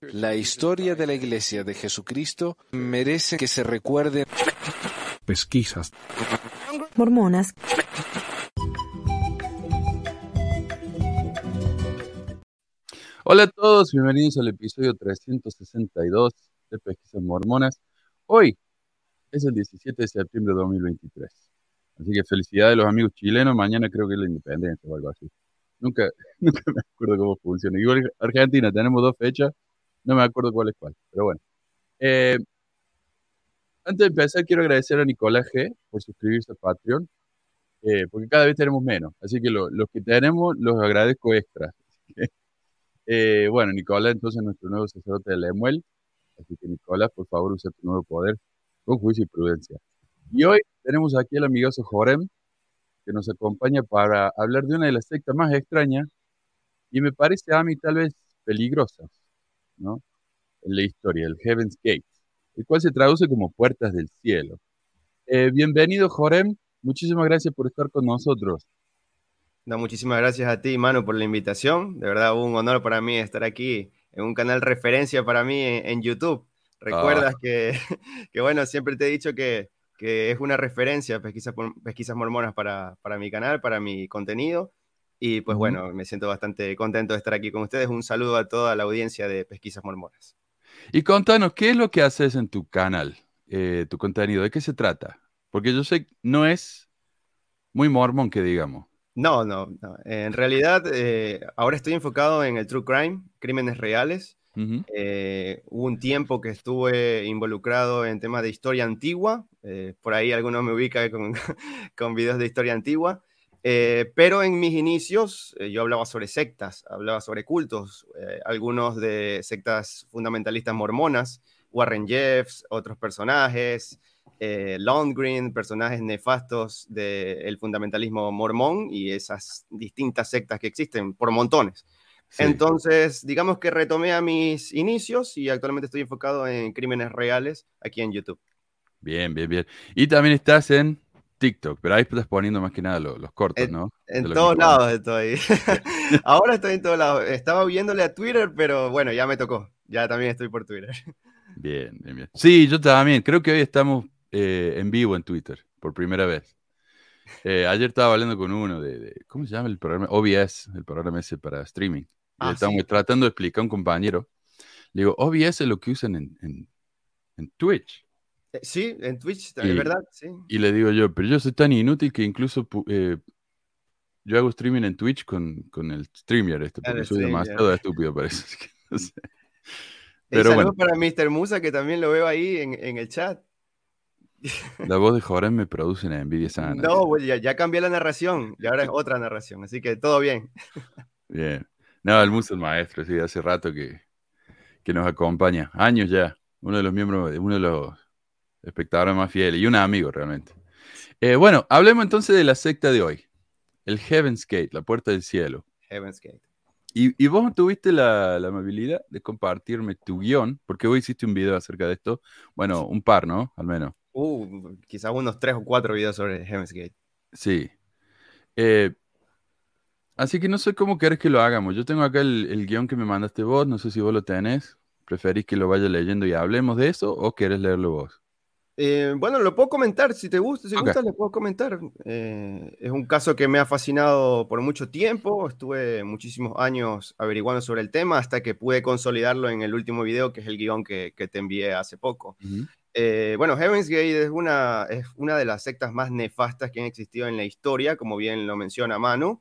La historia de la Iglesia de Jesucristo merece que se recuerde. Pesquisas. Mormonas. Hola a todos, bienvenidos al episodio 362 de Pesquisas Mormonas. Hoy es el 17 de septiembre de 2023. Así que felicidades a los amigos chilenos. Mañana creo que es la independencia o algo así. Nunca, nunca me acuerdo cómo funciona. Igual Argentina, tenemos dos fechas. No me acuerdo cuál es cuál. Pero bueno. Eh, antes de empezar, quiero agradecer a Nicolás G por suscribirse a Patreon. eh, porque cada vez tenemos menos. Así que lo- los que tenemos los agradezco extra. Eh, bueno, Nicolás, entonces nuestro nuevo sacerdote de Lemuel. Así que Nicolás, por favor, usa tu nuevo poder con juicio y prudencia. Y hoy tenemos aquí al amigoso Jorem, que nos acompaña para hablar de una de las sectas más extrañas y me parece a mí tal vez peligrosas, ¿no? En la historia, el Heaven's Gate, el cual se traduce como puertas del cielo. Eh, bienvenido, Jorem. Muchísimas gracias por estar con nosotros. No, muchísimas gracias a ti, Manu, por la invitación. De verdad, un honor para mí estar aquí en un canal referencia para mí en, en YouTube. Recuerdas que, que, bueno, siempre te he dicho que, que es una referencia, pesquisas, pesquisas mormonas para, para mi canal, para mi contenido. Y pues bueno, me siento bastante contento de estar aquí con ustedes. Un saludo a toda la audiencia de Pesquisas Mormonas. Y contanos, ¿qué es lo que haces en tu canal, eh, tu contenido? ¿De qué se trata? Porque yo sé que no es muy mormón que digamos. No, no, no. En realidad, eh, ahora estoy enfocado en el true crime, crímenes reales. Eh, hubo un tiempo que estuve involucrado en temas de historia antigua, por ahí algunos me ubican con, con videos de historia antigua, eh, pero en mis inicios eh, yo hablaba sobre sectas, hablaba sobre cultos, eh, algunos de sectas fundamentalistas mormonas, Warren Jeffs, otros personajes, Lundgren, personajes nefastos del fundamentalismo mormón y esas distintas sectas que existen por montones. Sí. Entonces, digamos que retomé a mis inicios y actualmente estoy enfocado en crímenes reales aquí en YouTube. Bien, bien, bien. Y también estás en TikTok, pero ahí estás poniendo más que nada lo- los, cortos, ¿no? En todos lados estoy. Ahora estoy en todos lados. Estaba viéndole a Twitter, pero bueno, ya me tocó. Ya también estoy por Twitter. Bien, bien, bien. Sí, yo también. Creo que hoy estamos eh, en vivo en Twitter, por primera vez. Eh, ayer estaba hablando con uno de, de- ¿cómo se llama el programa? OBS, el programa ese para streaming. Ah, sí. tratando de explicar a un compañero. Le digo, OBS es lo que usan en, en- en Twitch. Eh, Sí, en Twitch, Y- es verdad, sí. Y le digo yo, pero yo soy tan inútil que incluso eh, yo hago streaming en Twitch con, con el StreamYard este, el porque soy demasiado estúpido para eso. no sé. Pero bueno, para Mr. Musa, que también lo veo ahí en, en el chat. la voz de Jorge me produce una envidia sana. No, pues ya, ya cambié la narración y ahora es otra narración, así que todo bien. Bien. No, el Musa es maestro, sí, hace rato que, que nos acompaña. Años ya. Uno de los miembros, uno de los espectadores más fieles y un amigo realmente. Eh, bueno, hablemos entonces de la secta de hoy. El Heaven's Gate, la puerta del cielo. Heaven's Gate. Y, y vos tuviste la, la amabilidad de compartirme tu guion, porque vos hiciste un video acerca de esto. Bueno, un par, ¿no? Al menos. Uh, quizás unos tres o cuatro videos sobre Heaven's Gate. Sí. Eh, así que no sé cómo querés que lo hagamos. Yo tengo acá el, el guion que me mandaste vos, no sé si vos lo tenés. ¿Preferís que lo vaya leyendo y hablemos de eso o querés leerlo vos? Eh, bueno, lo puedo comentar, si te gusta, si Ok. gusta, le puedo comentar. Eh, es un caso que me ha fascinado por mucho tiempo, estuve muchísimos años averiguando sobre el tema hasta que pude consolidarlo en el último video, que es el guion que, que te envié hace poco. Eh, bueno, Heaven's Gate es una, es una de las sectas más nefastas que han existido en la historia, como bien lo menciona Manu.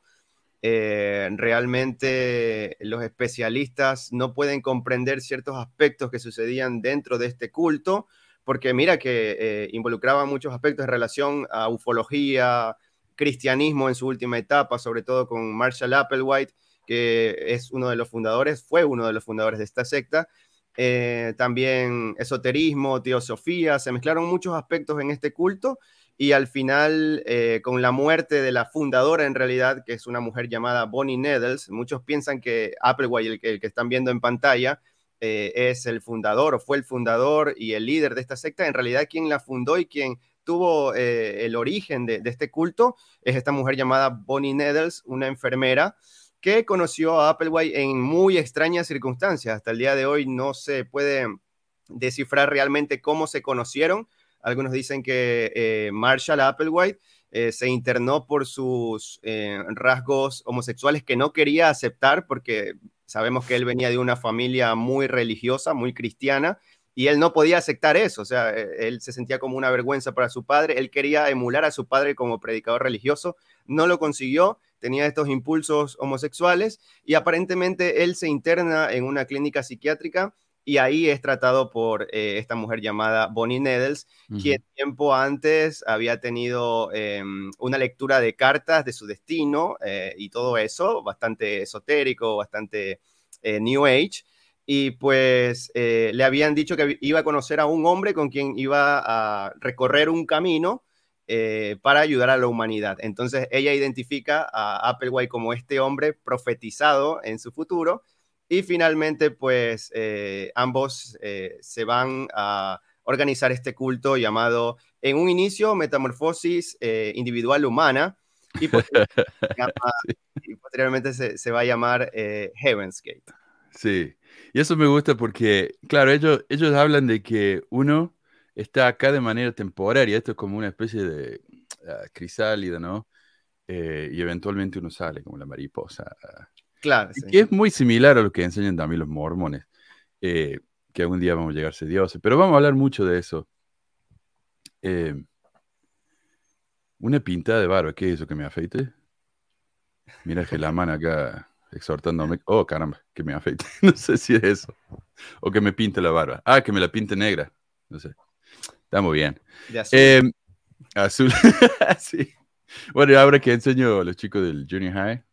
Eh, realmente los especialistas no pueden comprender ciertos aspectos que sucedían dentro de este culto, porque mira que eh, involucraba muchos aspectos en relación a ufología, cristianismo en su última etapa, sobre todo con Marshall Applewhite, que es uno de los fundadores, fue uno de los fundadores de esta secta. Eh, también esoterismo, teosofía, se mezclaron muchos aspectos en este culto y al final, eh, con la muerte de la fundadora en realidad, que es una mujer llamada Bonnie Needles, muchos piensan que Applewhite, el que están viendo en pantalla, eh, es el fundador o fue el fundador y el líder de esta secta. En realidad, quien la fundó y quien tuvo eh, el origen de, este culto es esta mujer llamada Bonnie Needles, una enfermera que conoció a Applewhite en muy extrañas circunstancias. Hasta el día de hoy no se puede descifrar realmente cómo se conocieron. Algunos dicen que eh, Marshall Applewhite se internó por sus rasgos homosexuales que no quería aceptar porque sabemos que él venía de una familia muy religiosa, muy cristiana, y él no podía aceptar eso, o sea, e, él se sentía como una vergüenza para su padre, él quería emular a su padre como predicador religioso, no lo consiguió, tenía estos impulsos homosexuales y aparentemente él se interna en una clínica psiquiátrica y ahí es tratado por eh, esta mujer llamada Bonnie Needles, quien tiempo antes había tenido em, una lectura de cartas de su destino eh, y todo eso, bastante esotérico, bastante eh, New Age. Y pues le habían dicho que iba a conocer a un hombre con quien iba a recorrer un camino para ayudar a la humanidad. Entonces ella identifica a Applewhite como este hombre profetizado en su futuro y finalmente, pues eh, ambos eh, se van a organizar este culto llamado, en un inicio, Metamorfosis eh, Individual Humana, y, posteriormente se, va a llamar Heaven's Gate. Sí, y eso me gusta porque, claro, ellos, ellos hablan de que uno está acá de manera temporaria, esto es como una especie de uh, crisálida, ¿no? y eventualmente uno sale como la mariposa Claro. Que es muy similar a lo que enseñan también los mormones, eh, que algún día vamos a llegar a ser dioses. Pero vamos a hablar mucho de eso. Eh, una pintada de barba, ¿qué es eso que me afeite? Mira que la mano acá exhortándome. Oh, caramba, que me afeite. no sé si es eso. O que me pinte la barba. Ah, que me la pinte negra. No sé. Estamos bien. De azul. Eh, azul. sí. Bueno, ahora que enseño a los chicos del Junior High,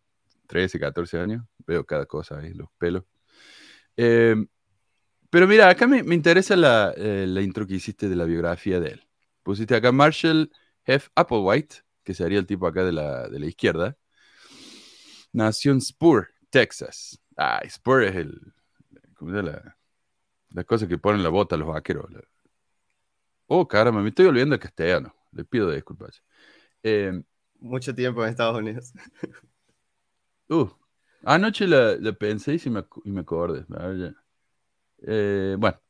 13, 14 años, veo cada cosa ahí, los pelos. Eh, pero mira, acá me, interesa la, eh, la, intro que hiciste de la biografía de él. Pusiste acá Marshall F. Applewhite, que sería el tipo acá de la, de la izquierda. Nació en Spur, Texas. Ah, Spur es el. ¿Cómo se la, la cosa que ponen la bota a los vaqueros? Oh, caramba, me estoy olvidando el castellano. Le pido disculpas. Eh, Mucho tiempo en Estados Unidos. Uh, anoche la, pensé y, me, y me acordé. Eh, bueno,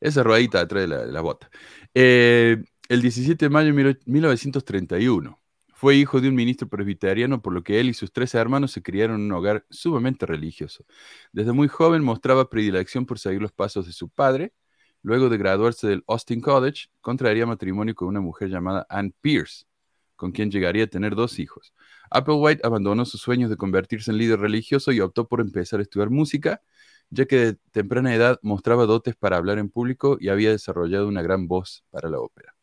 esa ruedita detrás de la, bota. Eh, el 17 de mayo de 1931. Fue hijo de un ministro presbiteriano, por lo que él y sus tres hermanos se criaron en un hogar sumamente religioso. Desde muy joven mostraba predilección por seguir los pasos de su padre. Luego de graduarse del Austin College, contraería matrimonio con una mujer llamada Anne Pierce, con quien llegaría a tener dos hijos. Applewhite abandonó sus sueños de convertirse en líder religioso y optó por empezar a estudiar música, ya que de temprana edad mostraba dotes para hablar en público y había desarrollado una gran voz para la ópera.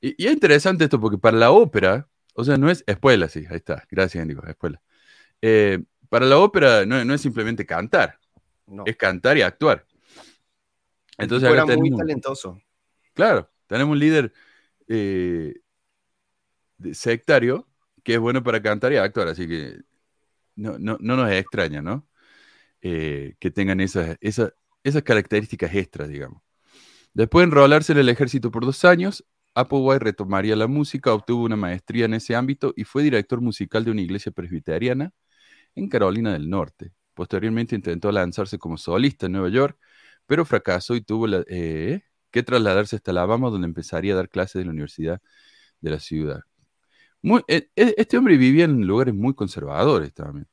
Y, es interesante esto porque para la ópera, o sea, no es escuela, sí, ahí está, gracias, Indigo, escuela. Eh, para la ópera no, es simplemente cantar, es cantar y actuar. Entonces, era muy talentoso. Claro, tenemos un líder eh, sectario que es bueno para cantar y actuar, así que no, no, no nos extraña, ¿no? Eh, que tengan esas, esas, esas características extras, digamos. Después de enrolarse en el ejército por dos años, Applewhite retomaría la música, obtuvo una maestría en ese ámbito y fue director musical de una iglesia presbiteriana en Carolina del Norte. Posteriormente intentó lanzarse como solista en Nueva York, pero fracasó y tuvo eh, que trasladarse hasta Alabama, donde empezaría a dar clases en la Universidad de la ciudad. E, e, este hombre vivía en lugares muy conservadores también.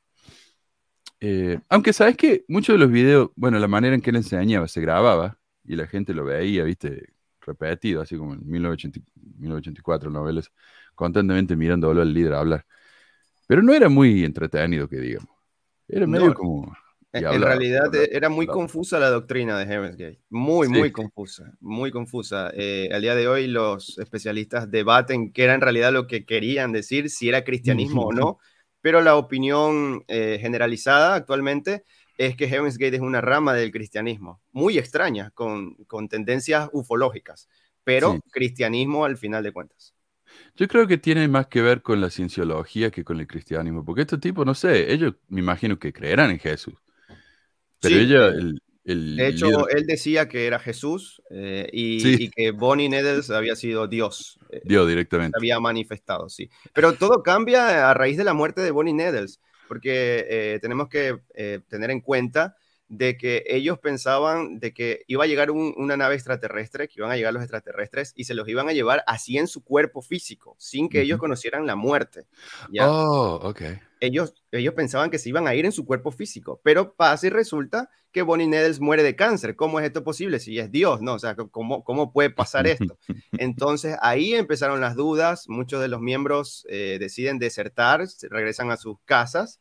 Eh, aunque sabes que muchos de los videos, bueno, la manera en que él enseñaba se grababa y la gente lo veía, viste, repetido, así como en 1984 novelas, constantemente mirándolo al líder hablar. Pero no era muy entretenido, que digamos. Era medio como en realidad era muy confusa la doctrina de Heaven's Gate, muy, muy confusa, muy confusa. Eh, al día de hoy los especialistas debaten qué era en realidad lo que querían decir, si era cristianismo o no, pero la opinión eh, generalizada actualmente es que Heaven's Gate es una rama del cristianismo, muy extraña, con, con tendencias ufológicas, pero cristianismo al final de cuentas. Yo creo que tiene más que ver con la cienciología que con el cristianismo, porque estos tipos, no sé, ellos me imagino que creerán en Jesús pero ella, el, de hecho, él decía que era Jesús eh, y, que Bonnie Needles había sido Dios. Eh, Dios directamente. Había manifestado, sí. Pero todo cambia a raíz de la muerte de Bonnie Needles. porque eh, tenemos que eh, tener en cuenta de que ellos pensaban de que iba a llegar una nave extraterrestre, que iban a llegar los extraterrestres y se los iban a llevar así en su cuerpo físico, sin que ellos conocieran la muerte. Oh, ok. Ellos, ellos pensaban que se iban a ir en su cuerpo físico, pero pasa y resulta que Bonnie Needles muere de cáncer. ¿Cómo es esto posible? Si es Dios, ¿no? O sea, ¿cómo, cómo puede pasar esto? Entonces ahí empezaron las dudas, muchos de los miembros eh, deciden desertar, regresan a sus casas.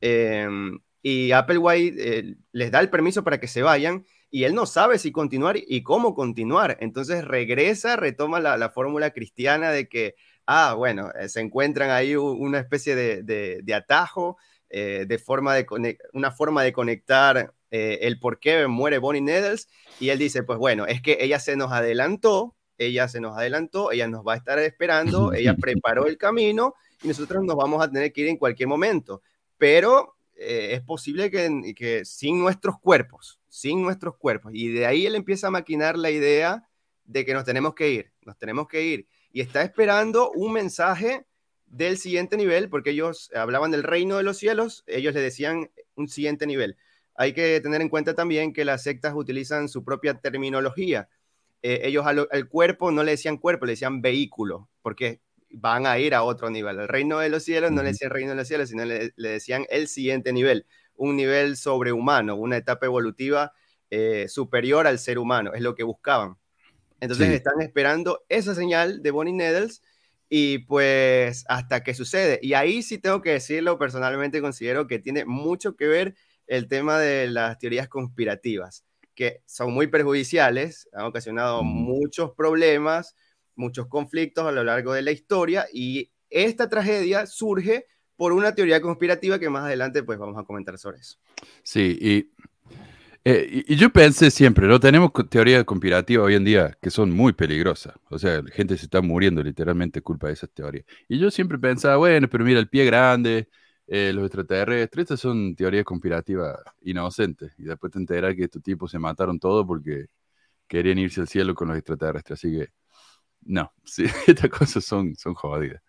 Em, y Applewhite eh, les da el permiso para que se vayan y él no sabe si continuar y cómo continuar. Entonces regresa, retoma la, fórmula cristiana de que, ah, bueno, eh, se encuentran ahí una especie de, atajo, eh, de forma de una forma de conectar el por qué muere Bonnie Needles. Y él dice, pues bueno, es que ella se nos adelantó, ella se nos adelantó, ella nos va a estar esperando, ella preparó el camino y nosotros nos vamos a tener que ir en cualquier momento. Pero eh, es posible que, que, sin nuestros cuerpos, sin nuestros cuerpos, y de ahí él empieza a maquinar la idea de que nos tenemos que ir, nos tenemos que ir, y está esperando un mensaje del siguiente nivel, porque ellos hablaban del reino de los cielos, ellos le decían un siguiente nivel. Hay que tener en cuenta también que las sectas utilizan su propia terminología. Eh, ellos al, al, cuerpo no le decían cuerpo, le decían vehículo, porque van a ir a otro nivel. El reino de los cielos no le decían reino de los cielos, sino le, decían el siguiente nivel, un nivel sobrehumano, una etapa evolutiva eh, superior al ser humano, es lo que buscaban. Entonces están esperando esa señal de Bonnie Needles y pues hasta que sucede. Y ahí sí tengo que decirlo, personalmente considero que tiene mucho que ver el tema de las teorías conspirativas, que son muy perjudiciales, han ocasionado muchos problemas, muchos conflictos a lo largo de la historia y esta tragedia surge por una teoría conspirativa que más adelante pues vamos a comentar sobre eso. Sí, y, eh, y yo pensé siempre, ¿no? Tenemos teorías conspirativas hoy en día que son muy peligrosas. O sea, la gente se está muriendo literalmente culpa de esas teorías. Y yo siempre pensaba, bueno, pero mira, el pie grande, eh, los extraterrestres, estas son teorías conspirativas inocentes. Y después te enteras que estos tipos se mataron todos porque querían irse al cielo con los extraterrestres. Así que no, sí, estas cosas son, son jodidas.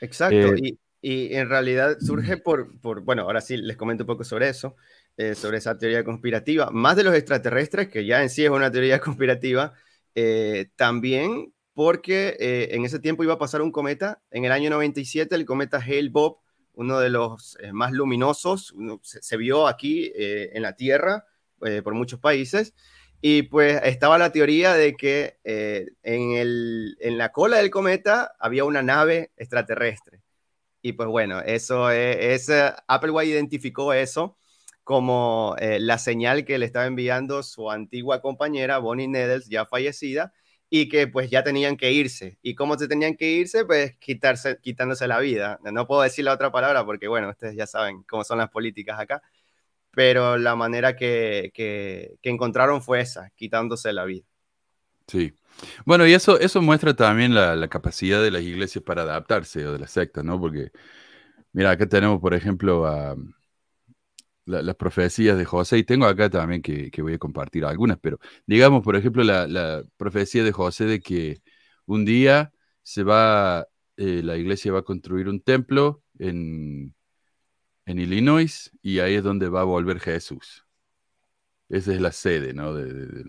Exacto, eh, y, y, en realidad surge por, por, bueno, ahora sí les comento un poco sobre eso, eh, sobre esa teoría conspirativa, más de los extraterrestres, que ya en sí es una teoría conspirativa, eh, también porque en ese tiempo iba a pasar un cometa, en el año 97 el cometa Hale-Bopp, uno de los más luminosos, se, vio aquí en la Tierra por muchos países, y pues estaba la teoría de que eh, en, el, en, la cola del cometa había una nave extraterrestre. Y pues bueno, eso es, Applewhite identificó eso como eh, la señal que le estaba enviando su antigua compañera Bonnie Needles, ya fallecida, y que pues ya tenían que irse. ¿Y cómo se tenían que irse? Pues quitarse, quitándose la vida. No puedo decir la otra palabra porque bueno, ustedes ya saben cómo son las políticas acá pero la manera que, que, encontraron fue esa, quitándose la vida. Sí. Bueno, y eso, eso muestra también la, la, capacidad de las iglesias para adaptarse o de las sectas, ¿no? Porque, mira, acá tenemos, por ejemplo, a, las profecías de José, y tengo acá también que, que voy a compartir algunas, pero digamos, por ejemplo, la, la, profecía de José de que un día se va, eh, la iglesia va a construir un templo en, en Illinois y ahí es donde va a volver Jesús. Esa es la sede ¿no? de,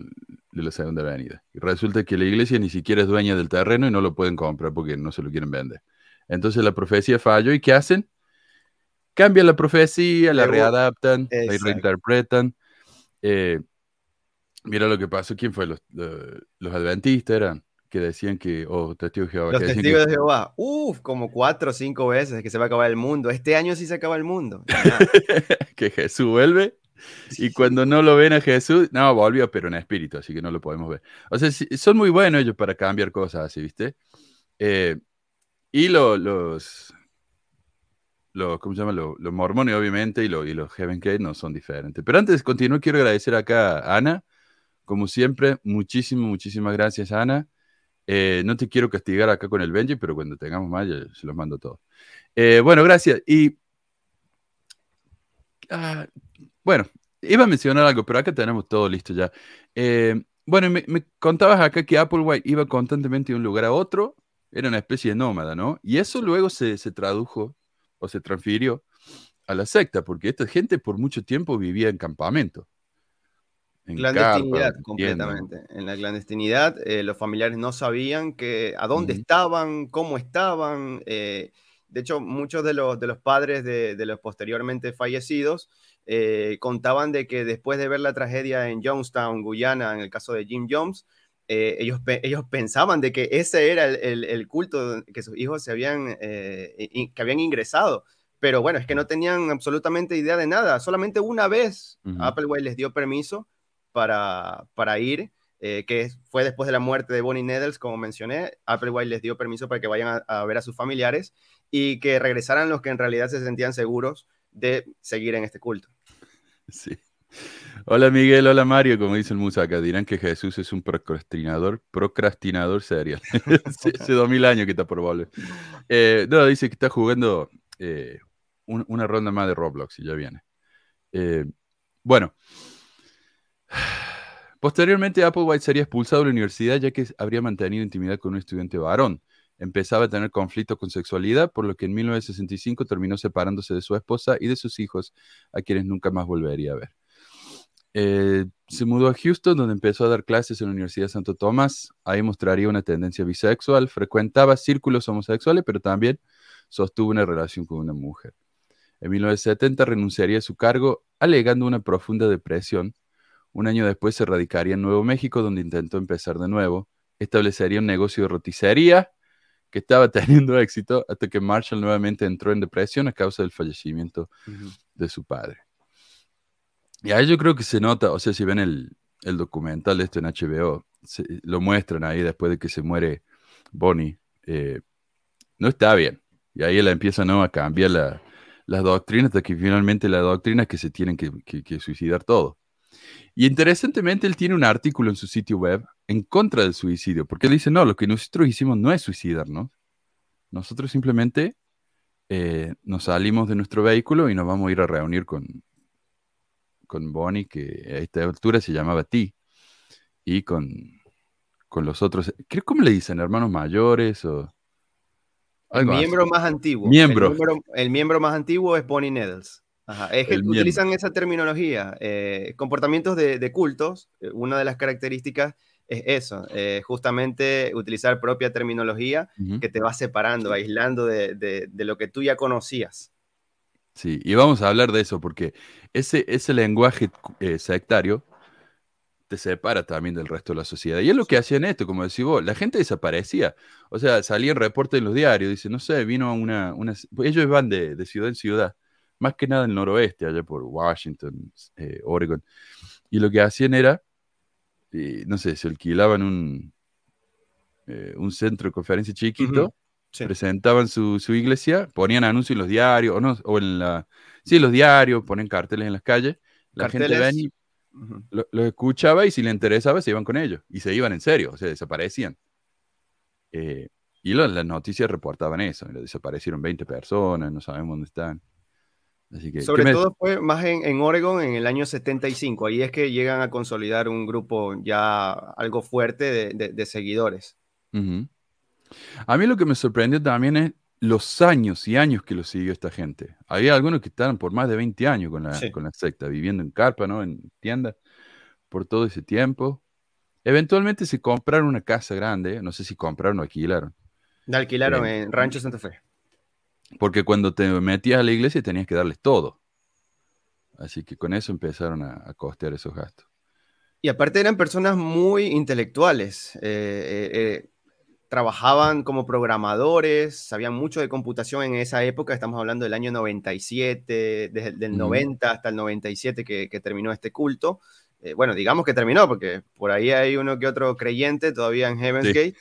la Segunda Avenida. Y resulta que la iglesia ni siquiera es dueña del terreno y no lo pueden comprar porque no se lo quieren vender. Entonces la profecía falló y ¿qué hacen? Cambian la profecía, la readaptan, la reinterpretan. Eh, mira lo que pasó. ¿Quién fue? Los, los adventistas eran que decían que, oh, testigos de Jehová. Los testigos de Jehová, uff, como cuatro o cinco veces que se va a acabar el mundo. Este año sí se acaba el mundo. que Jesús vuelve. Y cuando no lo ven a Jesús, no, volvió, pero en espíritu, así que no lo podemos ver. O sea, son muy buenos ellos para cambiar cosas así, ¿viste? Eh, y los, los, ¿cómo se llama? Los, mormones, obviamente, y, y los Heaven Gate no son diferentes. Pero antes de continuar, quiero agradecer acá a Ana. Como siempre, muchísimas, muchísimas gracias, Ana. Eh, no te quiero castigar acá con el Benji, pero cuando tengamos más, se los mando todos. Eh, bueno, gracias. Y ah, bueno, iba a mencionar algo, pero acá tenemos todo listo ya. Eh, bueno, me, contabas acá que Applewhite iba constantemente de un lugar a otro, era una especie de nómada, ¿no? Y eso luego se, se tradujo o se transfirió a la secta, porque esta gente por mucho tiempo vivía en campamento. En clandestinidad, completamente. En la clandestinidad, eh, los familiares no sabían que, a dónde estaban, cómo estaban. Eh, de hecho, muchos de los, de los padres de, de los posteriormente fallecidos eh, contaban de que después de ver la tragedia en Jonestown, Guyana, en el caso de Jim Jones, ellos, ellos pensaban de que ese era el, el, culto que sus hijos se habían, que habían ingresado pero bueno, es que no tenían absolutamente idea de nada. Solamente una vez Applewhite les dio permiso para, para ir, eh, que fue después de la muerte de Bonnie Needles, como mencioné. Applewhite les dio permiso para que vayan a, ver a sus familiares y que regresaran los que en realidad se sentían seguros de seguir en este culto. Sí. Hola Miguel, hola Mario, como dice el Musaka, dirán que Jesús es un procrastinador, procrastinador serial. Hace dos mil años que está volver. Eh, no, dice que está jugando eh, una ronda más de Roblox y ya viene. Eh, bueno, posteriormente Applewhite sería expulsado de la universidad ya que habría mantenido intimidad con un estudiante varón. Empezaba a tener conflictos con sexualidad, por lo que en 1965 terminó separándose de su esposa y de sus hijos, a quienes nunca más volvería a ver. Eh, se mudó a Houston, donde empezó a dar clases en la Universidad de Santo Tomás. Ahí mostraría una tendencia bisexual. Frecuentaba círculos homosexuales, pero también sostuvo una relación con una mujer. En 1970 renunciaría a su cargo alegando una profunda depresión. Un año después se radicaría en Nuevo México, donde intentó empezar de nuevo. Establecería un negocio de roticería que estaba teniendo éxito hasta que Marshall nuevamente entró en depresión a causa del fallecimiento de su padre. Y ahí yo creo que se nota, o sea, si ven el, documental de esto en HBO, lo muestran ahí después de que se muere Bonnie. Eh, no está bien. Y ahí él empieza a cambiar la, las doctrinas hasta que finalmente la doctrina es que se tienen que, suicidar todo. Y interesantemente, él tiene un artículo en su sitio web en contra del suicidio, porque él dice, no, lo que nosotros hicimos no es suicidarnos. Nosotros simplemente eh, nos salimos de nuestro vehículo y nos vamos a ir a reunir con, con Bonnie, que a esta altura se llamaba Ti, y con, con los otros, ¿qué, ¿cómo le dicen? ¿Hermanos mayores o...? el miembro más antiguo. Miembro. El, miembro. más antiguo es Bonnie Needles. Es que utilizan esa terminología. Eh, comportamientos de, cultos, eh, una de las características es eso, eh, justamente utilizar propia terminología que te va separando, aislando de, de, lo que tú ya conocías. Sí, y vamos a hablar de eso, porque ese, ese lenguaje sectario te separa también del resto de la sociedad. Y es lo que hacían esto, como decís vos, la gente desaparecía. O sea, salían reportes en los diarios, dice, no sé, vino una... una ellos van de, ciudad en ciudad, más que nada en el noroeste, allá por Washington, eh, Oregon. Y lo que hacían era, eh, no sé, se alquilaban un, eh, un centro de conferencia chiquito, presentaban su, iglesia, ponían anuncios en los diarios, o, no, o en la... Sí, los diarios, ponen carteles en las calles, la gente venía lo, escuchaba y si le interesaba se iban con ellos. Y se iban en serio, o sea, desaparecían. Eh, y las noticias reportaban eso. Desaparecieron 20 personas, no sabemos dónde están. Sobre todo fue más en, en, Oregon en el año 75. Ahí es que llegan a consolidar un grupo ya algo fuerte de, seguidores. A mí lo que me sorprendió también es los años y años que lo siguió esta gente. Había algunos que estaban por más de 20 años con la, con la secta, viviendo en carpa, ¿no? En tiendas, por todo ese tiempo. Eventualmente se compraron una casa grande, no sé si compraron o alquilaron. La alquilaron eh, en Rancho Santa Fe. Porque cuando te metías a la iglesia tenías que darles todo. Así que con eso empezaron a, costear esos gastos. Y aparte eran personas muy intelectuales. Eh, eh, trabajaban como programadores, sabían mucho de computación en esa época, estamos hablando del año 97, desde el 90 hasta el 97 que, terminó este culto. Eh, bueno, digamos que terminó, porque por ahí hay uno que otro creyente todavía en Heaven's Gate,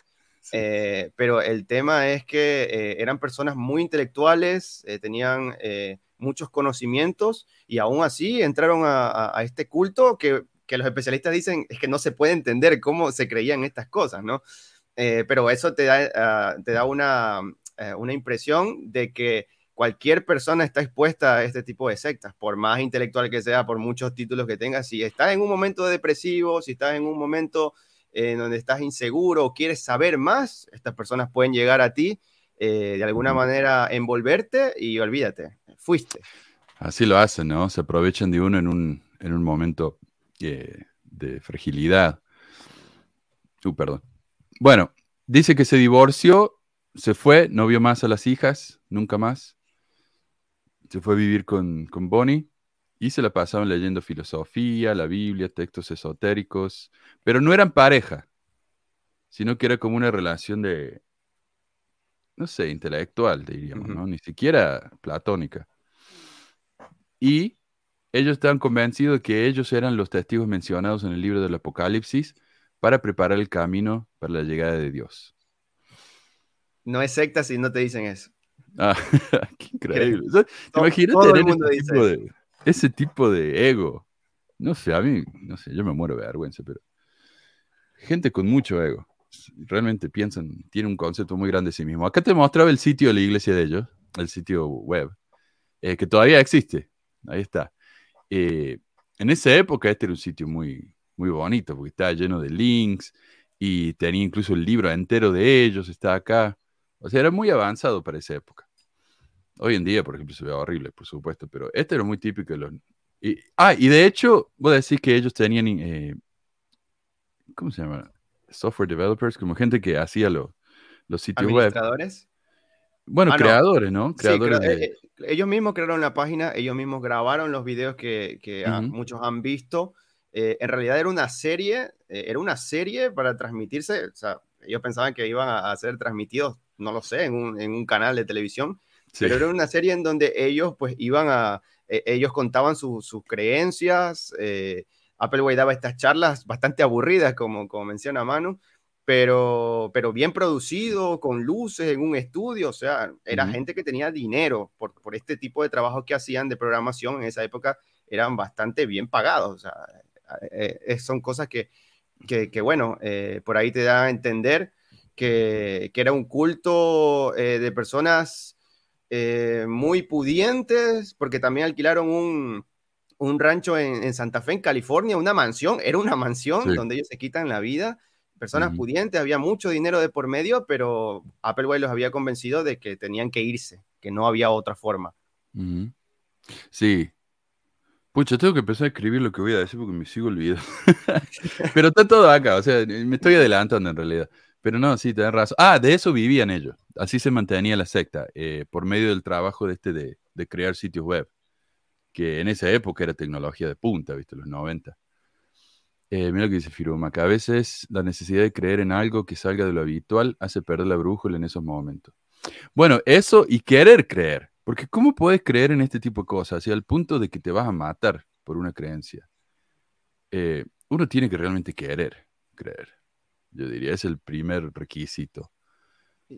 eh, pero el tema es que eh, eran personas muy intelectuales, tenían muchos conocimientos y aún así entraron a, a este culto que, que los especialistas dicen es que no se puede entender cómo se creían estas cosas, ¿no? Eh, pero eso te da, ah, te da una, eh, una impresión de que cualquier persona está expuesta a este tipo de sectas, por más intelectual que sea, por muchos títulos que tengas. Si estás en un momento depresivo, si estás en un momento en donde estás inseguro o quieres saber más, estas personas pueden llegar a ti, eh, de alguna manera envolverte y olvídate, fuiste. Así lo hacen, ¿no? Se aprovechan de uno en un, en un momento eh, de fragilidad. Uh, perdón. Bueno, dice que se divorció, se fue, no vio más a las hijas, nunca más. Se fue a vivir con, con Bonnie y se la pasaban leyendo filosofía, la Biblia, textos esotéricos, pero no eran pareja, sino que era como una relación de, no sé, intelectual, diríamos, ¿no? Ni siquiera platónica. Y ellos estaban convencidos de que ellos eran los testigos mencionados en el libro del Apocalipsis para preparar el camino para la llegada de Dios. No es secta si no te dicen eso. Ah, qué increíble. ¿Te imaginas tener ese tipo, de, ese tipo de ego? No sé, a mí, no sé, yo me muero de vergüenza, pero gente con mucho ego. Realmente piensan, tienen un concepto muy grande de sí mismo. Acá te mostraba el sitio de la iglesia de ellos, el sitio web, eh, que todavía existe. Ahí está. Eh, en esa época este era un sitio muy, muy bonito, porque estaba lleno de links y tenía incluso el libro entero de ellos, está acá. O sea, era muy avanzado para esa época. Hoy en día, por ejemplo, se ve horrible, por supuesto, pero este era muy típico de los... ah, y de hecho, voy a decir que ellos tenían... Eh, ¿Cómo se llama? Software developers, como gente que hacía los sitios web. Bueno, ah, creadores, ¿no? Creadores eh, eh, ellos mismos crearon la página, ellos mismos grabaron los videos que, muchos han visto. En realidad era una serie, era una serie para transmitirse, o sea, ellos pensaban que iban a, ser transmitidos, no lo sé, en un, en un canal de televisión, pero era una serie en donde ellos pues iban a, e, ellos contaban sus creencias, eh, Appleway daba estas charlas bastante aburridas, como, como menciona Manu, pero, pero bien producido, con luces en un estudio, o sea, era gente que tenía dinero por, por este tipo de trabajo que hacían de programación en esa época, eran bastante bien pagados, o sea, eh, eh, son cosas que, que, que bueno, eh, por ahí te da a entender que, que era un culto de personas muy pudientes, porque también alquilaron un, un rancho en, Santa Fe, en California, una mansión, era una mansión donde ellos se quitan la vida. Personas pudientes, había mucho dinero de por medio, pero Applewhite los había convencido de que tenían que irse, que no había otra forma. Sí. Pucha, tengo que empezar a escribir lo que voy a decir porque me sigo olvidando. pero está todo acá, o sea, me estoy adelantando en realidad. Pero no, sí, tenés razón. Ah, de eso vivían ellos. Así se mantenía la secta, eh, por medio del trabajo de este de, crear sitios web, que en esa época era tecnología de punta, ¿viste? Los 90. Eh, mira lo que dice Firuma, que a veces la necesidad de creer en algo que salga de lo habitual hace perder la brújula en esos momentos. Bueno, eso y querer creer, porque ¿cómo puedes creer en este tipo de cosas? Hacia el punto de que te vas a matar por una creencia. Eh, uno tiene que realmente querer creer. Yo diría, es el primer requisito.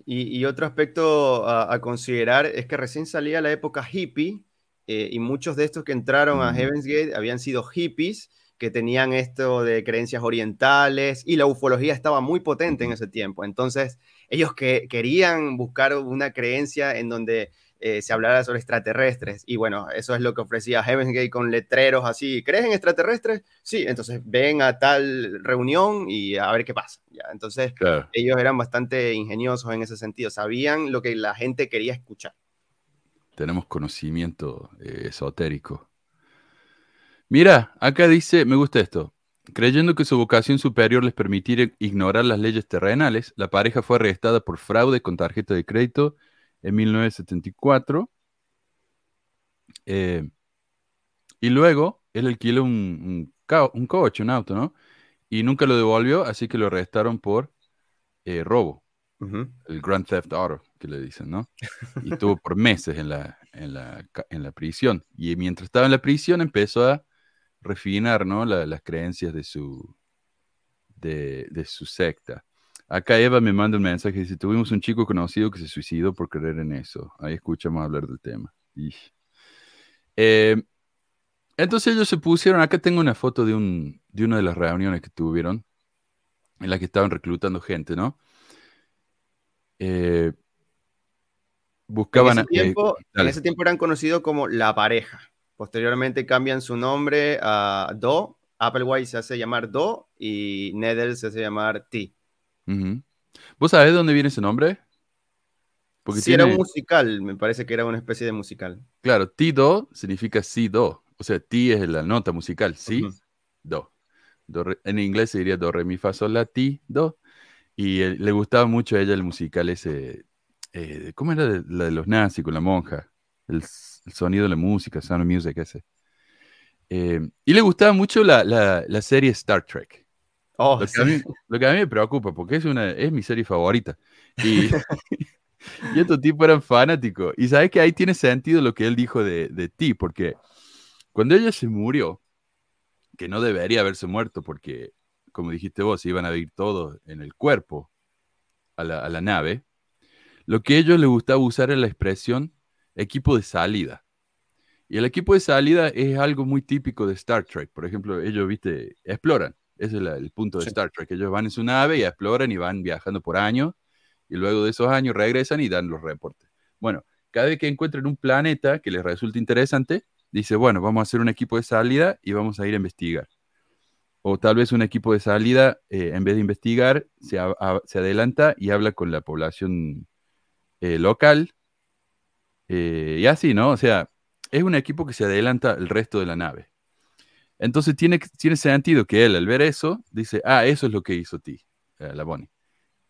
Y, otro aspecto a, considerar es que recién salía la época hippie eh, y muchos de estos que entraron a Heaven's Gate habían sido hippies que tenían esto de creencias orientales y la ufología estaba muy potente en ese tiempo. Entonces, ellos que querían buscar una creencia en donde eh, se hablara sobre extraterrestres. Y bueno, eso es lo que ofrecía Heaven's Gate con letreros así. ¿Crees en extraterrestres? Sí, entonces ven a tal reunión y a ver qué pasa. ¿ya? Entonces, ellos eran bastante ingeniosos en ese sentido. Sabían lo que la gente quería escuchar. Tenemos conocimiento eh, esotérico. Mira, acá dice, me gusta esto. Creyendo que su vocación superior les permitiera ignorar las leyes terrenales, la pareja fue arrestada por fraude con tarjeta de crédito en 1974. Eh, y luego él alquiló un, un, coche, un auto, ¿no? Y nunca lo devolvió, así que lo arrestaron por eh, robo. El Grand Theft Auto, que le dicen, ¿no? Y estuvo por meses en la, en la, prisión. Y mientras estaba en la prisión empezó a refinar, ¿no? las creencias de su, de, de su secta. Acá Eva me manda un mensaje y dice, tuvimos un chico conocido que se suicidó por creer en eso. Ahí escuchamos hablar del tema. Eh, entonces ellos se pusieron, acá tengo una foto de, un, de una de las reuniones que tuvieron, en la que estaban reclutando gente, ¿no? Eh, buscaban... En ese, tiempo, en ese tiempo eran conocidos como la pareja. Posteriormente cambian su nombre a Do. Applewhite se hace llamar Do y Nedel se hace llamar T. ¿Vos sabés de dónde viene ese nombre? Porque Sí, era un musical, me parece que era una especie de musical. Claro, ti-do significa si-do. O sea, ti es la nota musical, si, Ujú. do. Do, re- en inglés se diría do, re, mi, fa, sol, la, ti, do. Y eh, le gustaba mucho a ella el musical ese. eh, ¿Cómo era de- la de los nazis con la monja? El, sonido de la música, Sound Music ese. Eh, y le gustaba mucho la, la- la serie Star Trek. Oh, Lo que, sí. a mí, lo que a mí me preocupa, porque es, una, es mi serie favorita. Y, y estos tipos eran fanáticos. Y sabes que ahí tiene sentido lo que él dijo de, de ti, porque cuando ella se murió, que no debería haberse muerto, porque, como dijiste vos, iban a ir todos en el cuerpo a la, a la nave, lo que a ellos les gustaba usar era la expresión equipo de salida. Y el equipo de salida es algo muy típico de Star Trek. Por ejemplo, ellos, viste, exploran. Ese es el punto de Sí. Star Trek. Ellos van en su nave y exploran y van viajando por años. Y luego de esos años regresan y dan los reportes. Bueno, cada vez que encuentran un planeta que les resulte interesante, dice, bueno, vamos a hacer un equipo de salida y vamos a ir a investigar. O tal vez un equipo de salida, eh, en vez de investigar, se, a- a- se adelanta y habla con la población eh, local. eh, y así, ¿no? O sea, es un equipo que se adelanta al resto de la nave. Entonces tiene, tiene sentido que él, al ver eso, dice, ah, eso es lo que hizo ti, eh, la Bonnie.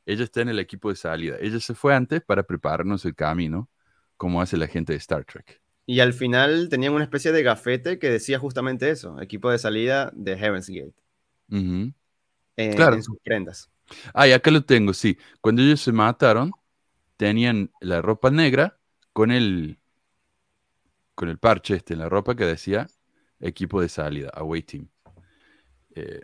Ella está en el equipo de salida. Ella se fue antes para prepararnos el camino, como hace la gente de Star Trek. Y al final tenían una especie de gafete que decía justamente eso, equipo de salida de Heaven's Gate, en, Claro. en sus prendas. Ah, y acá lo tengo, sí. Cuando ellos se mataron, tenían la ropa negra con el, con el parche este en la ropa que decía equipo de salida, away team. Eh,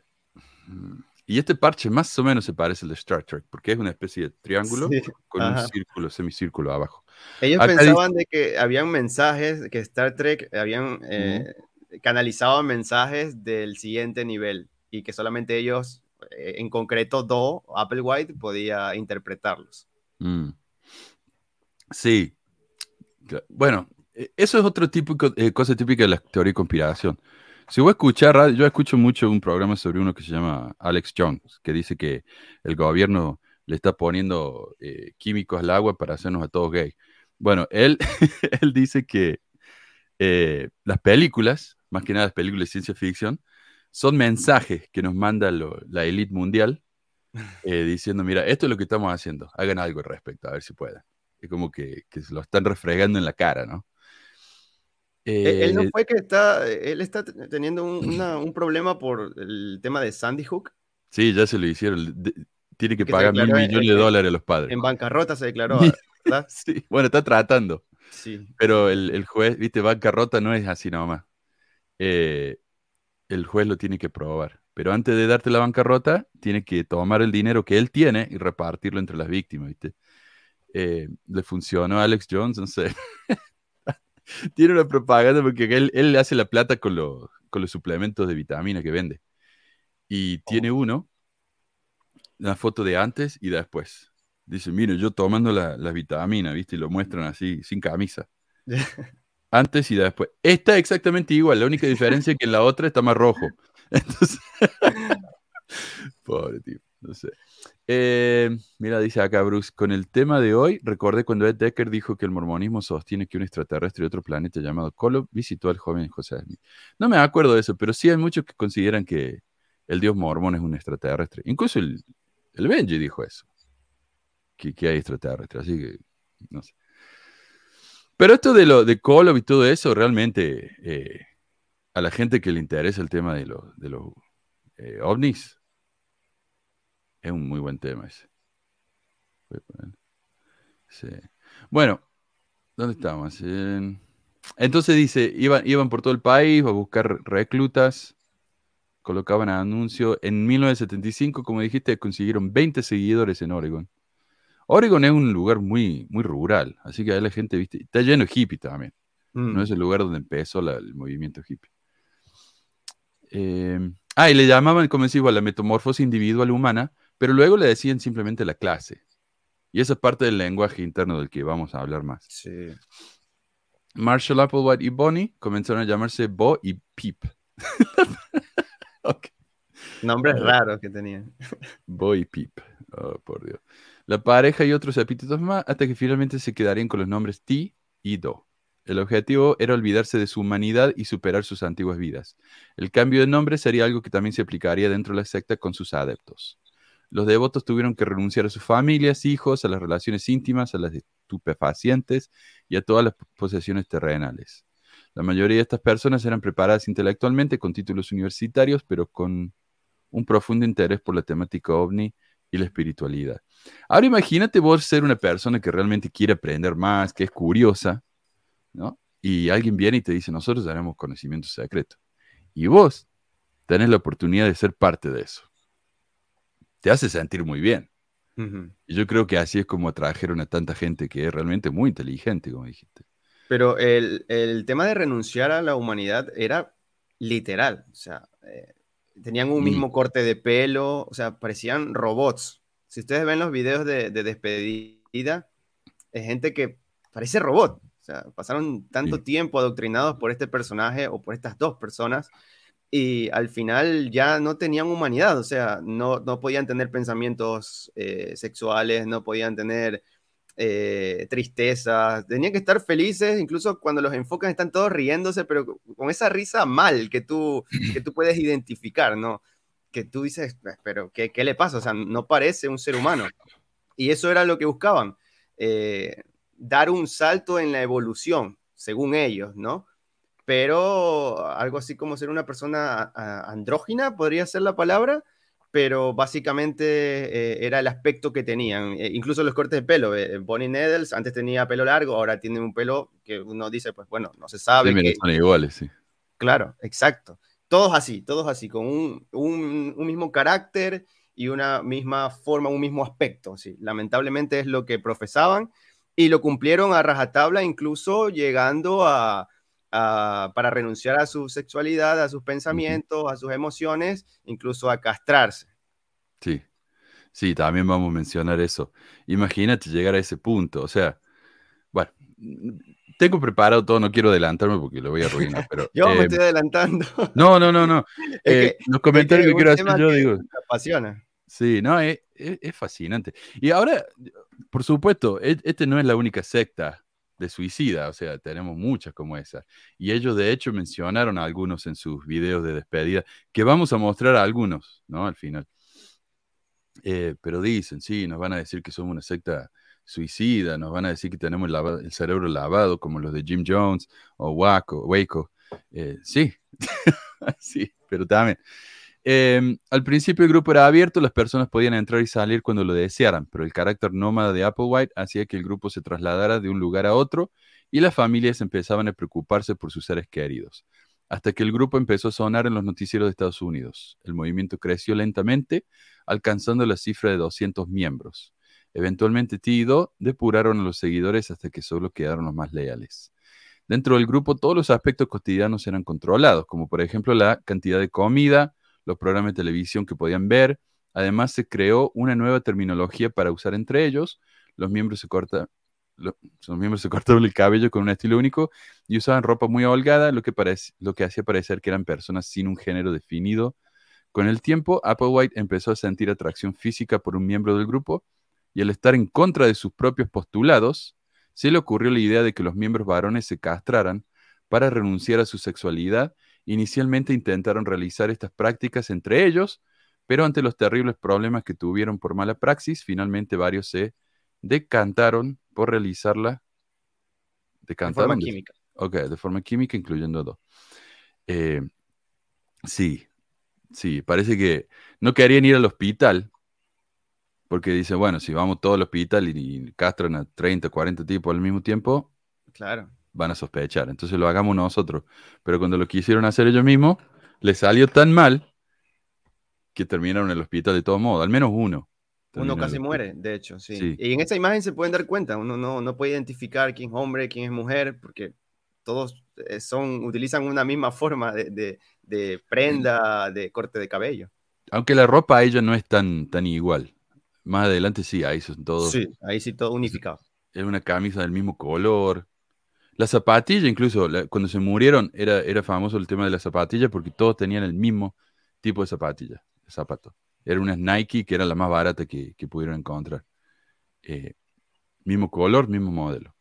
y este parche más o menos se parece al de Star Trek, porque es una especie de triángulo Sí, con un círculo, semicírculo abajo. Ellos Acá pensaban de que habían mensajes, que Star Trek habían eh, canalizado mensajes del siguiente nivel y que solamente ellos, eh, en concreto Do, Applewhite, podía interpretarlos. Mm. Sí. Bueno, eso es otro típico, eh, cosa típica de la teoría de conspiración. Si voy a escuchar, yo escucho mucho un programa sobre uno que se llama Alex Jones, que dice que el gobierno le está poniendo eh, químicos al agua para hacernos a todos gay. Bueno, él, él dice que eh, las películas, más que nada las películas de ciencia ficción, son mensajes que nos manda lo- la élite mundial eh, diciendo, mira, esto es lo que estamos haciendo, hagan algo al respecto, a ver si pueden. Es como que, que se lo están refregando en la cara, ¿no? Eh, Él no Eh, fue que está, él está teniendo un, una- un problema por el tema de Sandy Hook. sí, ya se lo hicieron. de- tiene que pagar mil en- millones de dólares a los padres. En bancarrota se declaró, ¿verdad? Sí, bueno, está tratando. Sí. Pero el, el juez, viste, bancarrota no es así nomás. Eh, el juez lo tiene que probar. Pero antes de darte la bancarrota, tiene que tomar el dinero que él tiene y repartirlo entre las víctimas, ¿viste? Eh, le funcionó a Alex Jones, no sé. tiene una propaganda porque él, él hace la plata con, los- con los suplementos de vitamina que vende. Y tiene uno, una foto de antes y después. Dice, mire, yo tomando la, la vitamina, ¿viste? Y lo muestran así, sin camisa. Antes y después. Está exactamente igual, la única diferencia es que en la otra está más rojo. Entonces, pobre tío, no sé. Eh, mira, dice acá Bruce, con el tema de hoy, recordé cuando Ed Decker dijo que el mormonismo sostiene que un extraterrestre de otro planeta llamado Kolo visitó al joven José Smith. No me acuerdo de eso, pero sí hay muchos que consideran que el dios mormón es un extraterrestre. Incluso el, el Benji dijo eso, que, hay extraterrestres, así que no sé. Pero esto de lo de y todo eso, realmente eh, a la gente que le interesa el tema de, de los eh, ovnis, es un muy buen tema ese. Sí. Bueno, ¿dónde estamos? En- Entonces dice, iban, iban por todo el país a buscar reclutas, colocaban anuncios. En 1975, como dijiste, consiguieron 20 seguidores en Oregon. Oregon es un lugar muy, muy rural, así que ahí la gente, viste, está lleno de hippie también. Mm. No es el lugar donde empezó la- el movimiento hippie. Eh, ah, y le llamaban, como igual, la metamorfosis individual humana, pero luego le decían simplemente la clase. Y esa es parte del lenguaje interno del que vamos a hablar más. Sí. Marshall Applewhite y Bonnie comenzaron a llamarse Bo y Peep. Ok. Nombres raros que tenían. Bo y Peep. Oh, por Dios. La pareja y otros epítetos más, hasta que finalmente se quedarían con los nombres Ti y Do. El objetivo era olvidarse de su humanidad y superar sus antiguas vidas. El cambio de nombre sería algo que también se aplicaría dentro de la secta con sus adeptos. Los devotos tuvieron que renunciar a sus familias, hijos, a las relaciones íntimas, a las estupefacientes y a todas las posesiones terrenales. La mayoría de estas personas eran preparadas intelectualmente con títulos universitarios, pero con un profundo interés por la temática ovni y la espiritualidad. Ahora imagínate vos ser una persona que realmente quiere aprender más, que es curiosa, ¿no? Y alguien viene y te dice, nosotros tenemos conocimiento secreto. Y vos tenés la oportunidad de ser parte de eso. Te hace sentir muy bien. Y yo creo que así es como atrajeron a tanta gente que es realmente muy inteligente, como dijiste. Pero el, tema de renunciar a la humanidad era literal. O sea, eh, tenían un mismo corte de pelo, o sea, parecían robots. Si ustedes ven los videos de, despedida, es gente que parece robot. O sea, pasaron tanto tiempo adoctrinados por este personaje o por estas dos personas y al final ya no tenían humanidad, o sea, no, no podían tener pensamientos eh, sexuales, no podían tener eh, tristeza, tenían que estar felices, incluso cuando los enfocan están todos riéndose, pero con esa risa mal que tú, que tú puedes identificar, ¿no? Que tú dices, pero ¿qué, ¿qué, le pasa? O sea, no parece un ser humano. Y eso era lo que buscaban, eh, dar un salto en la evolución, según ellos, ¿no? Pero algo así como ser una persona andrógina, podría ser la palabra, pero básicamente eh, era el aspecto que tenían. Eh, incluso los cortes de pelo. Eh, Bonnie Needles antes tenía pelo largo, ahora tiene un pelo que uno dice, pues bueno, no se sabe. Sí, son iguales, sí. Claro, exacto. Todos así, todos así, con un, un, un, mismo carácter y una misma forma, un mismo aspecto. Sí. Lamentablemente es lo que profesaban y lo cumplieron a rajatabla, incluso llegando a, para renunciar a su sexualidad, a sus pensamientos, a sus emociones, incluso a castrarse. Sí, sí, también vamos a mencionar eso. Imagínate llegar a ese punto, o sea, bueno, tengo preparado todo, no quiero adelantarme porque lo voy a arruinar, pero... yo me eh, estoy adelantando. No, no, no, no. Eh, los comentarios que, quiero hacer yo, digo... Me apasiona. Sí, no, es, fascinante. Y ahora, por supuesto, e, este no es la única secta de suicida, o sea, tenemos muchas como esa. Y ellos de hecho mencionaron a algunos en sus videos de despedida, que vamos a mostrar a algunos, ¿no? Al final. Eh, pero dicen, sí, nos van a decir que somos una secta suicida, nos van a decir que tenemos el, cerebro lavado como los de Jim Jones o Waco. Waco. Eh, sí, sí, pero también Em, al principio el grupo era abierto, las personas podían entrar y salir cuando lo desearan, pero el carácter nómada de Applewhite hacía que el grupo se trasladara de un lugar a otro y las familias empezaban a preocuparse por sus seres queridos, hasta que el grupo empezó a sonar en los noticieros de Estados Unidos. El movimiento creció lentamente, alcanzando la cifra de 200 miembros. Eventualmente Tido depuraron a los seguidores hasta que solo quedaron los más leales. Dentro del grupo todos los aspectos cotidianos eran controlados, como por ejemplo la cantidad de comida, los programas de televisión que podían ver. Además, se creó una nueva terminología para usar entre ellos. Los miembros se los miembros se cortaban el cabello con un estilo único y usaban ropa muy holgada, lo que, lo que hacía parecer que eran personas sin un género definido. Con el tiempo, Applewhite empezó a sentir atracción física por un miembro del grupo y al estar en contra de sus propios postulados, se le ocurrió la idea de que los miembros varones se castraran para renunciar a su sexualidad Inicialmente intentaron realizar estas prácticas entre ellos, pero ante los terribles problemas que tuvieron por mala praxis, finalmente varios se decantaron por realizarla. Decantaron, de forma química. Ok, de forma química, incluyendo dos. Eh, sí, sí, parece que no querían ir al hospital, porque dice, bueno, si vamos todos al hospital y, y castran a 30, 40 tipos al mismo tiempo, claro van a sospechar. Entonces lo hagamos nosotros. Pero cuando lo quisieron hacer ellos mismos, les salió tan mal que terminaron en el hospital de todo modo, al menos uno. Uno casi muere, de hecho, sí. Y en esta imagen se pueden dar cuenta, uno no, no puede identificar quién es hombre, quién es mujer, porque todos eh, son, utilizan una misma forma de, de, prenda, de corte de cabello. Aunque la ropa a ella no es tan, tan igual. Más adelante sí, ahí son todos. Sí, ahí sí todo unificado. Es una camisa del mismo color, la zapatilla, incluso cuando se murieron, era, era famoso el tema de la zapatilla porque todos tenían el mismo tipo de zapatilla, de zapato. Era una Nike que era la más barata que, pudieron encontrar. eh, mismo color, mismo modelo.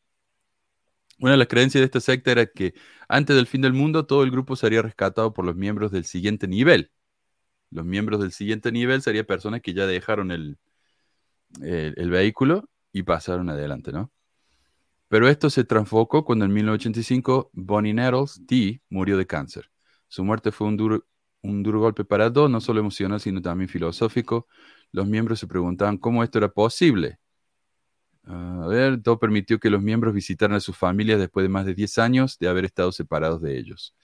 Una de las creencias de esta secta era que antes del fin del mundo todo el grupo sería rescatado por los miembros del siguiente nivel. Los miembros del siguiente nivel serían personas que ya dejaron el, el, vehículo y pasaron adelante, ¿no? Pero esto se transfocó cuando en 1985 Bonnie Nettles, T, murió de cáncer. Su muerte fue un duro, un duro golpe para dos, no solo emocional, sino también filosófico. Los miembros se preguntaban cómo esto era posible. Ah, a ver, todo permitió que los miembros visitaran a sus familias después de más de 10 años de haber estado separados de ellos.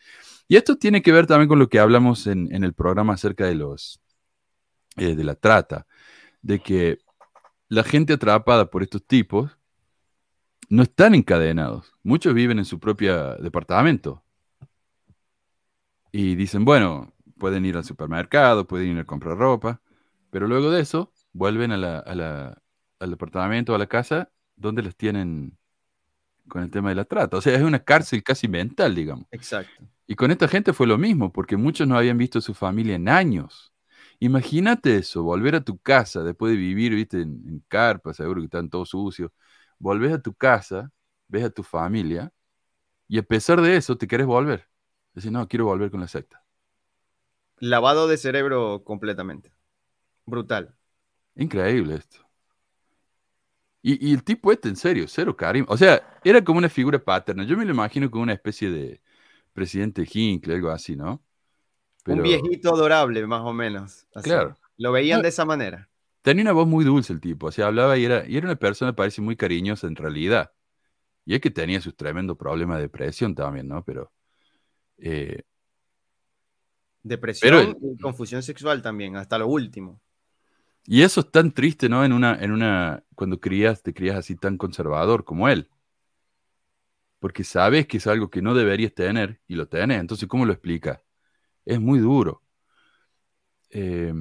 Y esto tiene que ver también con lo que hablamos en, el programa acerca de los eh, de la trata, de que la gente atrapada por estos tipos no están encadenados. Muchos viven en su propio departamento. Y dicen, bueno, pueden ir al supermercado, pueden ir a comprar ropa, pero luego de eso vuelven a la, al departamento, a la casa, donde los tienen con el tema de la trata. O sea, es una cárcel casi mental, digamos. Exacto. Y con esta gente fue lo mismo, porque muchos no habían visto a su familia en años. Imagínate eso, volver a tu casa después de vivir, viste, en, en carpa, seguro que están todos sucios. Volvés a tu casa, ves a tu familia, y a pesar de eso te quieres volver. Decís, no, quiero volver con la secta. Lavado de cerebro completamente. Brutal. Increíble esto. Y, el tipo este, en serio, cero carisma. O sea, era como una figura paterna. Yo me lo imagino como una especie de presidente Hinckley, algo así, ¿no? Un viejito adorable, más o menos. Claro. Lo veían de esa manera. Tenía una voz muy dulce el tipo. O sea, hablaba y era, y era una persona, parece muy cariñosa en realidad. Y es que tenía sus tremendos problemas de depresión también, ¿no? Pero. Eh, depresión y confusión sexual también, hasta lo último. Y eso es tan triste, ¿no? En una, en una, cuando crías, te crías así tan conservador como él. Porque sabes que es algo que no deberías tener y lo tenés. Entonces, ¿cómo lo explica? Es muy duro. Eh,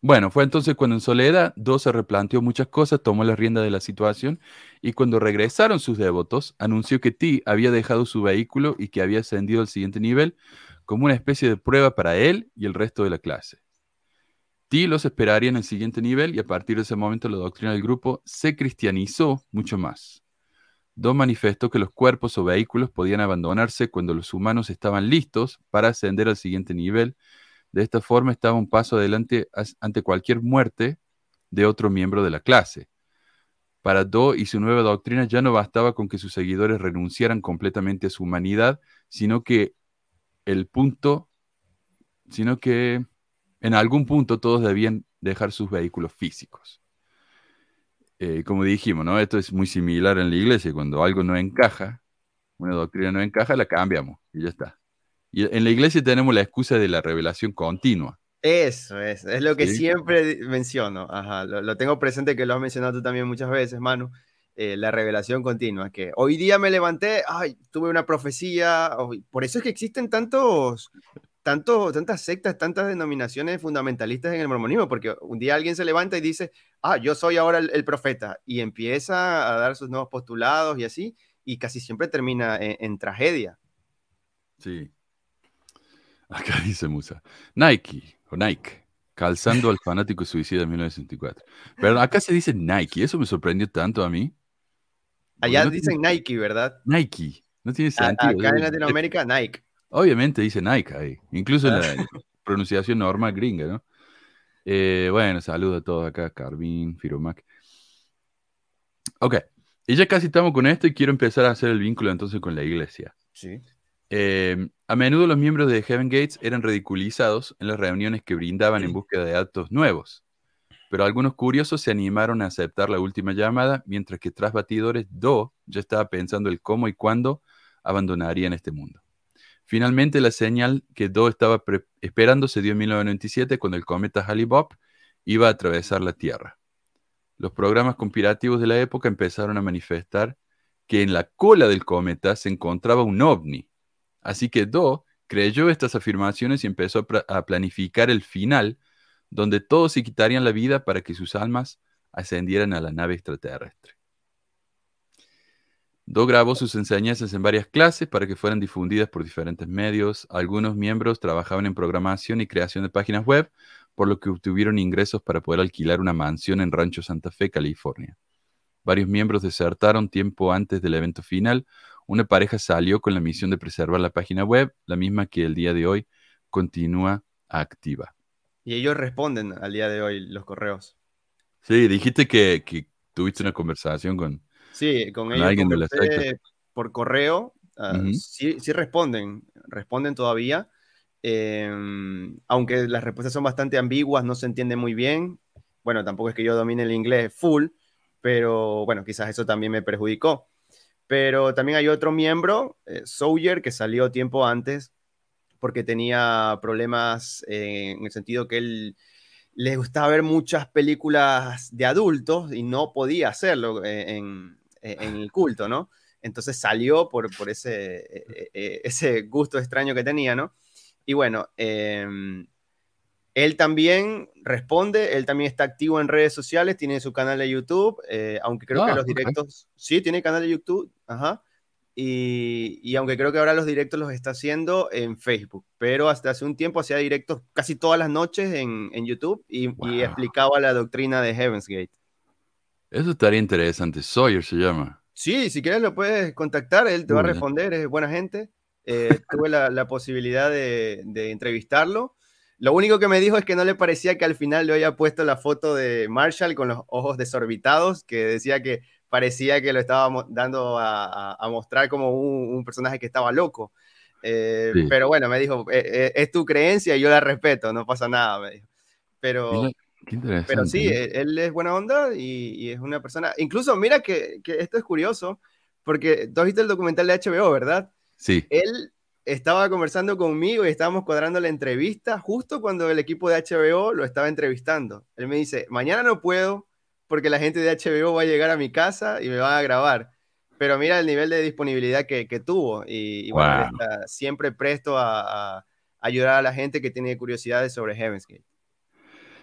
bueno, fue entonces cuando en Soledad Do se replanteó muchas cosas, tomó la rienda de la situación y cuando regresaron sus devotos, anunció que Ti había dejado su vehículo y que había ascendido al siguiente nivel como una especie de prueba para él y el resto de la clase. Ti los esperaría en el siguiente nivel y a partir de ese momento la doctrina del grupo se cristianizó mucho más. Do manifestó que los cuerpos o vehículos podían abandonarse cuando los humanos estaban listos para ascender al siguiente nivel. De esta forma estaba un paso adelante ante cualquier muerte de otro miembro de la clase. Para Do y su nueva doctrina ya no bastaba con que sus seguidores renunciaran completamente a su humanidad, sino que el punto, sino que en algún punto todos debían dejar sus vehículos físicos. Eh, como dijimos, ¿no? Esto es muy similar en la iglesia. Cuando algo no encaja, una doctrina no encaja, la cambiamos y ya está. Y en la iglesia tenemos la excusa de la revelación continua. Eso es, es lo que siempre menciono. Ajá, lo, tengo presente que lo has mencionado tú también muchas veces, Manu. Eh, la revelación continua, que hoy día me levanté, ay, tuve una profecía, por eso es que existen tantos tanto, tantas sectas, tantas denominaciones fundamentalistas en el mormonismo, porque un día alguien se levanta y dice, ah, yo soy ahora el, profeta, y empieza a dar sus nuevos postulados y así, y casi siempre termina en, tragedia. Sí. Acá dice Musa, Nike, o Nike, calzando al fanático suicida de 1964. Pero acá se dice Nike, eso me sorprendió tanto a mí. Allá dicen Nike, ¿verdad? Nike, no tiene sentido. Acá en Latinoamérica, Nike. Obviamente dice Nike ahí, incluso en la pronunciación normal gringa, ¿no? Eh, bueno, saludo a todos acá, Carvin, Firomac. Ok, y ya casi estamos con esto y quiero empezar a hacer el vínculo entonces con la iglesia. Sí. Eh, a menudo los miembros de Heaven Gates eran ridiculizados en las reuniones que brindaban en búsqueda de datos nuevos, pero algunos curiosos se animaron a aceptar la última llamada, mientras que tras batidores Do ya estaba pensando el cómo y cuándo abandonarían este mundo. Finalmente, la señal que Do estaba esperando se dio en 1997 cuando el cometa Halley-Bopp iba a atravesar la Tierra. Los programas conspirativos de la época empezaron a manifestar que en la cola del cometa se encontraba un ovni. Así que Do creyó estas afirmaciones y empezó a planificar el final, donde todos se quitarían la vida para que sus almas ascendieran a la nave extraterrestre. Do grabó sus enseñanzas en varias clases para que fueran difundidas por diferentes medios. Algunos miembros trabajaban en programación y creación de páginas web, por lo que obtuvieron ingresos para poder alquilar una mansión en Rancho Santa Fe, California. Varios miembros desertaron tiempo antes del evento final. Una pareja salió con la misión de preservar la página web, la misma que el día de hoy continúa activa. Y ellos responden al día de hoy los correos. Sí, dijiste que, que tuviste una conversación con, sí, con, ellos alguien de la por correo. Ah, sí, sí responden, responden todavía. Em, aunque las respuestas son bastante ambiguas, no se entiende muy bien. Bueno, tampoco es que yo domine el inglés full, pero bueno, quizás eso también me perjudicó. Pero también hay otro miembro, eh, Sawyer, que salió tiempo antes porque tenía problemas eh, en el sentido que él le gustaba ver muchas películas de adultos y no podía hacerlo eh, en, el culto, ¿no? Entonces salió por, ese, ese gusto extraño que tenía, ¿no? Y bueno, em, él también responde, él también está activo en redes sociales, tiene su canal de YouTube, eh, aunque creo que ah, los directos, sí, tiene canal de YouTube, ajá. Y, y, aunque creo que ahora los directos los está haciendo en Facebook, pero hasta hace un tiempo hacía directos casi todas las noches en, en YouTube y, y, explicaba la doctrina de Heaven's Gate. Eso estaría interesante. Sawyer se llama. Sí, si quieres lo puedes contactar, él te va a responder, es buena gente. Eh, tuve la, posibilidad de, entrevistarlo. Lo único que me dijo es que no le parecía que al final le había puesto la foto de Marshall con los ojos desorbitados, que decía que parecía que lo estaba dando a, mostrar como un, personaje que estaba loco. Eh, pero bueno, me dijo, eh, es tu creencia y yo la respeto, no pasa nada, me dijo. Pero, pero sí, él es buena onda y, es una persona. Incluso, mira que, que, esto es curioso, porque tú has visto el documental de HBO, ¿verdad? Sí. Él estaba conversando conmigo y estábamos cuadrando la entrevista justo cuando el equipo de HBO lo estaba entrevistando. Él me dice, mañana no puedo porque la gente de HBO va a llegar a mi casa y me va a grabar. Pero mira el nivel de disponibilidad que, tuvo y, bueno, está siempre presto a, ayudar a la gente que tiene curiosidades sobre Heaven's Gate.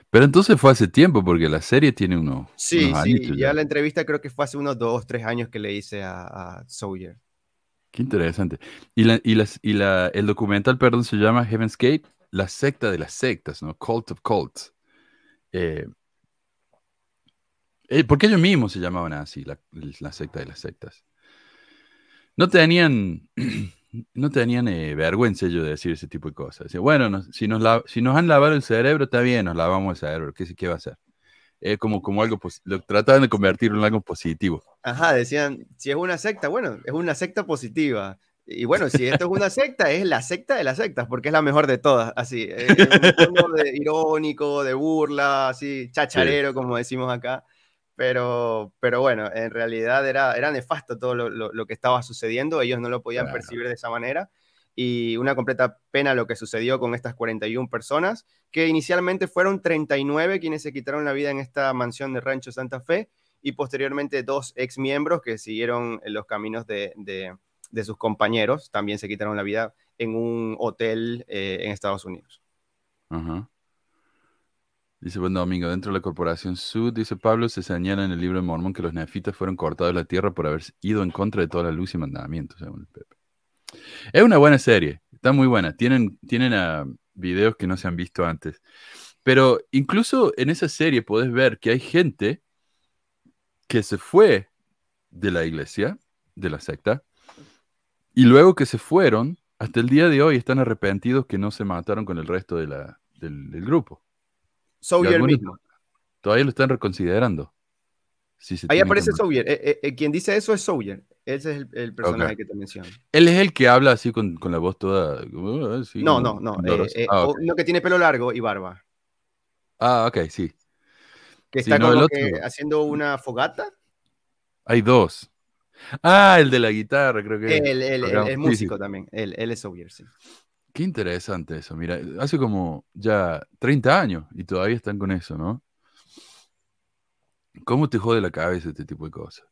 Pero entonces fue hace tiempo, porque la serie tiene uno. Sí, sí, ya. la entrevista creo que fue hace unos dos, tres años que le hice a, a Sawyer. Qué interesante. Y, la, y, las, y la, el documental, perdón, se llama Heaven's Gate, la secta de las sectas, ¿no? Cult of Cults. Eh, eh, porque ellos mismos se llamaban así, la, secta de las sectas. No tenían, no tenían eh, vergüenza ellos de decir ese tipo de cosas. bueno, si, nos si nos han lavado el cerebro, está bien, nos lavamos el cerebro. ¿Qué, qué va a hacer? Es como, como algo, lo trataban de convertirlo en algo positivo. Ajá, decían, si es una secta, bueno, es una secta positiva. Y bueno, si esto es una secta, es la secta de las sectas, porque es la mejor de todas, así, un de irónico, de burla, así, chacharero, como decimos acá. Pero, pero bueno, en realidad era, era nefasto todo lo, lo, que estaba sucediendo, ellos no lo podían percibir de esa manera y una completa pena lo que sucedió con estas 41 personas, que inicialmente fueron 39 quienes se quitaron la vida en esta mansión de Rancho Santa Fe y posteriormente dos ex miembros que siguieron los caminos de, sus compañeros, también se quitaron la vida en un hotel eh, en Estados Unidos. Dice buen domingo, dentro de la corporación Sud, dice Pablo, se señala en el libro de Mormón que los nefitas fueron cortados de la tierra por haber ido en contra de toda la luz y mandamiento, según el Pepe. Es una buena serie, está muy buena. Tienen, tienen uh, videos que no se han visto antes. Pero incluso en esa serie podés ver que hay gente que se fue de la iglesia, de la secta, y luego que se fueron, hasta el día de hoy están arrepentidos que no se mataron con el resto de la, del, grupo. Sawyer mismo. Todavía lo están reconsiderando. Ahí aparece Sawyer. Eh, eh, eh, quien dice eso es Sawyer. Ese es el, personaje que te menciono. Él es el que habla así con, la voz toda. no, no, no. Ah, uno que tiene pelo largo y barba. Ah, ok, sí. Que está como haciendo una fogata. Hay dos. Ah, el de la guitarra, creo que. Él, es músico también. Él, él es Sawyer, sí. Qué interesante eso. Mira, hace como ya 30 años y todavía están con eso, ¿no? ¿Cómo te jode la cabeza este tipo de cosas?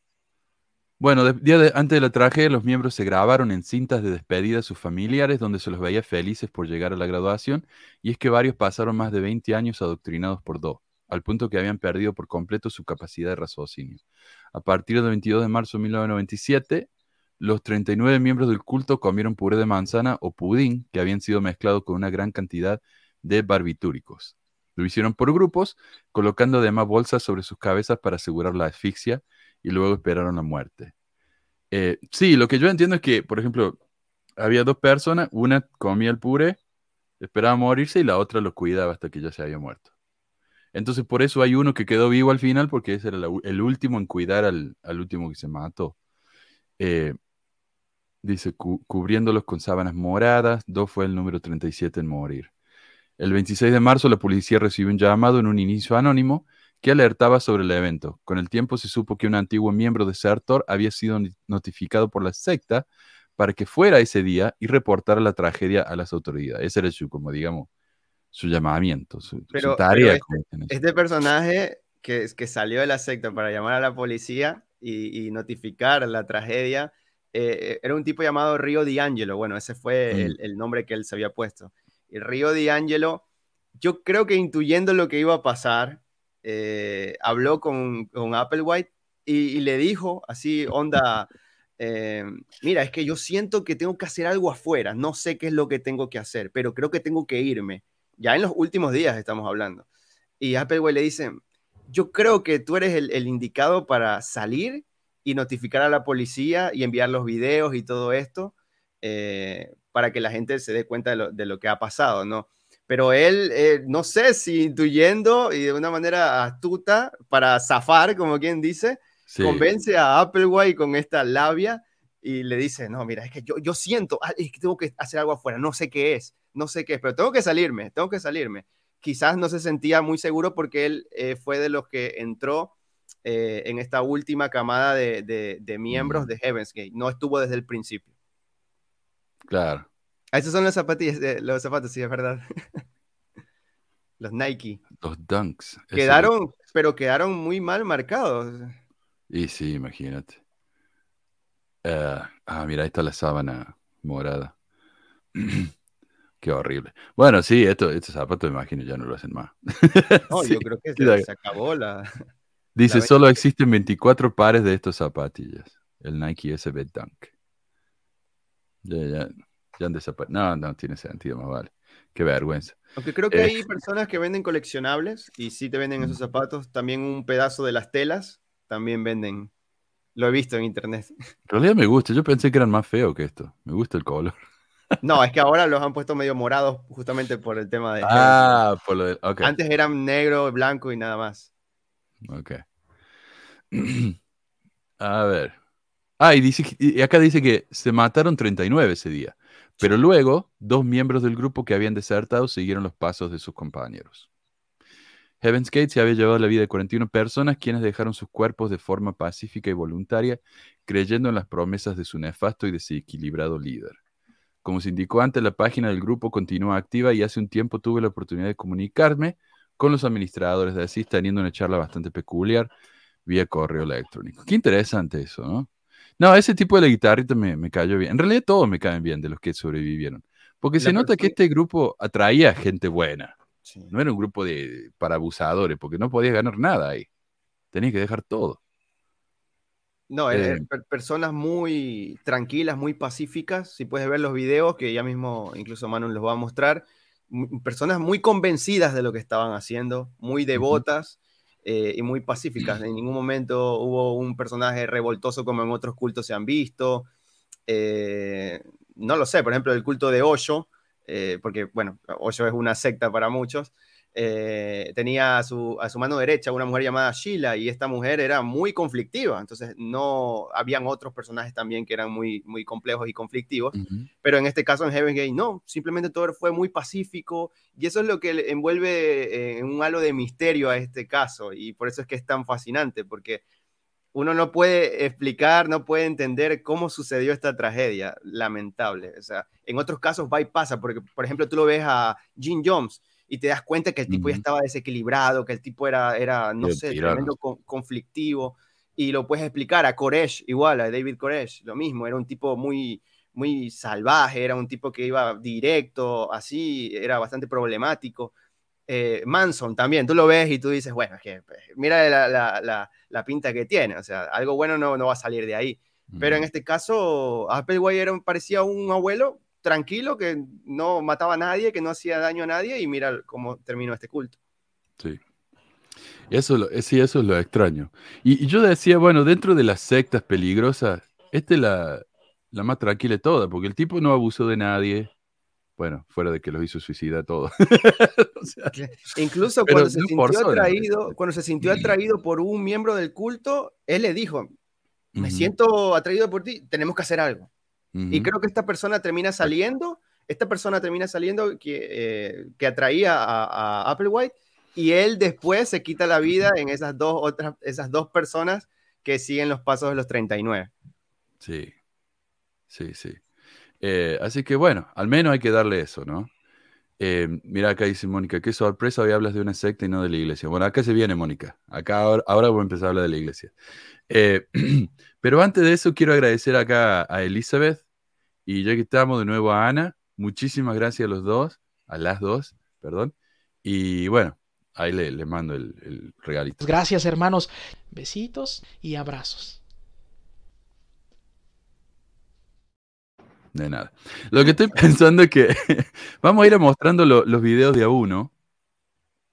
Bueno, día antes de la tragedia, los miembros se grabaron en cintas de despedida a sus familiares, donde se los veía felices por llegar a la graduación, y es que varios pasaron más de 20 años adoctrinados por Do, al punto que habían perdido por completo su capacidad de raciocinio. A partir del 22 de marzo de 1997, los 39 miembros del culto comieron puré de manzana o pudín que habían sido mezclados con una gran cantidad de barbitúricos. Lo hicieron por grupos, colocando además bolsas sobre sus cabezas para asegurar la asfixia y luego esperaron la muerte. Eh, sí, lo que yo entiendo es que, por ejemplo, había dos personas, una comía el puré, esperaba morirse y la otra lo cuidaba hasta que ya se había muerto. Entonces, por eso hay uno que quedó vivo al final, porque ese era el último en cuidar al, último que se mató. Eh, dice, cubriéndolos con sábanas moradas, dos fue el número 37 en morir. El 26 de marzo la policía recibió un llamado en un inicio anónimo que alertaba sobre el evento. Con el tiempo se supo que un antiguo miembro de Sertor había sido notificado por la secta para que fuera ese día y reportara la tragedia a las autoridades. Ese era su, como digamos, su llamamiento, su, tarea. este, este, personaje que, que salió de la secta para llamar a la policía y, notificar la tragedia, eh, era un tipo llamado Río D'Angelo. Bueno, ese fue mm. el, nombre que él se había puesto. Y Río D'Angelo, yo creo que intuyendo lo que iba a pasar, eh, habló con, con Applewhite y, y, le dijo así, onda, eh, mira, es que yo siento que tengo que hacer algo afuera, no sé qué es lo que tengo que hacer, pero creo que tengo que irme ya en los últimos días estamos hablando. Y Applewhite le dice, yo creo que tú eres el, indicado para salir y notificar a la policía y enviar los videos y todo esto eh, para que la gente se dé cuenta de lo, que ha pasado, ¿no? Pero él, eh, no sé si intuyendo y de una manera astuta para zafar, como quien dice, convence a Applewhite con esta labia y le dice, no, mira, es que yo, yo siento, ah, es que tengo que hacer algo afuera, no sé qué es no sé qué, pero tengo que salirme, tengo que salirme. Quizás no se sentía muy seguro porque él eh, fue de los que entró eh, en esta última camada de, miembros de Heaven's Gate, no estuvo desde el principio. Claro. Ah, esos son los zapatillas, los zapatos, sí, es verdad. los Nike. Los Dunks. Quedaron, pero quedaron muy mal marcados. Y sí, imagínate. Eh, ah, mira, ahí está la sábana morada. Qué horrible. Bueno, sí, esto, estos zapatos, me imagino, ya no lo hacen más. No, yo creo que se, acabó la. Dice, solo existen 24 pares de estos zapatillas. El Nike SB Dunk. Ya, ya, ya han desaparecido. No, no tiene sentido, más vale. Qué vergüenza. Aunque creo que eh, hay personas que venden coleccionables y sí te venden esos zapatos. También un pedazo de las telas también venden. Lo he visto en internet. En realidad me gusta. Yo pensé que eran más feos que esto. Me gusta el color. No, es que ahora los han puesto medio morados justamente por el tema de... Ah, por lo de... Antes eran negro, blanco y nada más. Ok. A ver. Ah, y, dice, y acá dice que se mataron 39 ese día, pero luego dos miembros del grupo que habían desertado siguieron los pasos de sus compañeros. Heaven's Gate se había llevado la vida de 41 personas quienes dejaron sus cuerpos de forma pacífica y voluntaria, creyendo en las promesas de su nefasto y desequilibrado líder. Como se indicó antes, la página del grupo continúa activa y hace un tiempo tuve la oportunidad de comunicarme con los administradores de ASIS teniendo una charla bastante peculiar vía correo electrónico. Qué interesante eso, ¿no? No, ese tipo de guitarrita me, me cayó bien. En realidad todos me caen bien de los que sobrevivieron. Porque se nota que este grupo atraía gente buena. No era un grupo de, para abusadores, porque no podías ganar nada ahí. Tenías que dejar todo. No, eh, personas muy tranquilas, muy pacíficas. Si puedes ver los videos, que ya mismo incluso Manu los va a mostrar, personas muy convencidas de lo que estaban haciendo, muy devotas eh, y muy pacíficas. En ningún momento hubo un personaje revoltoso como en otros cultos se han visto. Eh, no lo sé, por ejemplo, el culto de Osho, porque, bueno, Osho es una secta para muchos. Eh, tenía a su, a su, mano derecha una mujer llamada Sheila y esta mujer era muy conflictiva, entonces no habían otros personajes también que eran muy, muy complejos y conflictivos, pero en este caso en Heaven Gate no, simplemente todo fue muy pacífico y eso es lo que envuelve en un halo de misterio a este caso y por eso es que es tan fascinante porque uno no puede explicar, no puede entender cómo sucedió esta tragedia lamentable, o sea, en otros casos va y pasa, porque por ejemplo tú lo ves a Jim Jones, y te das cuenta que el tipo ya estaba desequilibrado, que el tipo era, era no sé, tremendo conflictivo, y lo puedes explicar a Koresh, igual, a David Koresh, lo mismo, era un tipo muy, muy salvaje, era un tipo que iba directo, así, era bastante problemático. Eh, Manson también, tú lo ves y tú dices, bueno, que, pues, mira la, la, la, pinta que tiene, o sea, algo bueno no, no va a salir de ahí. Pero en este caso, Applewhite era, parecía un abuelo tranquilo, que no mataba a nadie, que no hacía daño a nadie, y mira cómo terminó este culto. Sí. Eso, eh, sí, eso es lo extraño. Y, y yo decía, bueno, dentro de las sectas peligrosas, esta es la, la más tranquila de todas, porque el tipo no abusó de nadie. Bueno, fuera de que los hizo suicida a todos. O sea, Incluso cuando se no sintió atraído, cuando se sintió atraído por un miembro del culto, él le dijo, me siento atraído por ti, tenemos que hacer algo. Y creo que esta persona termina saliendo, esta persona termina saliendo que, eh, que atraía a, a Applewhite y él después se quita la vida en esas dos otras, esas dos personas que siguen los pasos de los 39. Sí, sí, sí. Eh, así que bueno, al menos hay que darle eso, ¿no? Eh, mira, acá dice Mónica, qué sorpresa, hoy hablas de una secta y no de la iglesia. Bueno, acá se viene Mónica, acá ahora, ahora voy a empezar a hablar de la iglesia. Eh, pero antes de eso, quiero agradecer acá a Elizabeth y ya que estamos de nuevo a Ana, muchísimas gracias a los dos, a las dos, perdón. Y bueno, ahí le, le mando el, el regalito. Gracias hermanos. Besitos y abrazos. De nada. Lo que estoy pensando es que vamos a ir mostrando lo- los videos de a uno,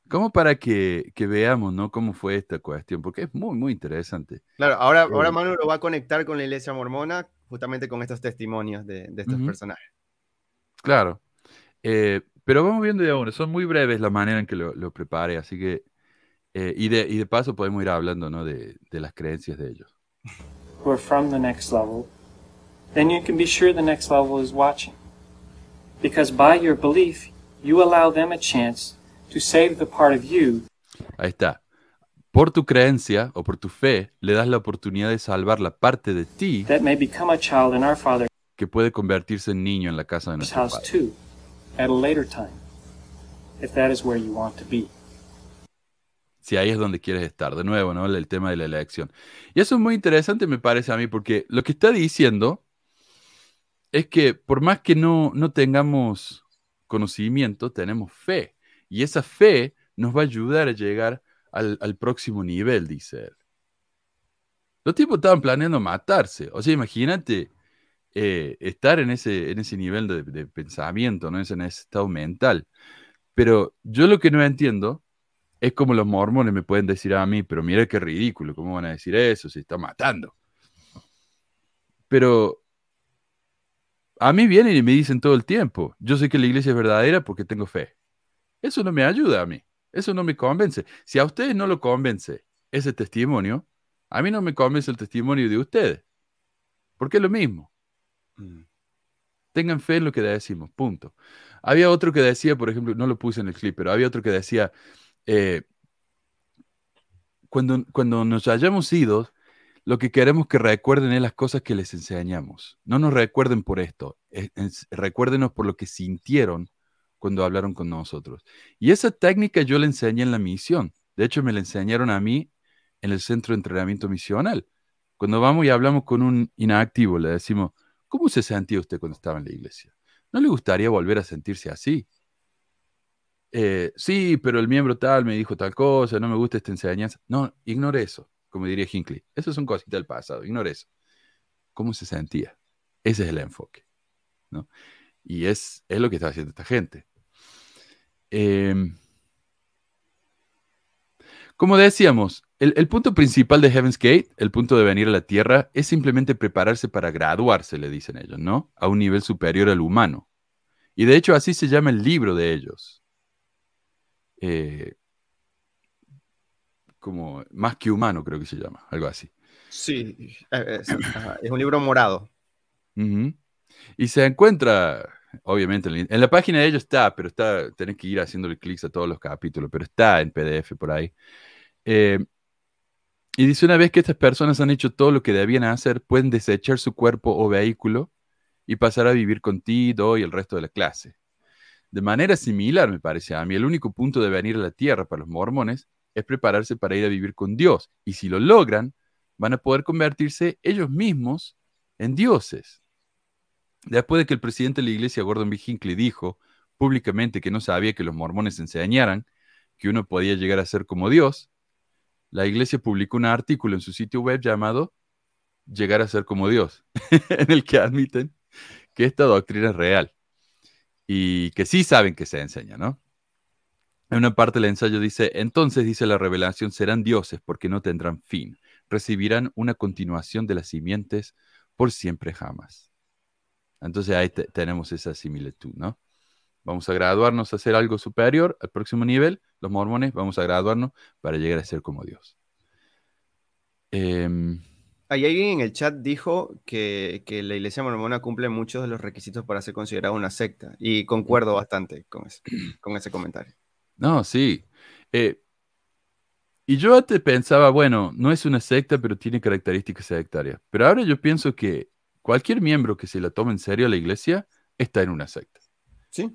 como para que, que veamos, ¿no? Cómo fue esta cuestión, porque es muy, muy interesante. Claro, ahora, ahora Manu lo va a conectar con la iglesia mormona justamente con estos testimonios de, de estos Ujú. personajes. Claro. Eh, pero vamos viendo de a uno. Son muy breves la manera en que lo, lo preparé, así que... eh, y, de, y de paso podemos ir hablando, ¿no? De, de las creencias de ellos. who are from the next level, then you can be sure the next level is watching. Because by your belief, you allow them a chance to save the part of you Ahí está. Por tu creencia o por tu fe, le das la oportunidad de salvar la parte de ti que puede convertirse en niño en la casa de nuestro Padre. si ahí es donde quieres estar. De nuevo, ¿no? El tema de la elección. Y eso es muy interesante, me parece a mí, porque lo que está diciendo es que por más que no, no tengamos conocimiento, tenemos fe. Y esa fe nos va a ayudar a llegar al, al próximo nivel, dice él. Los tipos estaban planeando matarse. O sea, imagínate eh, estar en ese, en ese nivel de, pensamiento, ¿no? En ese, en ese estado mental. Pero yo lo que no entiendo es como los mormones me pueden decir a mí, pero mira qué ridículo, ¿cómo van a decir eso? Se está matando. Pero a mí vienen y me dicen todo el tiempo, yo sé que la iglesia es verdadera porque tengo fe. Eso no me ayuda a mí, eso no me convence. Si a ustedes no lo convence ese testimonio, a mí no me convence el testimonio de ustedes, porque es lo mismo. Tengan fe en lo que decimos, punto. Había otro que decía, por ejemplo, no lo puse en el clip, pero había otro que decía, eh, cuando, cuando nos hayamos ido, lo que queremos que recuerden es las cosas que les enseñamos. No nos recuerden por esto, es- es- recuérdenos por lo que sintieron cuando hablaron con nosotros. Y esa técnica yo la enseñé en la misión. De hecho, me la enseñaron a mí en el centro de entrenamiento misional. Cuando vamos y hablamos con un inactivo, le decimos, ¿cómo se sentía usted cuando estaba en la iglesia? ¿No le gustaría volver a sentirse así? Eh, sí, pero el miembro tal me dijo tal cosa, no me gusta esta enseñanza. No, ignore eso, como diría Hinckley. Eso son cositas del pasado, ignore eso. ¿Cómo se sentía? Ese es el enfoque. ¿no? Y es, es lo que está haciendo esta gente. Em, como decíamos, el, el punto principal de Heaven's Gate, el punto de venir a la Tierra, es simplemente prepararse para graduarse, le dicen ellos, ¿no? A un nivel superior al humano. Y de hecho así se llama el libro de ellos. Eh, como más que humano, creo que se llama, algo así. Sí, eh, es, un libro morado. Y se encuentra, obviamente, en la- página de ellos está, pero está, tenés que ir haciéndole clics a todos los capítulos, pero está en PDF por ahí. Eh, y dice, una vez que estas personas han hecho todo lo que debían hacer, pueden desechar su cuerpo o vehículo y pasar a vivir con ti, Do y el resto de la clase. De manera similar, me parece a mí, el único punto de venir a la tierra para los mormones es prepararse para ir a vivir con Dios. Y si lo logran, van a poder convertirse ellos mismos en dioses. Después de que el presidente de la iglesia, Gordon B. Hinckley, dijo públicamente que no sabía que los mormones enseñaran que uno podía llegar a ser como Dios, la iglesia publicó un artículo en su sitio web llamado Llegar a ser como Dios, en el que admiten que esta doctrina es real y que sí saben que se enseña, ¿no? En una parte del ensayo dice, entonces dice la revelación, serán dioses porque no tendrán fin, recibirán una continuación de las simientes por siempre jamás. Entonces ahí tenemos esa similitud, ¿no? Vamos a graduarnos a ser algo superior al próximo nivel, los mormones, vamos a graduarnos para llegar a ser como Dios. Em, Hay alguien en el chat dijo que, la iglesia mormona cumple muchos de los requisitos para ser considerada una secta y concuerdo bastante con ese, con ese comentario. No, sí. Eh, y yo antes pensaba, bueno, no es una secta, pero tiene características sectarias. Pero ahora yo pienso que cualquier miembro que se la tome en serio a la iglesia está en una secta. ¿Sí?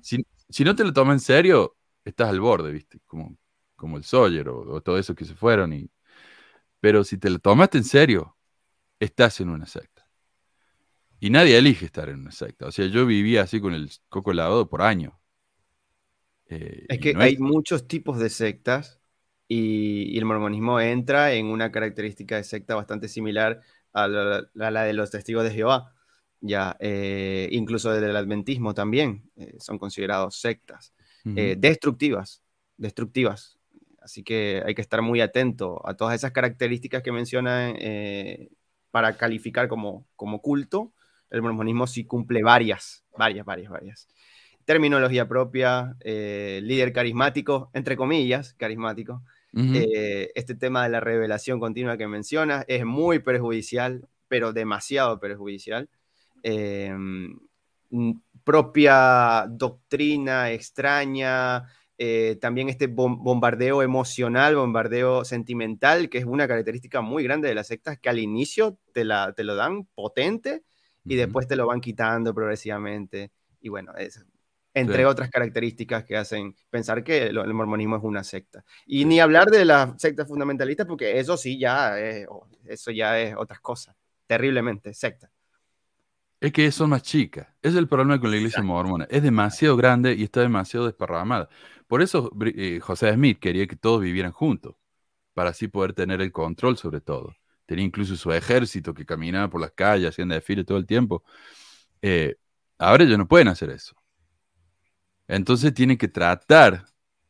Si, no te la toma en serio, estás al borde, ¿viste? Como, como el Sawyer o, o todo eso que se fueron. Y... Pero si te la tomaste en serio, estás en una secta. Y nadie elige estar en una secta. O sea, yo vivía así con el coco lavado por años. Eh, es que hay muchos tipos de sectas y, el mormonismo entra en una característica de secta bastante similar a la, de los testigos de Jehová. Ya, eh, incluso del adventismo también eh, son considerados sectas destructivas, destructivas. Así que hay que estar muy atento a todas esas características que mencionan para calificar como, como culto. El mormonismo sí cumple varias, varias, varias, varias terminología propia, eh, líder carismático, entre comillas, carismático. Eh, este tema de la revelación continua que mencionas es muy perjudicial, pero demasiado perjudicial. Em, propia doctrina extraña, eh, también este bombardeo emocional, bombardeo sentimental, que es una característica muy grande de las sectas, que al inicio te, la, te lo dan potente y después te lo van quitando progresivamente. Y bueno, es, entre otras características que hacen pensar que el, mormonismo es una secta. Y ni hablar de las sectas fundamentalistas, porque eso sí ya es, eso ya es otras cosas, terriblemente, secta. Es que son más chicas. Es el problema con la iglesia mormona. Es demasiado grande y está demasiado desparramada. Por eso eh, José Smith quería que todos vivieran juntos, para así poder tener el control sobre todo. Tenía incluso su ejército que caminaba por las calles, haciendo desfile todo el tiempo. Eh, ahora ellos no pueden hacer eso. Entonces tiene que tratar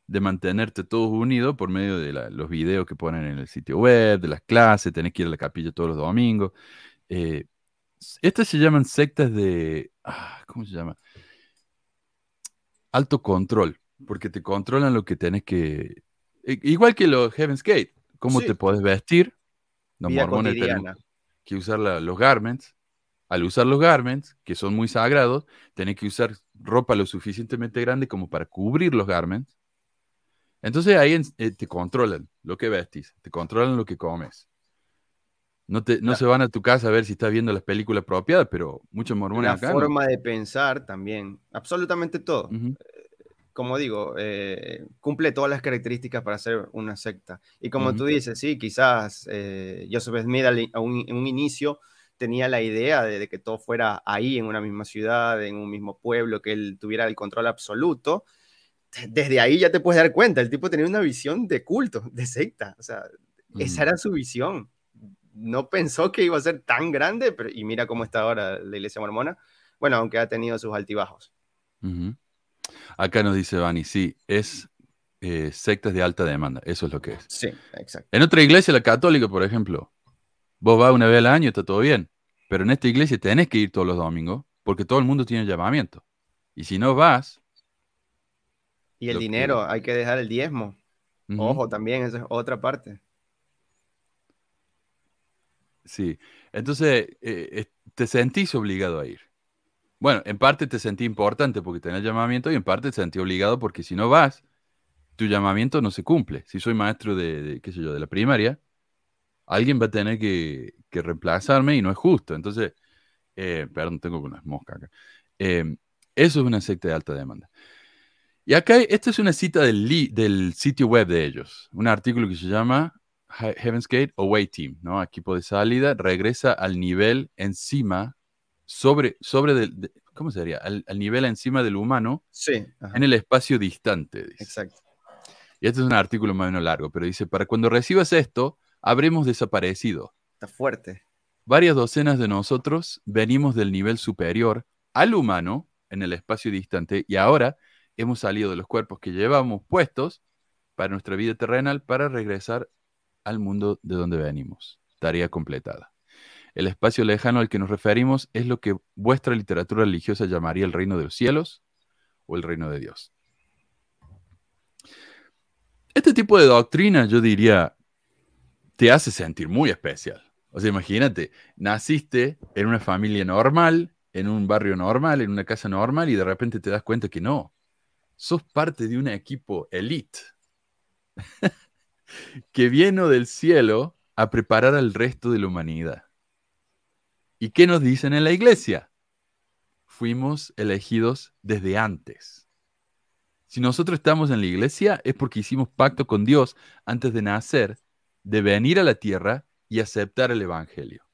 de mantenerte todos unidos por medio de los videos que ponen en el sitio web, de las clases, tenés que ir a la capilla todos los domingos. Eh, estas se llaman sectas de... Ah, ¿Cómo se llama? Alto control, porque te controlan lo que tenés que... Igual que los Heaven's Gate, cómo te puedes vestir. Los mormones tienen que usar los garments al usar los garments, que son muy sagrados, tenés que usar ropa lo suficientemente grande como para cubrir los garments. Entonces ahí eh, te controlan lo que vestís, te controlan lo que comes. No, te, no se van a tu casa a ver si estás viendo las películas apropiadas, pero muchos mormones La forma de pensar también, absolutamente todo. Eh, como digo, eh, cumple todas las características para ser una secta. Y como tú dices, sí, quizás Joseph Smith en un inicio tenía la idea de, que todo fuera ahí, en una misma ciudad, en un mismo pueblo, que él tuviera el control absoluto. Desde ahí ya te puedes dar cuenta, el tipo tenía una visión de culto, de secta, o sea, esa era su visión. No pensó que iba a ser tan grande, pero, y mira cómo está ahora la iglesia mormona. Bueno, aunque ha tenido sus altibajos. Acá nos dice Vani, sí, es eh, sectas de alta demanda, eso es lo que es. Sí, exacto. En otra iglesia, la católica, por ejemplo, Vos vas una vez al año, está todo bien. Pero en esta iglesia tenés que ir todos los domingos porque todo el mundo tiene llamamiento. Y si no vas... Y el dinero, hay que dejar el diezmo. Ojo, también, esa es otra parte. Sí, entonces eh, te sentís obligado a ir. Bueno, en parte te sentí importante porque tenés llamamiento y en parte te sentí obligado porque si no vas, tu llamamiento no se cumple. Si soy maestro de, de qué sé yo, de la primaria, alguien va a tener que, reemplazarme y no es justo. Entonces, eh, perdón, tengo unas moscas acá. Em, eso es una secta de alta demanda. Y acá, esta es una cita del, del sitio web de ellos, un artículo que se llama Heaven's Gate Away Team, ¿no? Equipo de salida, regresa al nivel encima, sobre, sobre ¿cómo sería? Al, nivel encima del humano, sí, en el espacio distante. Exacto. Y este es un artículo más o menos largo, pero dice, para cuando recibas esto, habremos desaparecido. Está fuerte. Varias docenas de nosotros venimos del nivel superior al humano en el espacio distante y ahora hemos salido de los cuerpos que llevamos puestos para nuestra vida terrenal para regresar al mundo de donde venimos. Tarea completada. El espacio lejano al que nos referimos es lo que vuestra literatura religiosa llamaría el reino de los cielos o el reino de Dios. Este tipo de doctrina, yo diría, te hace sentir muy especial. O sea, imagínate, naciste en una familia normal, en un barrio normal, en una casa normal, y de repente te das cuenta que no. Sos parte de un equipo elite que viene del cielo a preparar al resto de la humanidad. ¿Y qué nos dicen en la iglesia? Fuimos elegidos desde antes. Si nosotros estamos en la iglesia es porque hicimos pacto con Dios antes de nacer, de venir a la tierra y aceptar el Evangelio.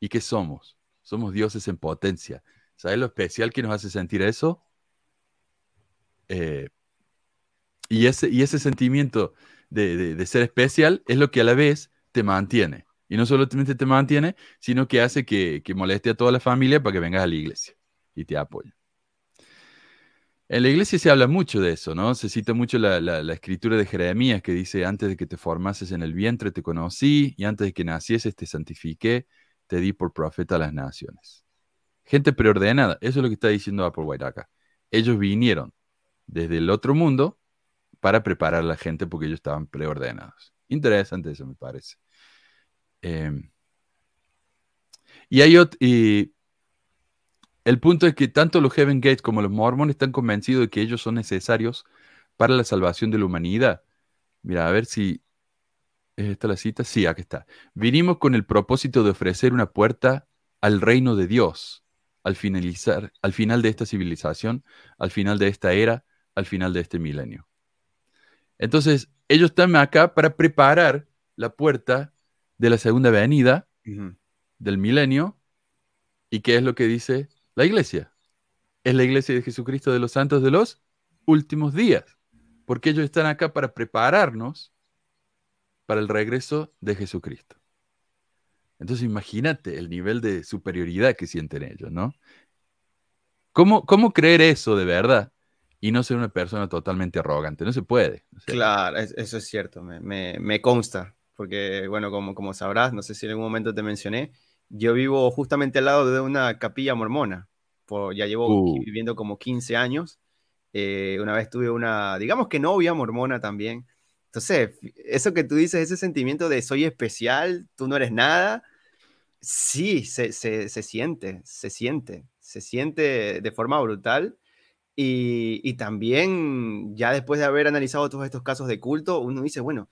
¿Y qué somos? Somos dioses en potencia. ¿Sabes lo especial que nos hace sentir eso? Eh, y, ese, y ese sentimiento de, ser especial es lo que a la vez te mantiene. Y no solamente te mantiene, sino que hace que, moleste a toda la familia para que vengas a la iglesia y te apoye. En la iglesia se habla mucho de eso, ¿no? Se cita mucho la, escritura de Jeremías que dice, antes de que te formases en el vientre te conocí y antes de que nacieses te santifiqué, te di por profeta a las naciones. Gente preordenada, eso es lo que está diciendo Apple White acá. Ellos vinieron desde el otro mundo para preparar a la gente porque ellos estaban preordenados. Interesante eso, me parece. Em, y hay y el punto es que tanto los Heaven Gates como los Mormones están convencidos de que ellos son necesarios para la salvación de la humanidad. Mira, a ver si ¿Es esta la cita? Sí, aquí está. Vinimos con el propósito de ofrecer una puerta al reino de Dios al finalizar, al final de esta civilización, al final de esta era, al final de este milenio. Entonces, ellos están acá para preparar la puerta de la segunda venida del milenio. ¿Y qué es lo que dice la iglesia? Es la iglesia de Jesucristo de los santos de los últimos días. Porque ellos están acá para prepararnos para el regreso de Jesucristo. Entonces imagínate el nivel de superioridad que sienten ellos, ¿no? ¿Cómo, cómo creer eso de verdad y no ser una persona totalmente arrogante? No se puede. claro, eso es cierto, me, me consta porque, bueno, como, como sabrás, no sé si en algún momento te mencioné, yo vivo justamente al lado de una capilla mormona. Por, ya llevo uh. viviendo como 15 años. Eh, una vez tuve una, digamos que novia mormona también. Entonces, eso que tú dices, ese sentimiento de soy especial, tú no eres nada, sí, se, se, se siente, se siente, se siente de forma brutal. Y, y, también, ya después de haber analizado todos estos casos de culto, uno dice, bueno,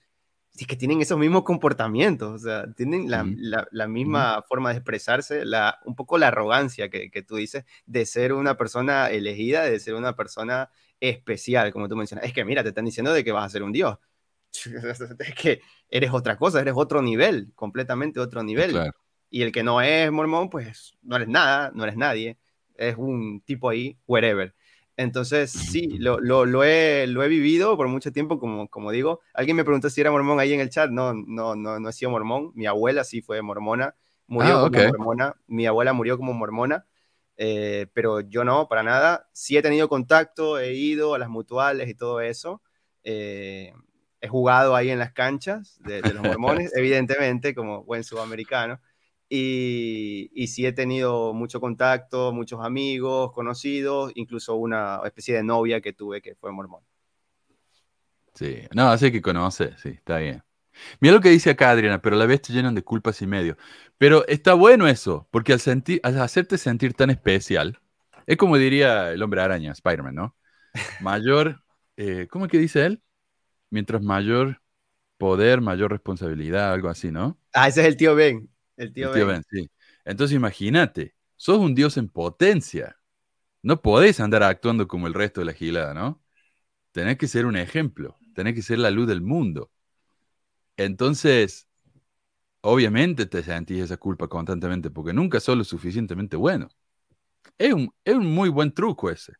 que tienen esos mismos comportamientos, o sea, tienen la, la, misma forma de expresarse, la, un poco la arrogancia que, que, tú dices de ser una persona elegida, de ser una persona especial, como tú mencionas. Es que mira, te están diciendo de que vas a ser un dios. Es que eres otra cosa, eres otro nivel, completamente otro nivel. Y el que no es mormón, pues no eres nada, no eres nadie, es un tipo ahí, wherever. Entonces, sí, lo, lo, he, lo he vivido por mucho tiempo, como, como digo. Alguien me preguntó si era mormón ahí en el chat. No, no, no, no he sido mormón. Mi abuela sí fue mormona. Murió ah, como mormona. Mi abuela murió como mormona. Eh, pero yo no, para nada. Sí he tenido contacto, he ido a las mutuales y todo eso. Eh, he jugado ahí en las canchas de, de los mormones, evidentemente, como buen sudamericano. Y, y, sí he tenido mucho contacto, muchos amigos, conocidos, incluso una especie de novia que tuve que fue mormón. Sí, no, así que conoce, sí, está bien. Mira lo que dice acá Adriana, pero a la vez te llenan de culpas y medio. Pero está bueno eso, porque al, sentir, al hacerte sentir tan especial, es como diría el hombre araña, Spider-Man, ¿no? Mayor, eh, ¿cómo es que dice él? Mientras mayor poder, mayor responsabilidad, algo así, ¿no? Ah, ese es el tío Ben. El tío, ben. sí. Entonces imagínate, sos un dios en potencia. No podés andar actuando como el resto de la gilada, ¿no? Tenés que ser un ejemplo, tenés que ser la luz del mundo. Entonces, obviamente te sentís esa culpa constantemente porque nunca sos lo suficientemente bueno. Es un, es un muy buen truco ese.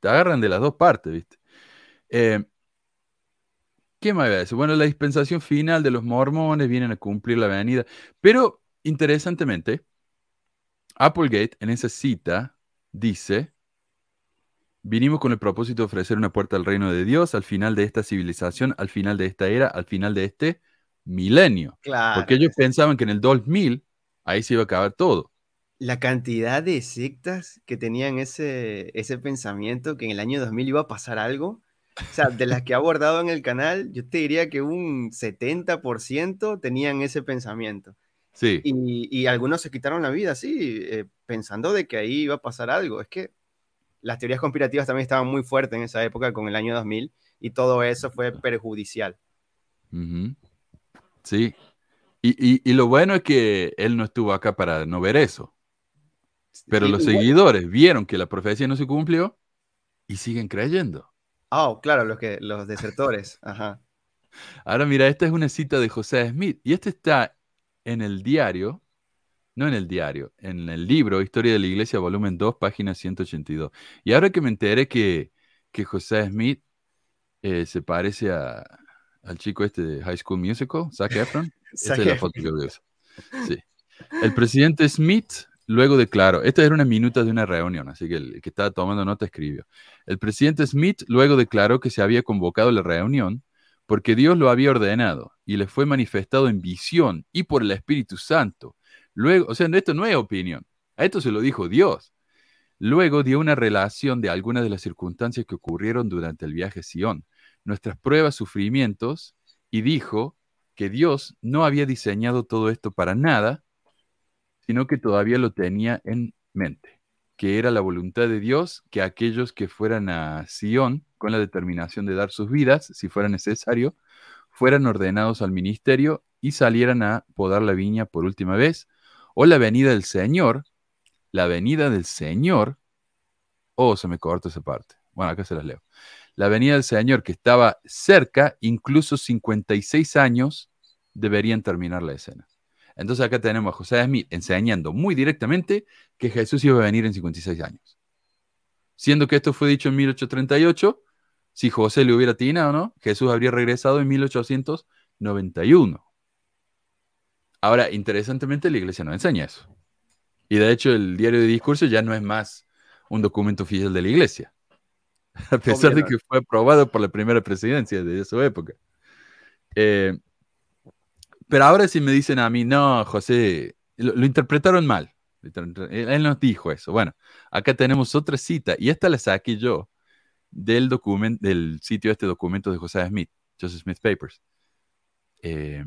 Te agarran de las dos partes, ¿viste? Eh, ¿Qué más decir? Bueno, la dispensación final de los mormones vienen a cumplir la venida. Pero, interesantemente, Applegate en esa cita dice, Vinimos con el propósito de ofrecer una puerta al reino de Dios al final de esta civilización, al final de esta era, al final de este milenio. Claro. Porque ellos pensaban que en el 2000 ahí se iba a acabar todo. La cantidad de sectas que tenían ese, ese pensamiento que en el año 2000 iba a pasar algo. O sea, de las que he abordado en el canal, yo te diría que un 70% tenían ese pensamiento. Sí. Y, y algunos se quitaron la vida, sí, eh, pensando de que ahí iba a pasar algo. Es que las teorías conspirativas también estaban muy fuertes en esa época con el año 2000 y todo eso fue perjudicial. Sí. Y, y- y lo bueno es que él no estuvo acá para no ver eso. Pero los seguidores vieron que la profecía no se cumplió y siguen creyendo. Ah, claro, los, que, los desertores. Ajá. Ahora mira, esta es una cita de José Smith y este está en el diario, no en el diario, en el libro Historia de la Iglesia, volumen 2, página 182. Y ahora que me enteré que, que José Smith eh, se parece a- al chico este de High School Musical, Zac Efron, esta es la foto que. Sí. El presidente Smith luego declaró, esta era una minuta de una reunión, así que el que estaba tomando nota escribió. El presidente Smith luego declaró que se había convocado la reunión porque Dios lo había ordenado y le fue manifestado en visión y por el Espíritu Santo. Luego, o sea, esto no es opinión, a esto se lo dijo Dios. Luego dio una relación de algunas de las circunstancias que ocurrieron durante el viaje a Sion, nuestras pruebas, sufrimientos, y dijo que Dios no había diseñado todo esto para nada, sino que todavía lo tenía en mente, que era la voluntad de Dios que aquellos que fueran a Sion con la determinación de dar sus vidas, si fuera necesario, fueran ordenados al ministerio y salieran a podar la viña por última vez, o la venida del Señor, la venida del Señor, oh, se me corta esa parte. Bueno, acá se las leo. La venida del Señor que estaba cerca, incluso 56 años, deberían terminar la escena. Entonces acá tenemos a José Smith enseñando muy directamente que Jesús iba a venir en 56 años. Siendo que esto fue dicho en 1838, si José le hubiera atinado, ¿no? Jesús habría regresado en 1891. Ahora, interesantemente, la iglesia no enseña eso. Y de hecho, el diario de discurso ya no es más un documento oficial de la iglesia. A pesar de que fue aprobado por la primera presidencia de su época. Eh, pero ahora si me dicen a mí, no, José, lo, lo interpretaron mal. Él, nos dijo eso. Bueno, acá tenemos otra cita, y esta la saqué yo del, document, del sitio este documento de José Smith, Joseph Smith Papers. Eh,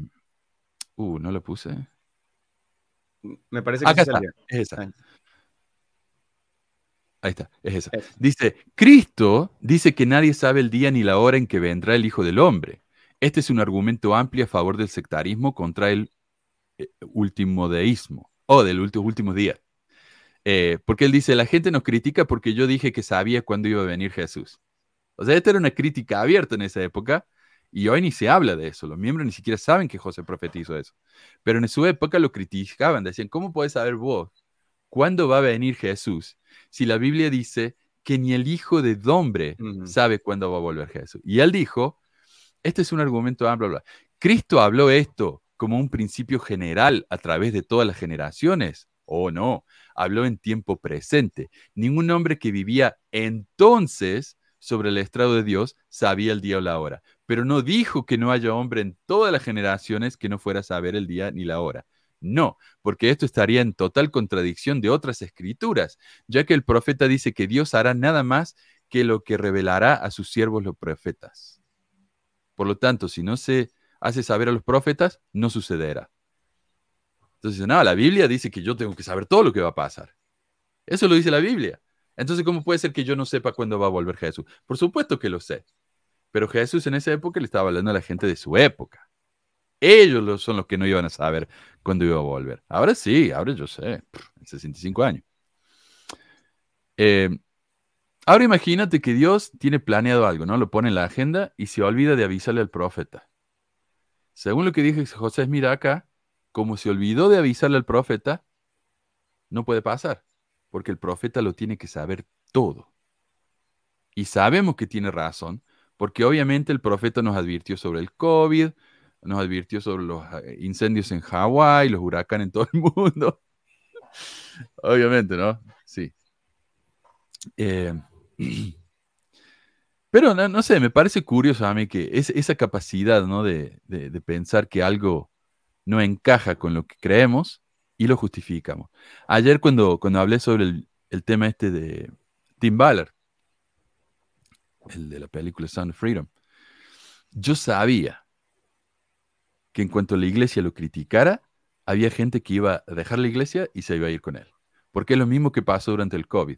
uh, no lo puse. Me parece que Acá está, es esa. Ahí. Ahí está, es esa. Esa. Dice, Cristo dice que nadie sabe el día ni la hora en que vendrá el Hijo del Hombre. Este es un argumento amplio a favor del sectarismo contra el eh, ultimodeísmo, o del último, últimos días. Eh, porque él dice, la gente nos critica porque yo dije que sabía cuándo iba a venir Jesús. O sea, esta era una crítica abierta en esa época y hoy ni se habla de eso. Los miembros ni siquiera saben que José profetizó eso. Pero en su época lo criticaban, decían, ¿cómo puedes saber vos cuándo va a venir Jesús si la Biblia dice que ni el Hijo de Hombre sabe cuándo va a volver Jesús? Y él dijo, este es un argumento amplio. bla, bla. Cristo habló esto como un principio general a través de todas las generaciones. ¿O no? Habló en tiempo presente. Ningún hombre que vivía entonces sobre el estrado de Dios sabía el día o la hora. Pero no dijo que no haya hombre en todas las generaciones que no fuera a saber el día ni la hora. No, porque esto estaría en total contradicción de otras escrituras, ya que el profeta dice que Dios hará nada más que lo que revelará a sus siervos los profetas. Por lo tanto, si no se hace saber a los profetas, no sucederá. Entonces, no, la Biblia dice que yo tengo que saber todo lo que va a pasar. Eso lo dice la Biblia. Entonces, ¿cómo puede ser que yo no sepa cuándo va a volver Jesús? Por supuesto que lo sé. Pero Jesús en esa época le estaba hablando a la gente de su época. Ellos lo- son los que no iban a saber cuándo iba a volver. Ahora sí, ahora yo sé, en 65 años. Eh, ahora imagínate que Dios tiene planeado algo, ¿no? Lo pone en la agenda y se olvida de avisarle al profeta. Según lo que dije José mira acá, como se olvidó de avisarle al profeta, no puede pasar, porque el profeta lo tiene que saber todo. Y sabemos que tiene razón, porque obviamente el profeta nos advirtió sobre el COVID, nos advirtió sobre los eh, incendios en Hawái, los huracanes en todo el mundo. obviamente, ¿no? Sí. Eh, Pero no, sé, me parece curioso a mí que es, esa capacidad, ¿no? De pensar que algo no encaja con lo que creemos y lo justificamos. Ayer cuando, cuando hablé sobre el, el tema este de Tim Ballard, el de la película Sound of Freedom, yo sabía que en cuanto la iglesia lo criticara, había gente que iba a dejar la iglesia y se iba a ir con él. Porque es lo mismo que pasó durante el COVID.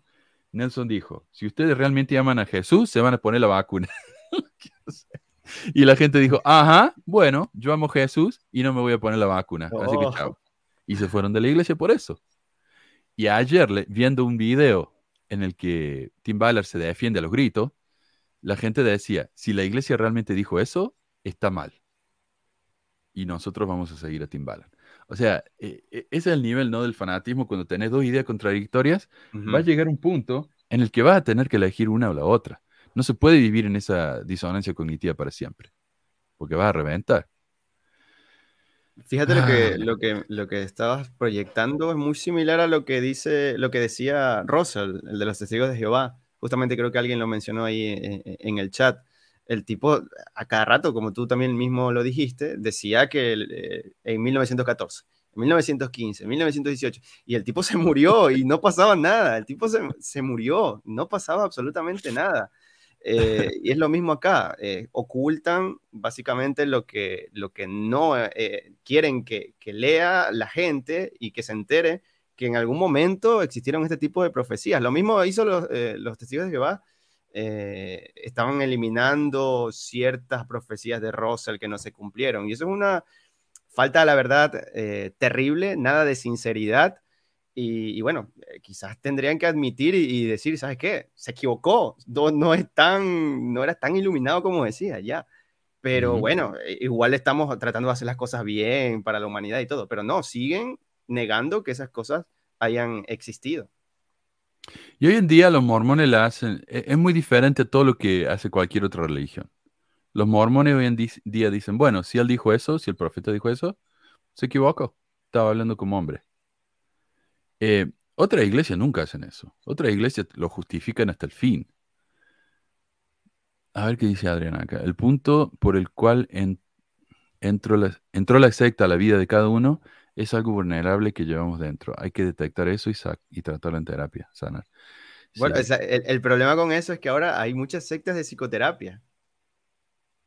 Nelson dijo, si ustedes realmente aman a Jesús, se van a poner la vacuna. y la gente dijo, ajá, bueno, yo amo a Jesús y no me voy a poner la vacuna. Así que Oh. chao. Y se fueron de la iglesia por eso. Y ayer, viendo un video en el que Tim Ballard se defiende a los gritos, la gente decía, si la iglesia realmente dijo eso, está mal. Y nosotros vamos a seguir a Tim Ballard. O sea, eh, eh, ese es el nivel ¿no? del fanatismo cuando tenés dos ideas contradictorias va a llegar un punto en el que vas a tener que elegir una o la otra. No se puede vivir en esa disonancia cognitiva para siempre, porque vas a reventar. Fíjate lo que, Ah. lo que, lo que estabas proyectando es muy similar a lo que dice, lo que decía Russell, el de los testigos de Jehová. Justamente creo que alguien lo mencionó ahí en, en el chat. El tipo, a cada rato, como tú también mismo lo dijiste, decía que eh, en 1914, en 1915, en 1918, y el tipo se murió y no pasaba nada. El tipo se, se murió, no pasaba absolutamente nada. Eh, y es lo mismo acá, eh, ocultan básicamente lo que, lo que no eh, quieren que, que lea la gente y que se entere que en algún momento existieron este tipo de profecías. Lo mismo hizo los, los testigos de Jehová, eh, estaban eliminando ciertas profecías de Russell que no se cumplieron. Y eso es una falta de la verdad eh, terrible, nada de sinceridad. Y, y bueno, eh, quizás tendrían que admitir y, y decir, ¿sabes qué? Se equivocó, no, no, es tan, no era tan iluminado como decía, ya. Pero bueno, igual estamos tratando de hacer las cosas bien para la humanidad y todo, pero no, siguen negando que esas cosas hayan existido. Y hoy en día los mormones la hacen, e- es muy diferente a todo lo que hace cualquier otra religión. Los mormones hoy en día dicen, bueno, si él dijo eso, si el profeta dijo eso, se equivocó, estaba hablando como hombre. Eh, otras iglesias nunca hacen eso. Otras iglesias lo justifican hasta el fin. A ver qué dice Adrián acá. El punto por el cual en- entró, la, entró la secta a la vida de cada uno es algo vulnerable que llevamos dentro. Hay que detectar eso y, tratarlo en terapia, sanar. Bueno, Sí. o sea, el, el problema con eso es que ahora hay muchas sectas de psicoterapia,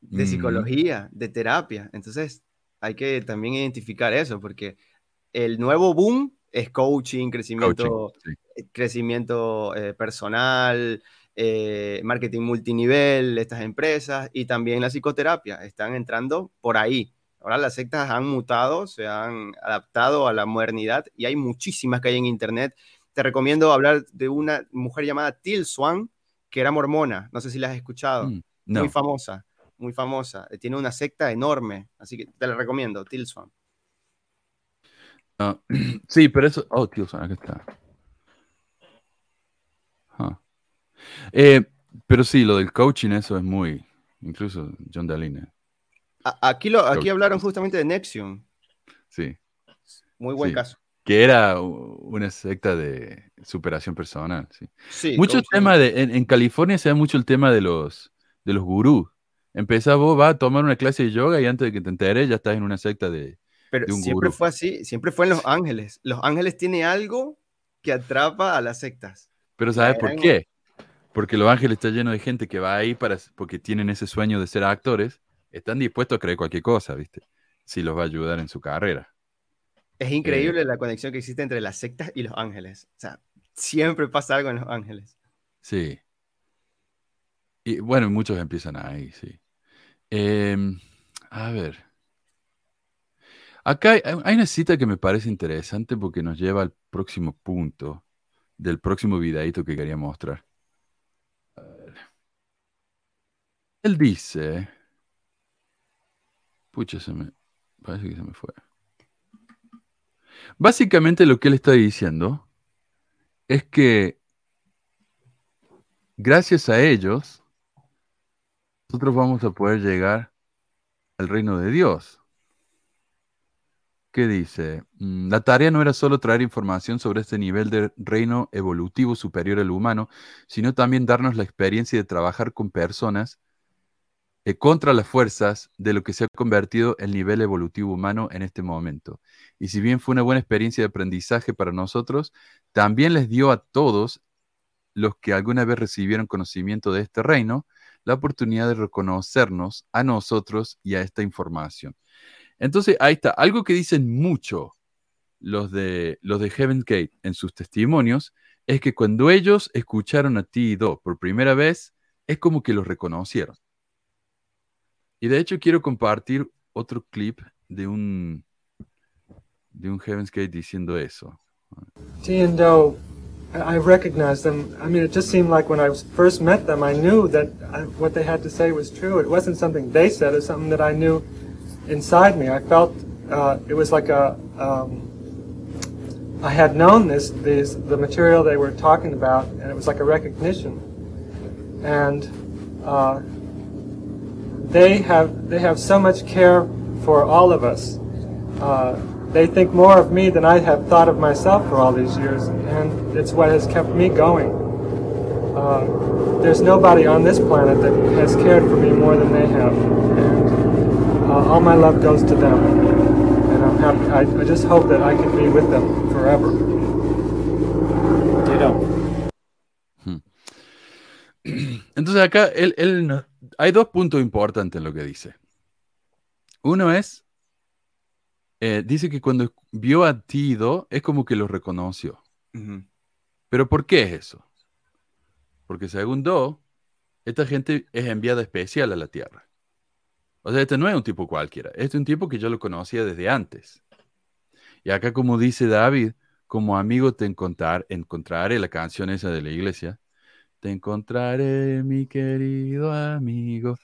de Mm. psicología, de terapia. Entonces, hay que también identificar eso, porque el nuevo boom es coaching, crecimiento, Coaching, sí. crecimiento eh, personal, eh, marketing multinivel, estas empresas y también la psicoterapia están entrando por ahí. Ahora las sectas han mutado, se han adaptado a la modernidad y hay muchísimas que hay en internet. Te recomiendo hablar de una mujer llamada Till Swan, que era mormona. No sé si la has escuchado. Mm, no. Muy famosa, muy famosa. Eh, Tiene una secta enorme, así que te la recomiendo, Till Swan. No. Sí, pero eso. Oh, tío, acá está. Ah. Eh, pero sí, lo del coaching, eso es muy. Incluso John Daline. Aquí, lo, aquí hablaron justamente de Nexium. Sí. Muy buen Sí. caso. Que era una secta de superación personal. Sí. Sí, mucho tema de. En, en California se da mucho el tema de los, de los gurús. Empezás vos, vas a tomar una clase de yoga y antes de que te enteres ya estás en una secta de. Pero de un siempre gurú. fue así, siempre fue en Los Ángeles. Los Ángeles tiene algo que atrapa a las sectas. Pero ¿sabes por qué? Porque Los Ángeles está lleno de gente que va ahí para, porque tienen ese sueño de ser actores, están dispuestos a creer cualquier cosa, ¿viste? Si los va a ayudar en su carrera. Es increíble la conexión que existe entre las sectas y Los Ángeles. O sea, siempre pasa algo en Los Ángeles. Sí. Y bueno, muchos empiezan ahí, sí. Em, a ver. Acá hay, hay una cita que me parece interesante porque nos lleva al próximo punto del próximo videito que quería mostrar. A ver. Él dice. Pucha, se me. Parece que se me fue. Básicamente lo que él está diciendo es que gracias a ellos nosotros vamos a poder llegar al reino de Dios. ¿Qué dice? Mm, La tarea no era solo traer información sobre este nivel de reino evolutivo superior al humano, sino también darnos la experiencia de trabajar con personas eh, contra las fuerzas de lo que se ha convertido el nivel evolutivo humano en este momento. Y si bien fue una buena experiencia de aprendizaje para nosotros, también les dio a todos los que alguna vez recibieron conocimiento de este reino la oportunidad de reconocernos a nosotros y a esta información. Entonces, ahí está, algo que dicen mucho los de, los de Heaven's Gate en sus testimonios es que cuando ellos escucharon a Ti y Do por primera vez, es como que los reconocieron. Y de hecho quiero compartir otro clip de un de un Heaven's Gate diciendo eso. T and Doe, I recognized them. I mean, it just seemed like when I first met them, I knew that I, what they had to say was true. It wasn't something they said; it was something that I knew inside me. I felt uh, it was like a. Um, I had known this, these, the material they were talking about, and it was like a recognition. And uh, they have they have so much care for all of us. Uh, they think more of me than I have thought of myself for all these years, and it's what has kept me going. Uh, there's nobody on this planet that has cared for me more than they have, and uh, all my love goes to them. And I'm happy. I, I just hope that I can be with them forever. Ditto. Entonces acá él, él no- hay dos puntos importantes en lo que dice. Uno es, eh, dice que cuando vio a Tido es como que lo reconoció. Pero ¿por qué es eso? Porque según Do, esta gente es enviada especial a la Tierra. O sea, este no es un tipo cualquiera, este es un tipo que yo lo conocía desde antes. Y acá como dice David, como amigo te encontrar, encontraré la canción esa de la iglesia. Te encontraré, mi querido amigo.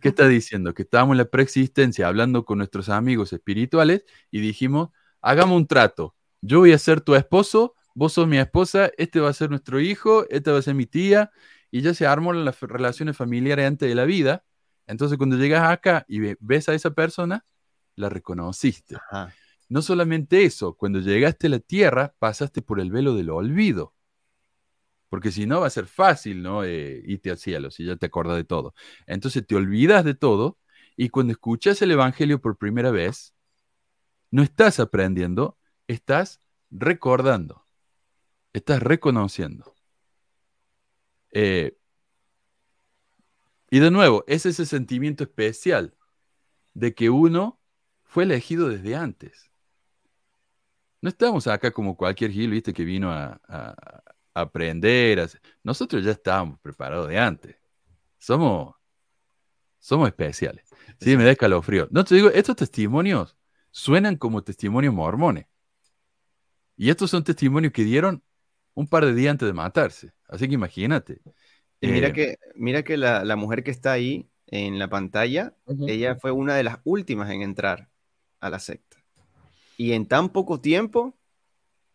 ¿Qué está diciendo? Que estábamos en la preexistencia hablando con nuestros amigos espirituales y dijimos, hagamos un trato. Yo voy a ser tu esposo, vos sos mi esposa, este va a ser nuestro hijo, esta va a ser mi tía, y ya se arman las relaciones familiares antes de la vida. Entonces cuando llegas acá y ve- ves a esa persona, la reconociste. Ajá. No solamente eso, cuando llegaste a la tierra, pasaste por el velo del olvido. Porque si no, va a ser fácil, ¿no? Eh, irte al cielo, si ya te acuerdas de todo. Entonces te olvidas de todo y cuando escuchas el Evangelio por primera vez, no estás aprendiendo, estás recordando, estás reconociendo. Eh, y de nuevo, es ese sentimiento especial de que uno fue elegido desde antes. No estamos acá como cualquier Gil, viste, que vino a aprender. a Nosotros ya estábamos preparados de antes. Somos, somos especiales. Sí, me da escalofrío. No te digo, estos testimonios suenan como testimonios mormones. Y estos son testimonios que dieron un par de días antes de matarse. Así que imagínate. Y mira Eh, que, mira que la, la mujer que está ahí en la pantalla, ella fue una de las últimas en entrar a la secta. Y en tan poco tiempo,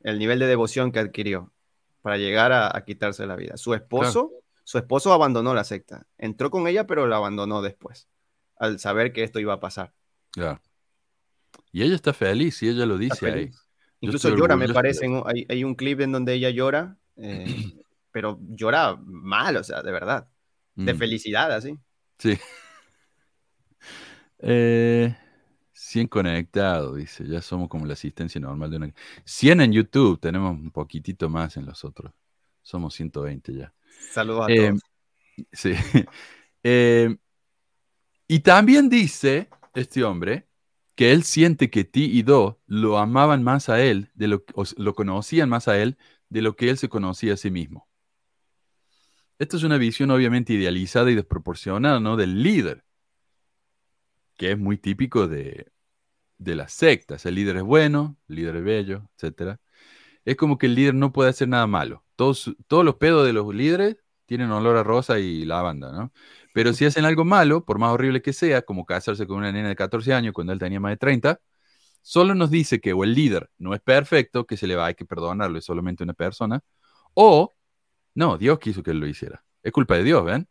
el nivel de devoción que adquirió para llegar a, a quitarse la vida. Su esposo, su esposo abandonó la secta. Entró con ella, pero la abandonó después, al saber que esto iba a pasar. Claro. Y ella está feliz y ella lo dice ahí. Incluso llora, me orgulloso parece. en un- hay, hay un clip en donde ella llora, eh, pero llora mal, o sea, de verdad. De Mm, felicidad, así. Sí. Eh, 100 conectados, dice. Ya somos como la asistencia normal de una. 100 en YouTube, tenemos un poquitito más en los otros. Somos 120 ya. Saludos a Eh, todos. sí. Eh, y también dice este hombre que él siente que Ti y Do lo amaban más a él, de lo, o lo conocían más a él de lo que él se conocía a sí mismo. Esto es una visión obviamente idealizada y desproporcionada, ¿no? Del líder, que es muy típico de, de las sectas. El líder es bueno, el líder es bello, etc. Es como que el líder no puede hacer nada malo. Todos, todos los pedos de los líderes tienen olor a rosa y lavanda, ¿no? Pero si hacen algo malo, por más horrible que sea, como casarse con una nena de 14 años cuando él tenía más de 30, solo nos dice que o el líder no es perfecto, que se le va, hay que perdonarlo, es solamente una persona, o no, Dios quiso que él lo hiciera. Es culpa de Dios, ¿ven?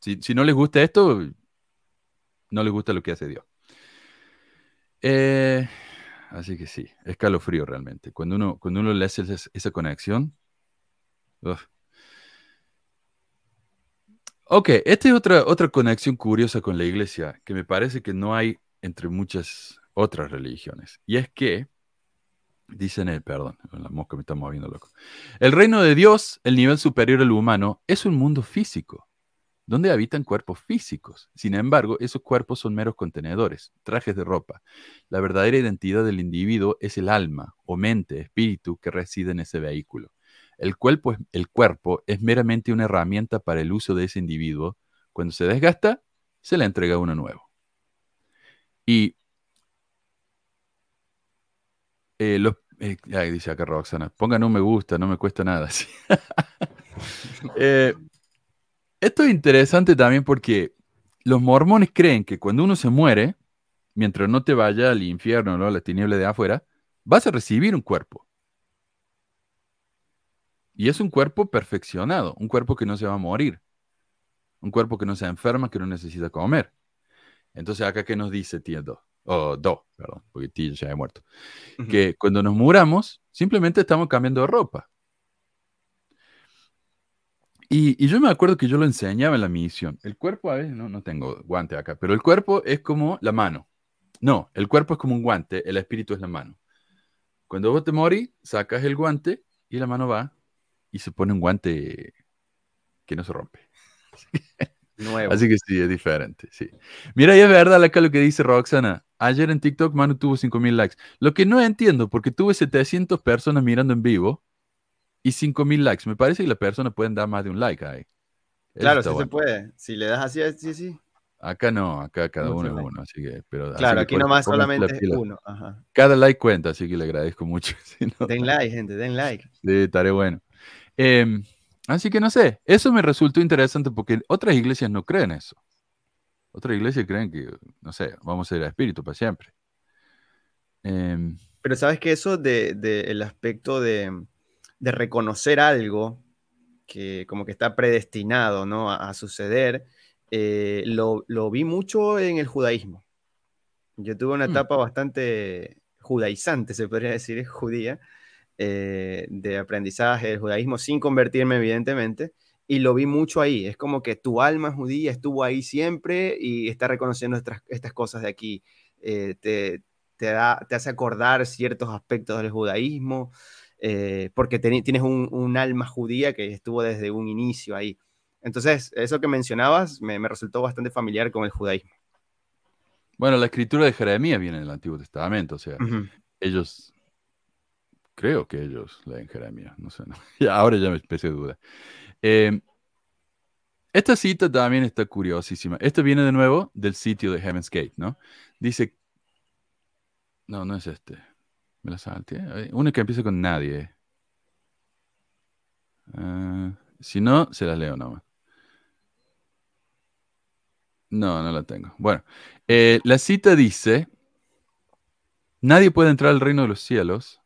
Si, si no les gusta esto, no les gusta lo que hace Dios. Eh, así que sí, escalofrío realmente. Cuando uno, cuando uno le hace esa, conexión. Ok, esta es otra, otra conexión curiosa con la iglesia que me parece que no hay entre muchas otras religiones. Y es que, dicen el, perdón, la mosca me está moviendo loco. El reino de Dios, el nivel superior al humano, es un mundo físico, donde habitan cuerpos físicos. Sin embargo, esos cuerpos son meros contenedores, trajes de ropa. La verdadera identidad del individuo es el alma o mente, espíritu que reside en ese vehículo. El cuerpo, es, el cuerpo es meramente una herramienta para el uso de ese individuo. Cuando se desgasta, se le entrega uno nuevo. Y eh, los, eh, ay, dice acá Roxana, pongan un me gusta, no me cuesta nada. Sí. Eh, esto es interesante también porque los mormones creen que cuando uno se muere, mientras no te vaya al infierno, ¿no? a la tiniebla de afuera, vas a recibir un cuerpo. Y es un cuerpo perfeccionado, un cuerpo que no se va a morir, un cuerpo que no se enferma, que no necesita comer. Entonces, acá, ¿qué nos dice tío Do? O Do, perdón, porque tío ya ha muerto. Que cuando nos muramos, simplemente estamos cambiando de ropa. Y, y yo me acuerdo que yo lo enseñaba en la misión. El cuerpo, a veces, no, no tengo guante acá, pero el cuerpo es como la mano. No, el cuerpo es como un guante, el espíritu es la mano. Cuando vos te morís, sacas el guante y la mano va y se pone un guante que no se rompe. Nuevo. Así que sí, es diferente, sí. Mira, y es verdad acá lo que dice Roxana. Ayer en TikTok Manu tuvo 5000 likes. Lo que no entiendo, porque tuve 700 personas mirando en vivo y 5000 likes. Me parece que las personas pueden dar más de un like ahí. Claro, sí se bueno. puede. Si le das así, sí, sí. Acá no, acá cada uno es like. uno, así que, pero así Claro, que aquí por nomás la solamente es uno. Ajá. Cada like cuenta, así que le agradezco mucho. si no- Den like, gente, den like. Sí, estaré bueno. Em, así que no sé, eso me resultó interesante porque otras iglesias no creen eso. Otras iglesias creen que, no sé, vamos a ir a espíritu para siempre. Em, Pero sabes que eso de, de el aspecto de, de reconocer algo que como que está predestinado ¿no? a, a suceder, eh, lo, lo vi mucho en el judaísmo. Yo tuve una Mm. etapa bastante judaizante, se podría decir, es judía, eh, de aprendizaje del judaísmo, sin convertirme evidentemente, y lo vi mucho ahí. Es como que tu alma judía estuvo ahí siempre y está reconociendo estas, estas cosas de aquí. Eh, te, te, da, te hace acordar ciertos aspectos del judaísmo, eh, porque tienes un, un alma judía que estuvo desde un inicio ahí. Entonces, eso que mencionabas me, me resultó bastante familiar con el judaísmo. bueno, la escritura de Jeremías viene en el Antiguo Testamento, o sea, ellos, creo que ellos leen Jeremías, no sé, no. Ya, ahora ya me empecé a duda. Em, esta cita también está curiosísima. Esto viene de nuevo del sitio de Heaven's Gate, ¿no? Dice, no, no es este. Me la salté. Eh, Uno que empieza con nadie. Ah, si no, se las leo nomás. No, no la tengo. Bueno, eh, la cita dice, nadie puede entrar al reino de los cielos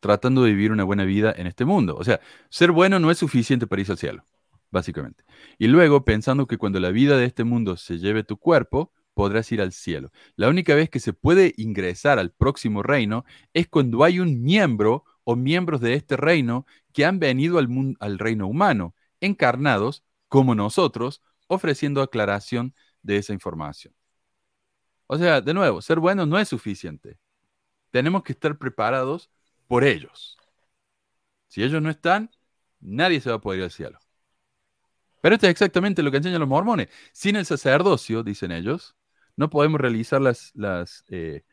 tratando de vivir una buena vida en este mundo. O sea, ser bueno no es suficiente para irse al cielo, básicamente. Y luego pensando que cuando la vida de este mundo se lleve tu cuerpo, podrás ir al cielo. La única vez que se puede ingresar al próximo reino es cuando hay un miembro o miembros de este reino que han venido al, reino humano, encarnados como nosotros, ofreciendo aclaración de esa información. O sea, de nuevo, ser bueno no es suficiente. Tenemos que estar preparados por ellos. Si ellos no están, nadie se va a poder ir al cielo. Pero esto es exactamente lo que enseñan los mormones. Sin el sacerdocio, dicen ellos, no podemos realizar las, las, eh,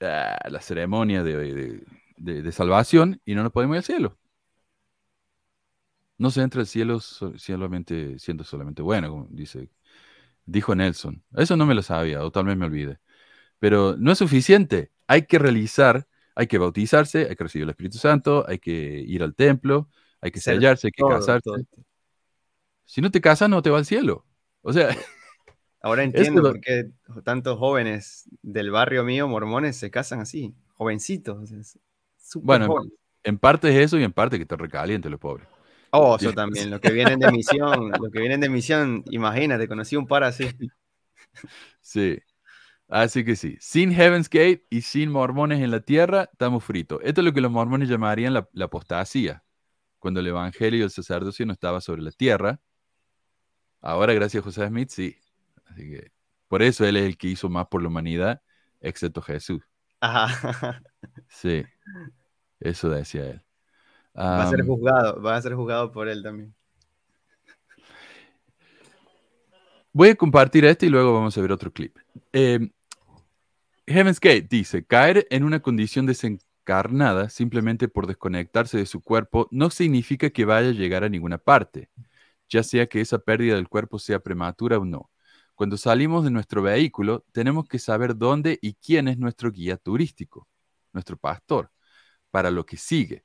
ah, la ceremonia de, de- de- de salvación y no nos podemos ir al cielo. No se entra al cielo so- solamente, siendo solamente bueno, como dice, dijo Nelson. Eso no me lo sabía, o tal vez me olvide. Pero no es suficiente. Hay que realizar, hay que bautizarse, hay que recibir el Espíritu Santo, hay que ir al templo, hay que sellarse, hay que todo, casarse. todo. Si no te casas, no te va al cielo. O sea, Ahora entiendo lo- por qué tantos jóvenes del barrio mío, mormones, se casan así, jovencitos. es Bueno, en parte es eso y en parte que te recaliente los pobres. Oh, eso también, los que vienen de misión, los que vienen de misión, imagínate, conocí un par así. Sí. Así que sí, sin Heaven's Gate y sin mormones en la tierra, estamos fritos. Esto es lo que los mormones llamarían la, la apostasía, cuando el evangelio y el sacerdocio no estaba sobre la tierra. Ahora, gracias a José Smith, sí. Así que por eso él es el que hizo más por la humanidad, excepto Jesús. Ajá. Sí, eso decía él. Va a ser juzgado, va a ser juzgado por él también. Voy a compartir este y luego vamos a ver otro clip. Eh, Heaven's Gate dice, caer en una condición desencarnada simplemente por desconectarse de su cuerpo no significa que vaya a llegar a ninguna parte, ya sea que esa pérdida del cuerpo sea prematura o no. Cuando salimos de nuestro vehículo, tenemos que saber dónde y quién es nuestro guía turístico, nuestro pastor, para lo que sigue.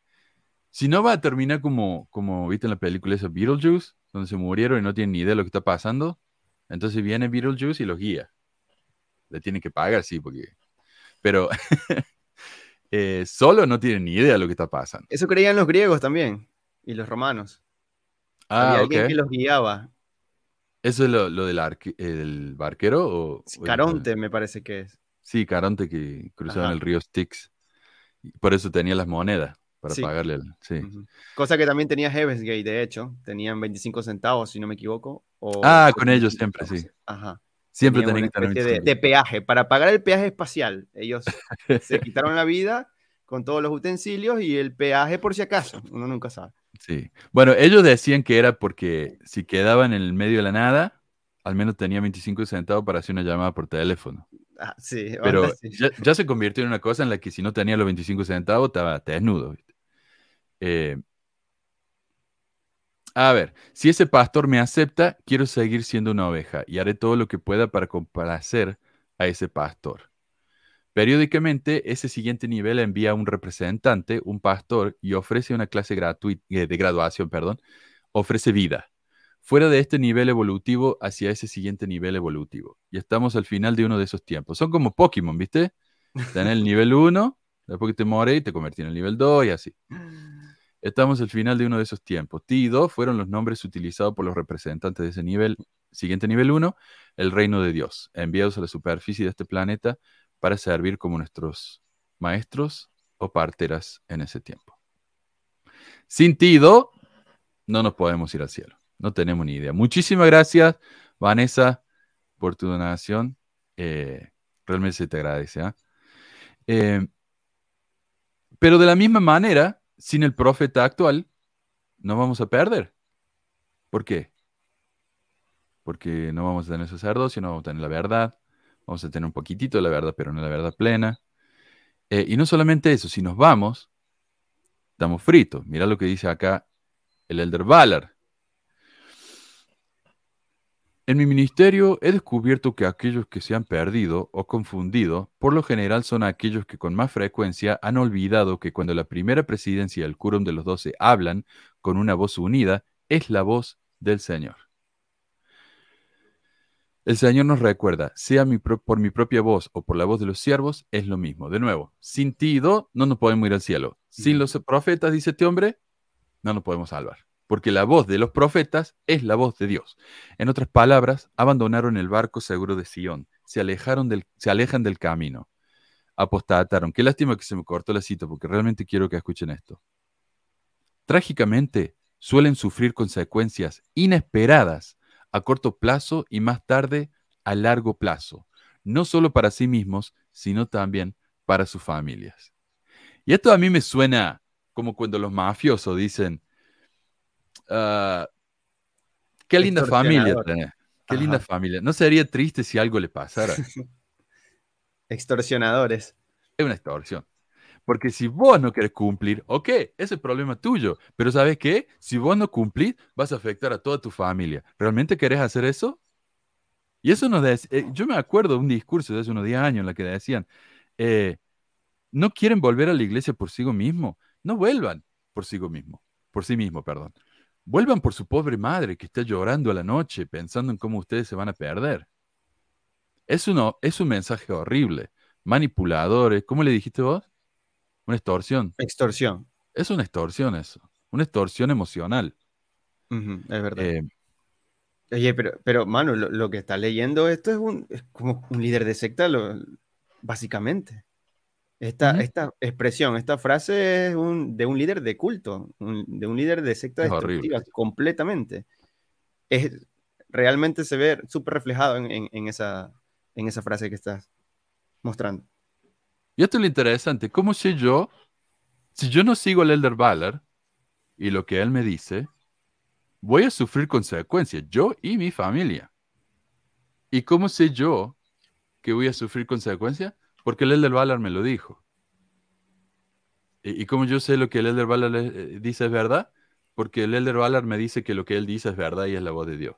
Si no va a terminar como, como viste en la película esa Beetlejuice, donde se murieron y no tienen ni idea de lo que está pasando, entonces viene Beetlejuice y los guía. Le tienen que pagar, sí, porque... Pero eh, solo no tienen ni idea de lo que está pasando. Eso creían los griegos también y los romanos. Había Ah, alguien que los guiaba. ¿Eso es lo, lo del, arque- del barquero? O, o el- Caronte me parece que es. Sí, Caronte que cruzaba en Ajá. el río Styx. Por eso tenía las monedas, para Sí. pagarle. el- sí. Cosa que también tenía Heaven's Gate, de hecho. Tenían 25 centavos, si no me equivoco. o Ah, con ellos 25 siempre, sí. Ajá. Siempre Tenían que tener de, 25. de peaje. Para pagar el peaje espacial, ellos se quitaron la vida con todos los utensilios y el peaje por si acaso. Uno nunca sabe. Sí. Bueno, ellos decían que era porque si quedaban en el medio de la nada, al menos tenía 25 centavos para hacer una llamada por teléfono. Ah, sí, Pero sí. ya, ya se convirtió en una cosa en la que si no tenía los 25 centavos, estaba desnudo. ¿viste? Eh, a ver, si ese pastor me acepta, quiero seguir siendo una oveja y haré todo lo que pueda para complacer a ese pastor. Periódicamente, ese siguiente nivel envía a un representante, un pastor, y ofrece una clase gratuita de graduación, perdón, ofrece vida. Fuera de este nivel evolutivo hacia ese siguiente nivel evolutivo. Y estamos al final de uno de esos tiempos. Son como Pokémon, ¿viste? Tenés el nivel 1, después que te muere y te convertí en el nivel 2 y así. Estamos al final de uno de esos tiempos. Ti y Do fueron los nombres utilizados por los representantes de ese nivel, siguiente nivel 1, el reino de Dios, enviados a la superficie de este planeta para servir como nuestros maestros o parteras en ese tiempo. Sin Ti y Do, no nos podemos ir al cielo. No tenemos ni idea. Muchísimas gracias, Vanessa, por tu donación. Eh, realmente se te agradece. ¿ah? Eh, pero de la misma manera, sin el profeta actual, no vamos a perder. ¿Por qué? Porque no vamos a tener sacerdocio, no vamos a tener la verdad, vamos a tener un poquitito de la verdad, pero no la verdad plena. Eh, y no solamente eso, si nos vamos, estamos fritos. Mira lo que dice acá el Elder Valar. En mi ministerio he descubierto que aquellos que se han perdido o confundido, por lo general son aquellos que con más frecuencia han olvidado que cuando la primera presidencia del Quórum de los Doce hablan con una voz unida, es la voz del Señor. El Señor nos recuerda, sea mi pro- por mi propia voz o por la voz de los siervos, es lo mismo. De nuevo, sin ti y do, no nos podemos ir al cielo. Sin los profetas, dice este hombre, no nos podemos salvar. Porque la voz de los profetas es la voz de Dios. En otras palabras, abandonaron el barco seguro de Sion, se, alejaron del, se alejan del camino, apostataron. Qué lástima que se me cortó la cita, porque realmente quiero que escuchen esto. Trágicamente, suelen sufrir consecuencias inesperadas a corto plazo y más tarde a largo plazo, no solo para sí mismos, sino también para sus familias. Y esto a mí me suena como cuando los mafiosos dicen, ah, qué linda familia tenés, qué linda familia. ¿No sería triste si algo le pasara? Extorsionadores. Es una extorsión. Porque si vos no querés cumplir, ok, ese problema tuyo. Pero ¿sabes qué? Si vos no cumplís, vas a afectar a toda tu familia. ¿Realmente querés hacer eso? Y eso nos dec- eh, yo me acuerdo de un discurso de hace unos 10 años en la que decían, eh, no quieren volver a la iglesia por sí mismo, no vuelvan por sí mismo, por sí mismo, perdón. Vuelvan por su pobre madre que está llorando a la noche pensando en cómo ustedes se van a perder. Es, uno, es un mensaje horrible. Manipuladores, ¿cómo le dijiste vos? Una extorsión. Extorsión. Es una extorsión eso. Una extorsión emocional. Es verdad. Eh, Oye, pero, pero mano, lo, lo que está leyendo esto es, un, es como un líder de secta, lo, básicamente. Esta, esta expresión, esta frase es un- de un líder de culto, un- de un líder de secta Es horrible. destructiva, completamente. Es, realmente se ve súper reflejado en, en- en esa, en esa frase que estás mostrando. Y esto es lo interesante. ¿Cómo sé yo? Si yo no sigo al Elder Ballard y lo que él me dice, voy a sufrir consecuencias, yo y mi familia. ¿Y cómo sé yo que voy a sufrir consecuencias? Porque el Elder Ballard me lo dijo. ¿Y, cómo yo sé lo que el Elder Ballard eh, dice es verdad? Porque el Elder Ballard me dice que lo que él dice es verdad y es la voz de Dios.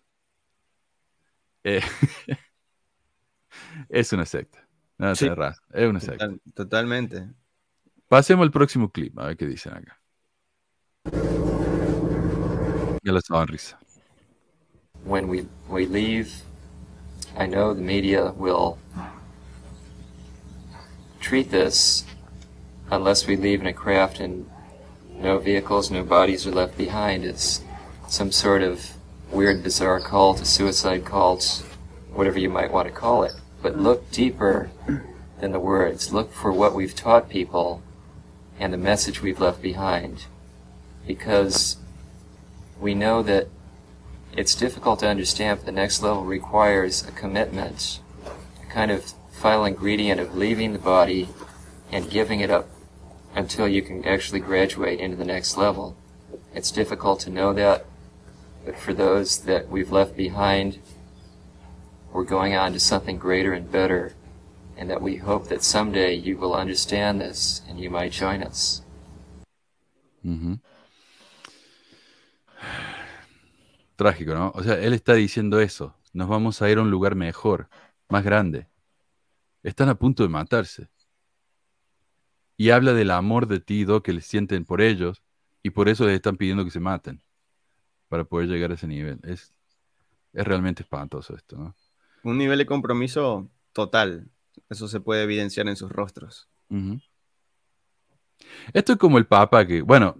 Eh, es una secta. No, Sí. tenés razón, es una secta. Total- totalmente. Pasemos al próximo clip, a ver qué dicen acá. Ya la sonrisa. when we, we leave, I know the media will treat this, unless we leave in a craft and no vehicles, no bodies are left behind, It's some sort of weird, bizarre cult, a suicide cult, whatever you might want to call it. But look deeper than the words. Look for what we've taught people and the message we've left behind. Because we know that it's difficult to understand, but the next level requires a commitment, a kind of final ingredient of leaving the body and giving it up until you can actually graduate into the next level. It's difficult to know that, but for those that we've left behind, we're going on to something greater and better, and that we hope that someday you will understand this and you might join us. Trágico, ¿no? O sea, él está diciendo eso. Nos vamos a ir a un lugar mejor, más grande. Están a punto de matarse. Y habla del amor de ti, Do, que le sienten por ellos, y por eso les están pidiendo que se maten, para poder llegar a ese nivel. Es, es realmente espantoso esto, ¿no? Un nivel de compromiso total. Eso se puede evidenciar en sus rostros. Esto es como el Papa que, bueno,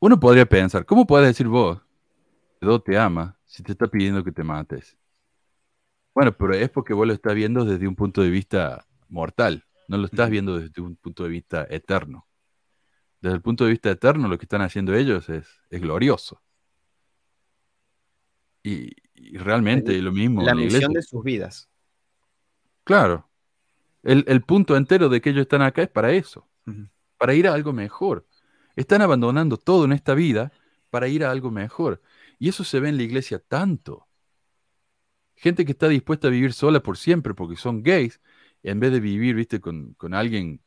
uno podría pensar, ¿cómo puedes decir vos que Dios te ama si te está pidiendo que te mates? Bueno, pero es porque vos lo estás viendo desde un punto de vista mortal, no lo estás viendo desde un punto de vista eterno. Desde el punto de vista eterno, lo que están haciendo ellos es, es glorioso. Y, y realmente lo mismo. La la misión iglesia. de sus vidas. Claro. El, el punto entero de que ellos están acá es para eso, para ir a algo mejor. Están abandonando todo en esta vida para ir a algo mejor. Y eso se ve en la iglesia tanto. Gente que está dispuesta a vivir sola por siempre porque son gays, en vez de vivir, viste, con, con alguien,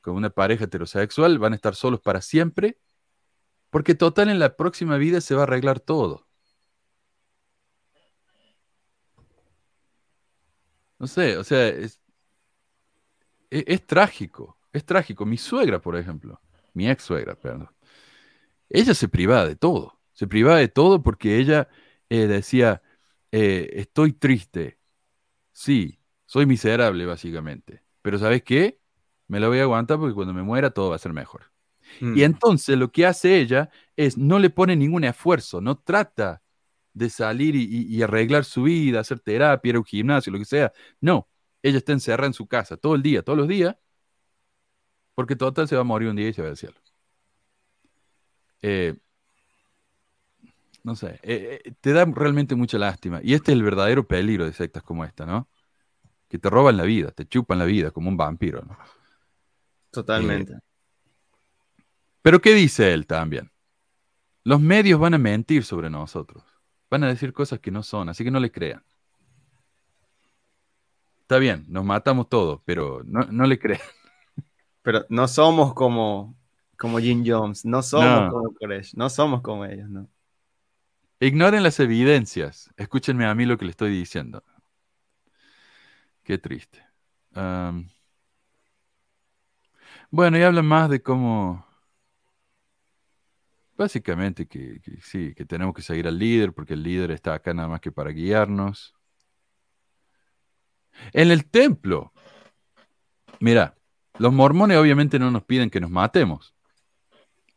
con una pareja heterosexual, van a estar solos para siempre, porque total en la próxima vida se va a arreglar todo. No sé, o sea, es, es, es trágico, es trágico. Mi suegra, por ejemplo, mi ex suegra, perdón, ella se privaba de todo, se privaba de todo porque ella eh, decía, eh, estoy triste, sí, soy miserable básicamente, pero ¿sabes qué? Me la voy a aguantar porque cuando me muera todo va a ser mejor. Mm. Y entonces lo que hace ella es no le pone ningún esfuerzo, no trata de salir y, y- arreglar su vida, hacer terapia, ir a un gimnasio, lo que sea. No, ella está encerrada en su casa todo el día, todos los días, porque total se va a morir un día y se va al cielo. Eh, no sé, eh, eh, te da realmente mucha lástima. Y este es el verdadero peligro de sectas como esta, ¿no? Que te roban la vida, te chupan la vida como un vampiro, ¿no? Totalmente. Pero ¿qué dice él también? Los medios van a mentir sobre nosotros. Van a decir cosas que no son, así que no le crean. Está bien, nos matamos todos, pero no, no le crean. Pero no somos como, como Jim Jones, no somos No. como Koresh, no somos como ellos, ¿no? Ignoren las evidencias. Escúchenme a mí lo que le estoy diciendo. Qué triste. Bueno, y hablan más de cómo... Básicamente que, que sí, que tenemos que seguir al líder porque el líder está acá nada más que para guiarnos. En el templo, mira, los mormones obviamente no nos piden que nos matemos,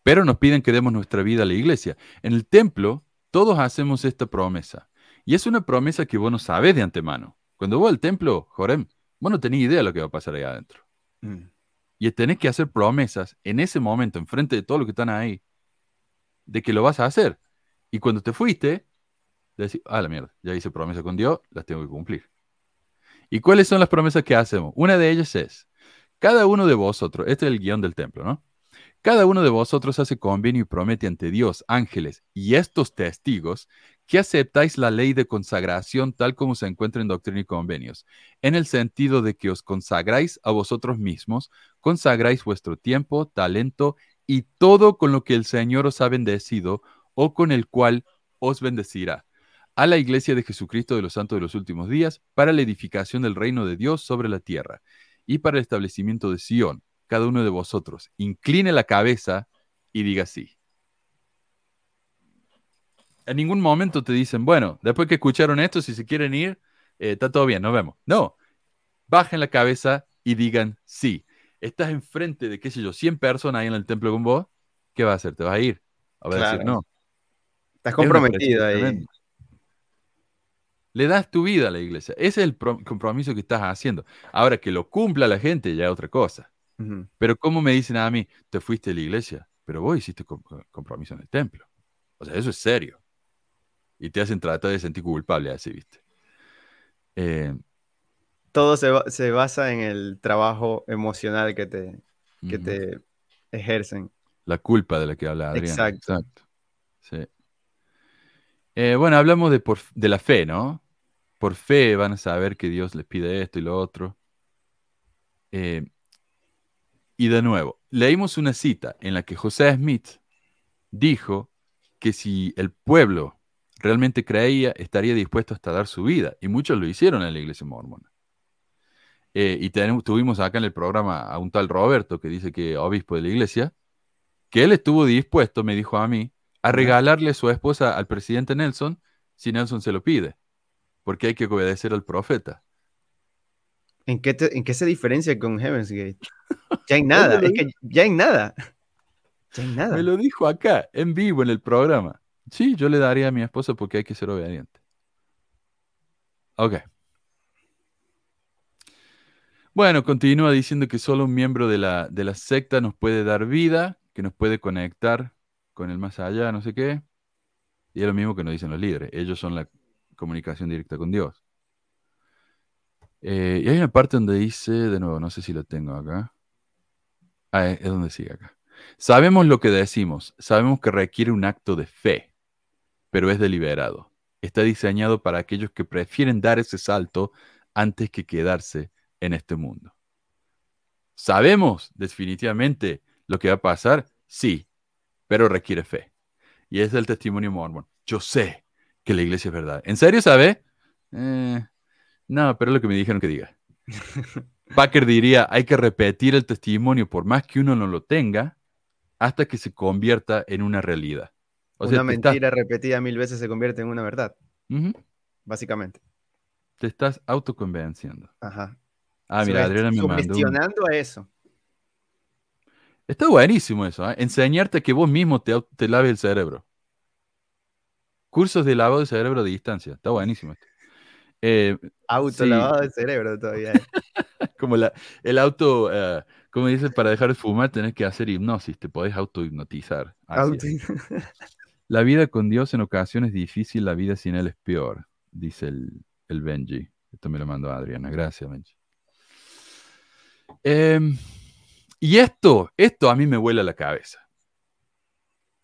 pero nos piden que demos nuestra vida a la iglesia. En el templo, todos hacemos esta promesa. Y es una promesa que vos no sabes de antemano. Cuando vos al templo, Jorem, vos no tenés idea de lo que va a pasar ahí adentro. Mm. Y tenés que hacer promesas en ese momento, enfrente de todo lo que están ahí, de que lo vas a hacer. Y cuando te fuiste, decís, ah, la mierda, ya hice promesa con Dios, las tengo que cumplir. ¿Y cuáles son las promesas que hacemos? Una de ellas es, cada uno de vosotros, este es el guion del templo, ¿no? Cada uno de vosotros hace convenio y promete ante Dios, ángeles y estos testigos que aceptáis la ley de consagración tal como se encuentra en Doctrina y Convenios, en el sentido de que os consagráis a vosotros mismos, consagráis vuestro tiempo, talento y todo con lo que el Señor os ha bendecido o con el cual os bendecirá a la iglesia de Jesucristo de los Santos de los Últimos Días para la edificación del reino de Dios sobre la tierra y para el establecimiento de Sión cada uno de vosotros incline la cabeza y diga sí. En ningún momento te dicen, bueno, después que escucharon esto, si se quieren ir, eh, está todo bien, nos vemos. No, bajen la cabeza y digan sí. Estás enfrente de, qué sé yo, 100 personas ahí en el templo con vos, ¿qué vas a hacer? ¿Te vas a ir? A ver, decir no. Estás comprometido ahí. Le das tu vida a la iglesia. Ese es el compromiso que estás haciendo. Ahora que lo cumpla la gente ya es otra cosa. Pero ¿cómo me dicen a mí, te fuiste a la iglesia, pero vos hiciste compromiso en el templo? O sea, eso es serio. Y te hacen tratar de sentir culpable así, ¿viste? Eh, Todo se, basa en el trabajo emocional que te, que te ejercen. La culpa de la que habla Adrián. Exacto. Sí. Eh, bueno, hablamos de, de la fe, ¿no? Por fe van a saber que Dios les pide esto y lo otro. Eh, y de nuevo, leímos una cita en la que José Smith dijo que si el pueblo realmente creía, estaría dispuesto hasta dar su vida. Y muchos lo hicieron en la iglesia mormona. Eh, y tuvimos acá en el programa a un tal Roberto, que dice que obispo de la iglesia, que él estuvo dispuesto, me dijo a mí, a regalarle su esposa al presidente Nelson si Nelson se lo pide, porque hay que obedecer al profeta. ¿En qué, ¿En qué se diferencia con Heaven's Gate? Ya hay nada, es que ya hay nada. Ya hay nada. Me lo dijo acá, en vivo, en el programa. Sí, yo le daría a mi esposa porque hay que ser obediente. Ok. Bueno, continúa diciendo que solo un miembro de la, de la secta nos puede dar vida, que nos puede conectar con el más allá, no sé qué. Y es lo mismo que nos dicen los líderes. Ellos son la comunicación directa con Dios. Eh, y hay una parte donde dice, de nuevo, no sé si lo tengo acá. Ah, es donde sigue acá. Sabemos lo que decimos, sabemos que requiere un acto de fe, pero es deliberado. Está diseñado para aquellos que prefieren dar ese salto antes que quedarse en este mundo. ¿Sabemos definitivamente lo que va a pasar? Sí, pero requiere fe. Y es el testimonio mormón. Yo sé que la iglesia es verdad. ¿En serio sabe? Eh, no, pero es lo que me dijeron que diga. Packer diría, hay que repetir el testimonio por más que uno no lo tenga, hasta que se convierta en una realidad. una mentira repetida mil veces se convierte en una verdad. Básicamente. Te estás autoconvenciendo. Ajá. Ah, mira, Adriana me mandó. a eso. Está buenísimo eso, ¿eh? enseñarte que vos mismo te, te laves el cerebro. Cursos de lavado de cerebro de distancia. Está buenísimo esto. Eh, auto lavado de cerebro todavía. Eh. como la, el auto, uh, como dices, para dejar de fumar tenés que hacer hipnosis, te podés auto-hipnotizar. la vida con Dios en ocasiones es difícil, la vida sin Él es peor, dice el, el Benji. Esto me lo mandó Adriana. Gracias, Benji. Em, y esto, esto a mí me vuela la cabeza.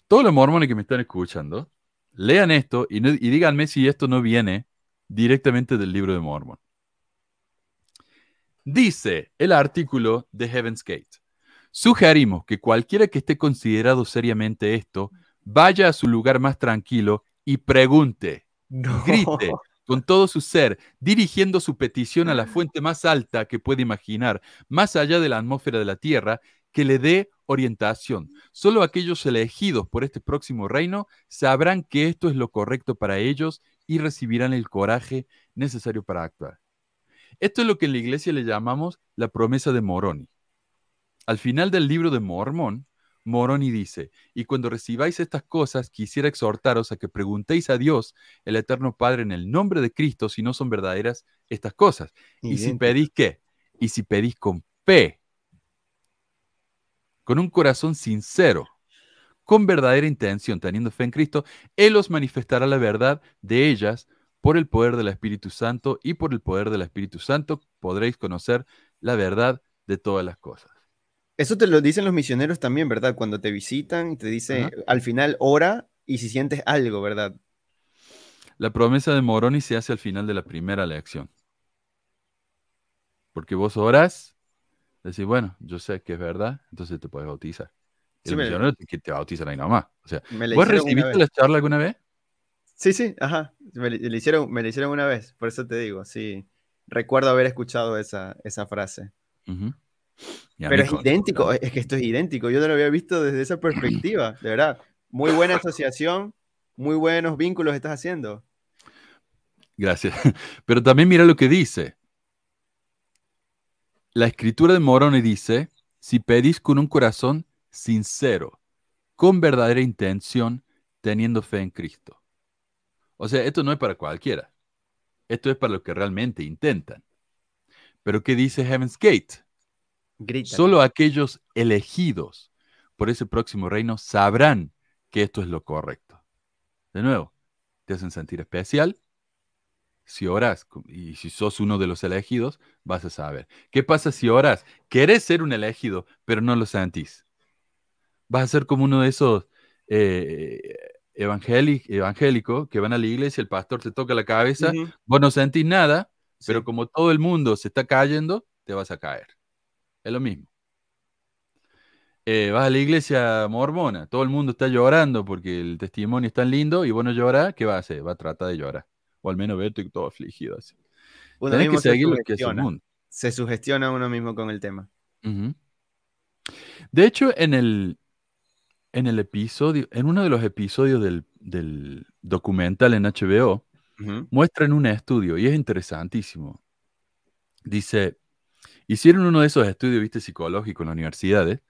Todos los mormones que me están escuchando, lean esto y, y díganme si esto no viene directamente del libro de Mormon. Dice el artículo de Heaven's Gate. Sugerimos que cualquiera que esté considerado seriamente esto vaya a su lugar más tranquilo y pregunte, grite con todo su ser, dirigiendo su petición a la fuente más alta que puede imaginar, más allá de la atmósfera de la Tierra, que le dé orientación. Solo aquellos elegidos por este próximo reino sabrán que esto es lo correcto para ellos y recibirán el coraje necesario para actuar. Esto es lo que en la iglesia le llamamos la promesa de Moroni. Al final del libro de Mormón, Moroni dice, y cuando recibáis estas cosas, quisiera exhortaros a que preguntéis a Dios, el Eterno Padre, en el nombre de Cristo, si no son verdaderas estas cosas. Y si Idéntico. pedís qué? Y si pedís con fe, con un corazón sincero, con verdadera intención, teniendo fe en Cristo, Él os manifestará la verdad de ellas por el poder del Espíritu Santo y por el poder del Espíritu Santo podréis conocer la verdad de todas las cosas. Eso te lo dicen los misioneros también, ¿verdad? Cuando te visitan, te dice Ajá. al final ora y si sientes algo, ¿verdad? La promesa de Moroni se hace al final de la primera lección. Porque vos orás, decís, bueno, yo sé que es verdad, entonces te puedes bautizar. Sí, los me- misioneros que te bautizan ahí nomás. O sea, ¿vos recibiste la charla alguna vez? Sí, sí, ajá. Me, le- le hicieron, me la hicieron una vez, por eso te digo, sí. Recuerdo haber escuchado esa, esa frase. Y Pero es idéntico, es que esto es idéntico. Yo no lo había visto desde esa perspectiva, de verdad. Muy buena asociación, muy buenos vínculos estás haciendo. Gracias. Pero también mira lo que dice. La escritura de Moroni dice, si pedís con un corazón sincero, con verdadera intención, teniendo fe en Cristo. O sea, esto no es para cualquiera. Esto es para los que realmente intentan. Pero ¿qué dice Heaven's Gate? Grita. Solo aquellos elegidos por ese próximo reino sabrán que esto es lo correcto. De nuevo, te hacen sentir especial. Si oras y si sos uno de los elegidos, vas a saber. ¿Qué pasa si oras? Querés ser un elegido, pero no lo sentís. Vas a ser como uno de esos eh, evangéli- evangélicos que van a la iglesia, el pastor te toca la cabeza, Ujú, vos no sentís nada, pero como todo el mundo se está cayendo, te vas a caer. Es lo mismo. Eh, vas a la iglesia mormona, todo el mundo está llorando porque el testimonio es tan lindo y vos no llorás, ¿qué vas a hacer? Va a tratar de llorar. O al menos verte todo afligido así. Uno Tenés que mismo se seguir lo que es el sugestiona. mundo. Se sugestiona uno mismo con el tema. De hecho, en el, en el episodio, en uno de los episodios del, del documental en HBO, Ujú, muestran un estudio y es interesantísimo. Dice, hicieron uno de esos estudios, viste, psicológicos en las universidades,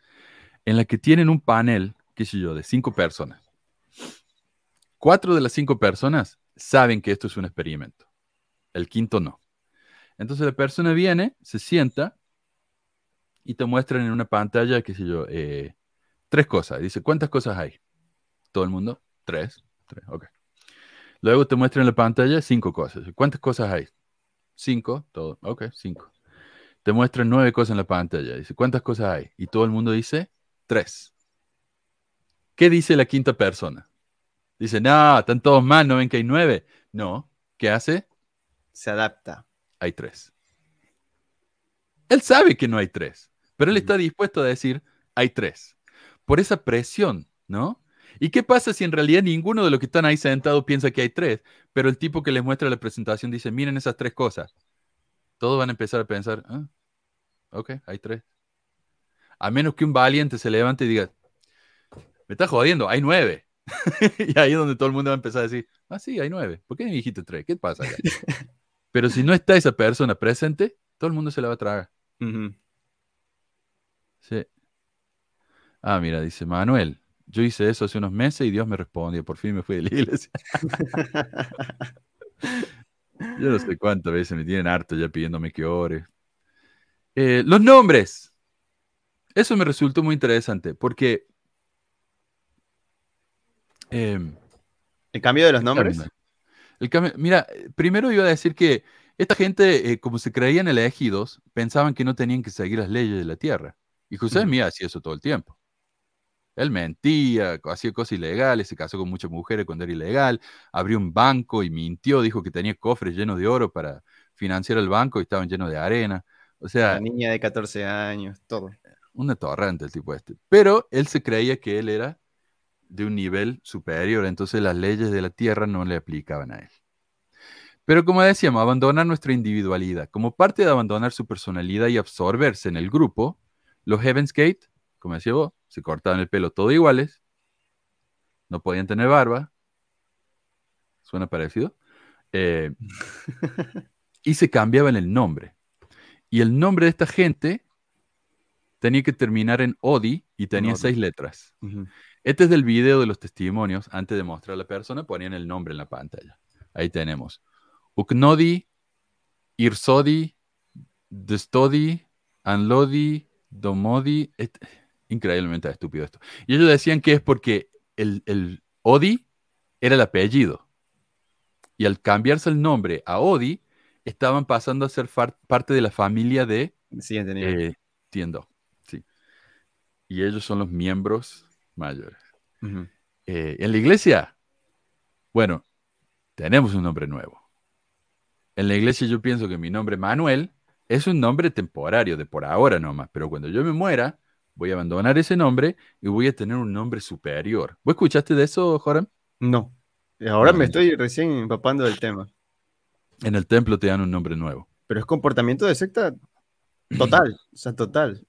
en la que tienen un panel, qué sé yo, de cinco personas. Cuatro de las cinco personas saben que esto es un experimento. El quinto no. Entonces la persona viene, se sienta y te muestran en una pantalla, qué sé yo, eh, tres cosas. Dice, ¿cuántas cosas hay? Todo el mundo, tres. tres, ok. Luego te muestran en la pantalla cinco cosas. ¿Cuántas cosas hay? Cinco, todo. Ok, cinco. Te muestran nueve cosas en la pantalla. Dice, ¿cuántas cosas hay? Y todo el mundo dice, tres. ¿Qué dice la quinta persona? Dice, no, están todos mal, ¿no ven que hay nueve? No. ¿Qué hace? Se adapta. Hay tres. Él sabe que no hay tres, pero él está dispuesto a decir, hay tres. Por esa presión, ¿no? ¿Y qué pasa si en realidad ninguno de los que están ahí sentados piensa que hay tres, pero el tipo que les muestra la presentación dice, miren esas tres cosas? Todos van a empezar a pensar, ah, ok, hay tres. A menos que un valiente se levante y diga, me está jodiendo, hay nueve. y ahí es donde todo el mundo va a empezar a decir, ah, sí, hay nueve. ¿Por qué me dijiste tres? ¿Qué pasa acá? Pero si no está esa persona presente, todo el mundo se la va a tragar. Sí. Ah, mira, dice Manuel. Yo hice eso hace unos meses y Dios me respondió. Por fin me fui de la iglesia. Yo no sé cuántas veces me tienen harto ya pidiéndome que ore. Eh, los nombres. Eso me resultó muy interesante porque. em, ¿El cambio de los nombres? el cambio- mira, primero iba a decir que esta gente, eh, como se creían elegidos, pensaban que no tenían que seguir las leyes de la tierra. Y José. Mía hacía eso todo el tiempo. Él mentía, hacía cosas ilegales, se casó con muchas mujeres cuando era ilegal, abrió un banco y mintió, dijo que tenía cofres llenos de oro para financiar el banco y estaban llenos de arena. O sea, La niña de 14 años, todo. una torrente el tipo este. Pero él se creía que él era de un nivel superior, entonces las leyes de la tierra no le aplicaban a él. Pero como decíamos, abandonar nuestra individualidad. Como parte de abandonar su personalidad y absorberse en el grupo, los Heaven's Gate, como decía vos, se cortaban el pelo todo iguales, no podían tener barba, suena parecido, eh, y se cambiaban el nombre. Y el nombre de esta gente tenía que terminar en Odi y tenía Odi. seis letras. Este es del video de los testimonios. Antes de mostrar a la persona, ponían el nombre en la pantalla. Ahí tenemos. Uknodi, Irsodi, Destodi, Anlodi, Domodi. Increíblemente estúpido esto. Y ellos decían que es porque el, el Odi era el apellido. Y al cambiarse el nombre a Odi, estaban pasando a ser parte de la familia de nivel. eh, Tiendo. Sí. Y ellos son los miembros mayores. Eh, en la iglesia, bueno, tenemos un nombre nuevo. En la iglesia yo pienso que mi nombre Manuel es un nombre temporario, de por ahora nomás, pero cuando yo me muera, voy a abandonar ese nombre y voy a tener un nombre superior. ¿Vos escuchaste de eso, Joram? No. Ahora No, me no. estoy recién empapando del tema. En el templo te dan un nombre nuevo. Pero es comportamiento de secta total. o sea, total.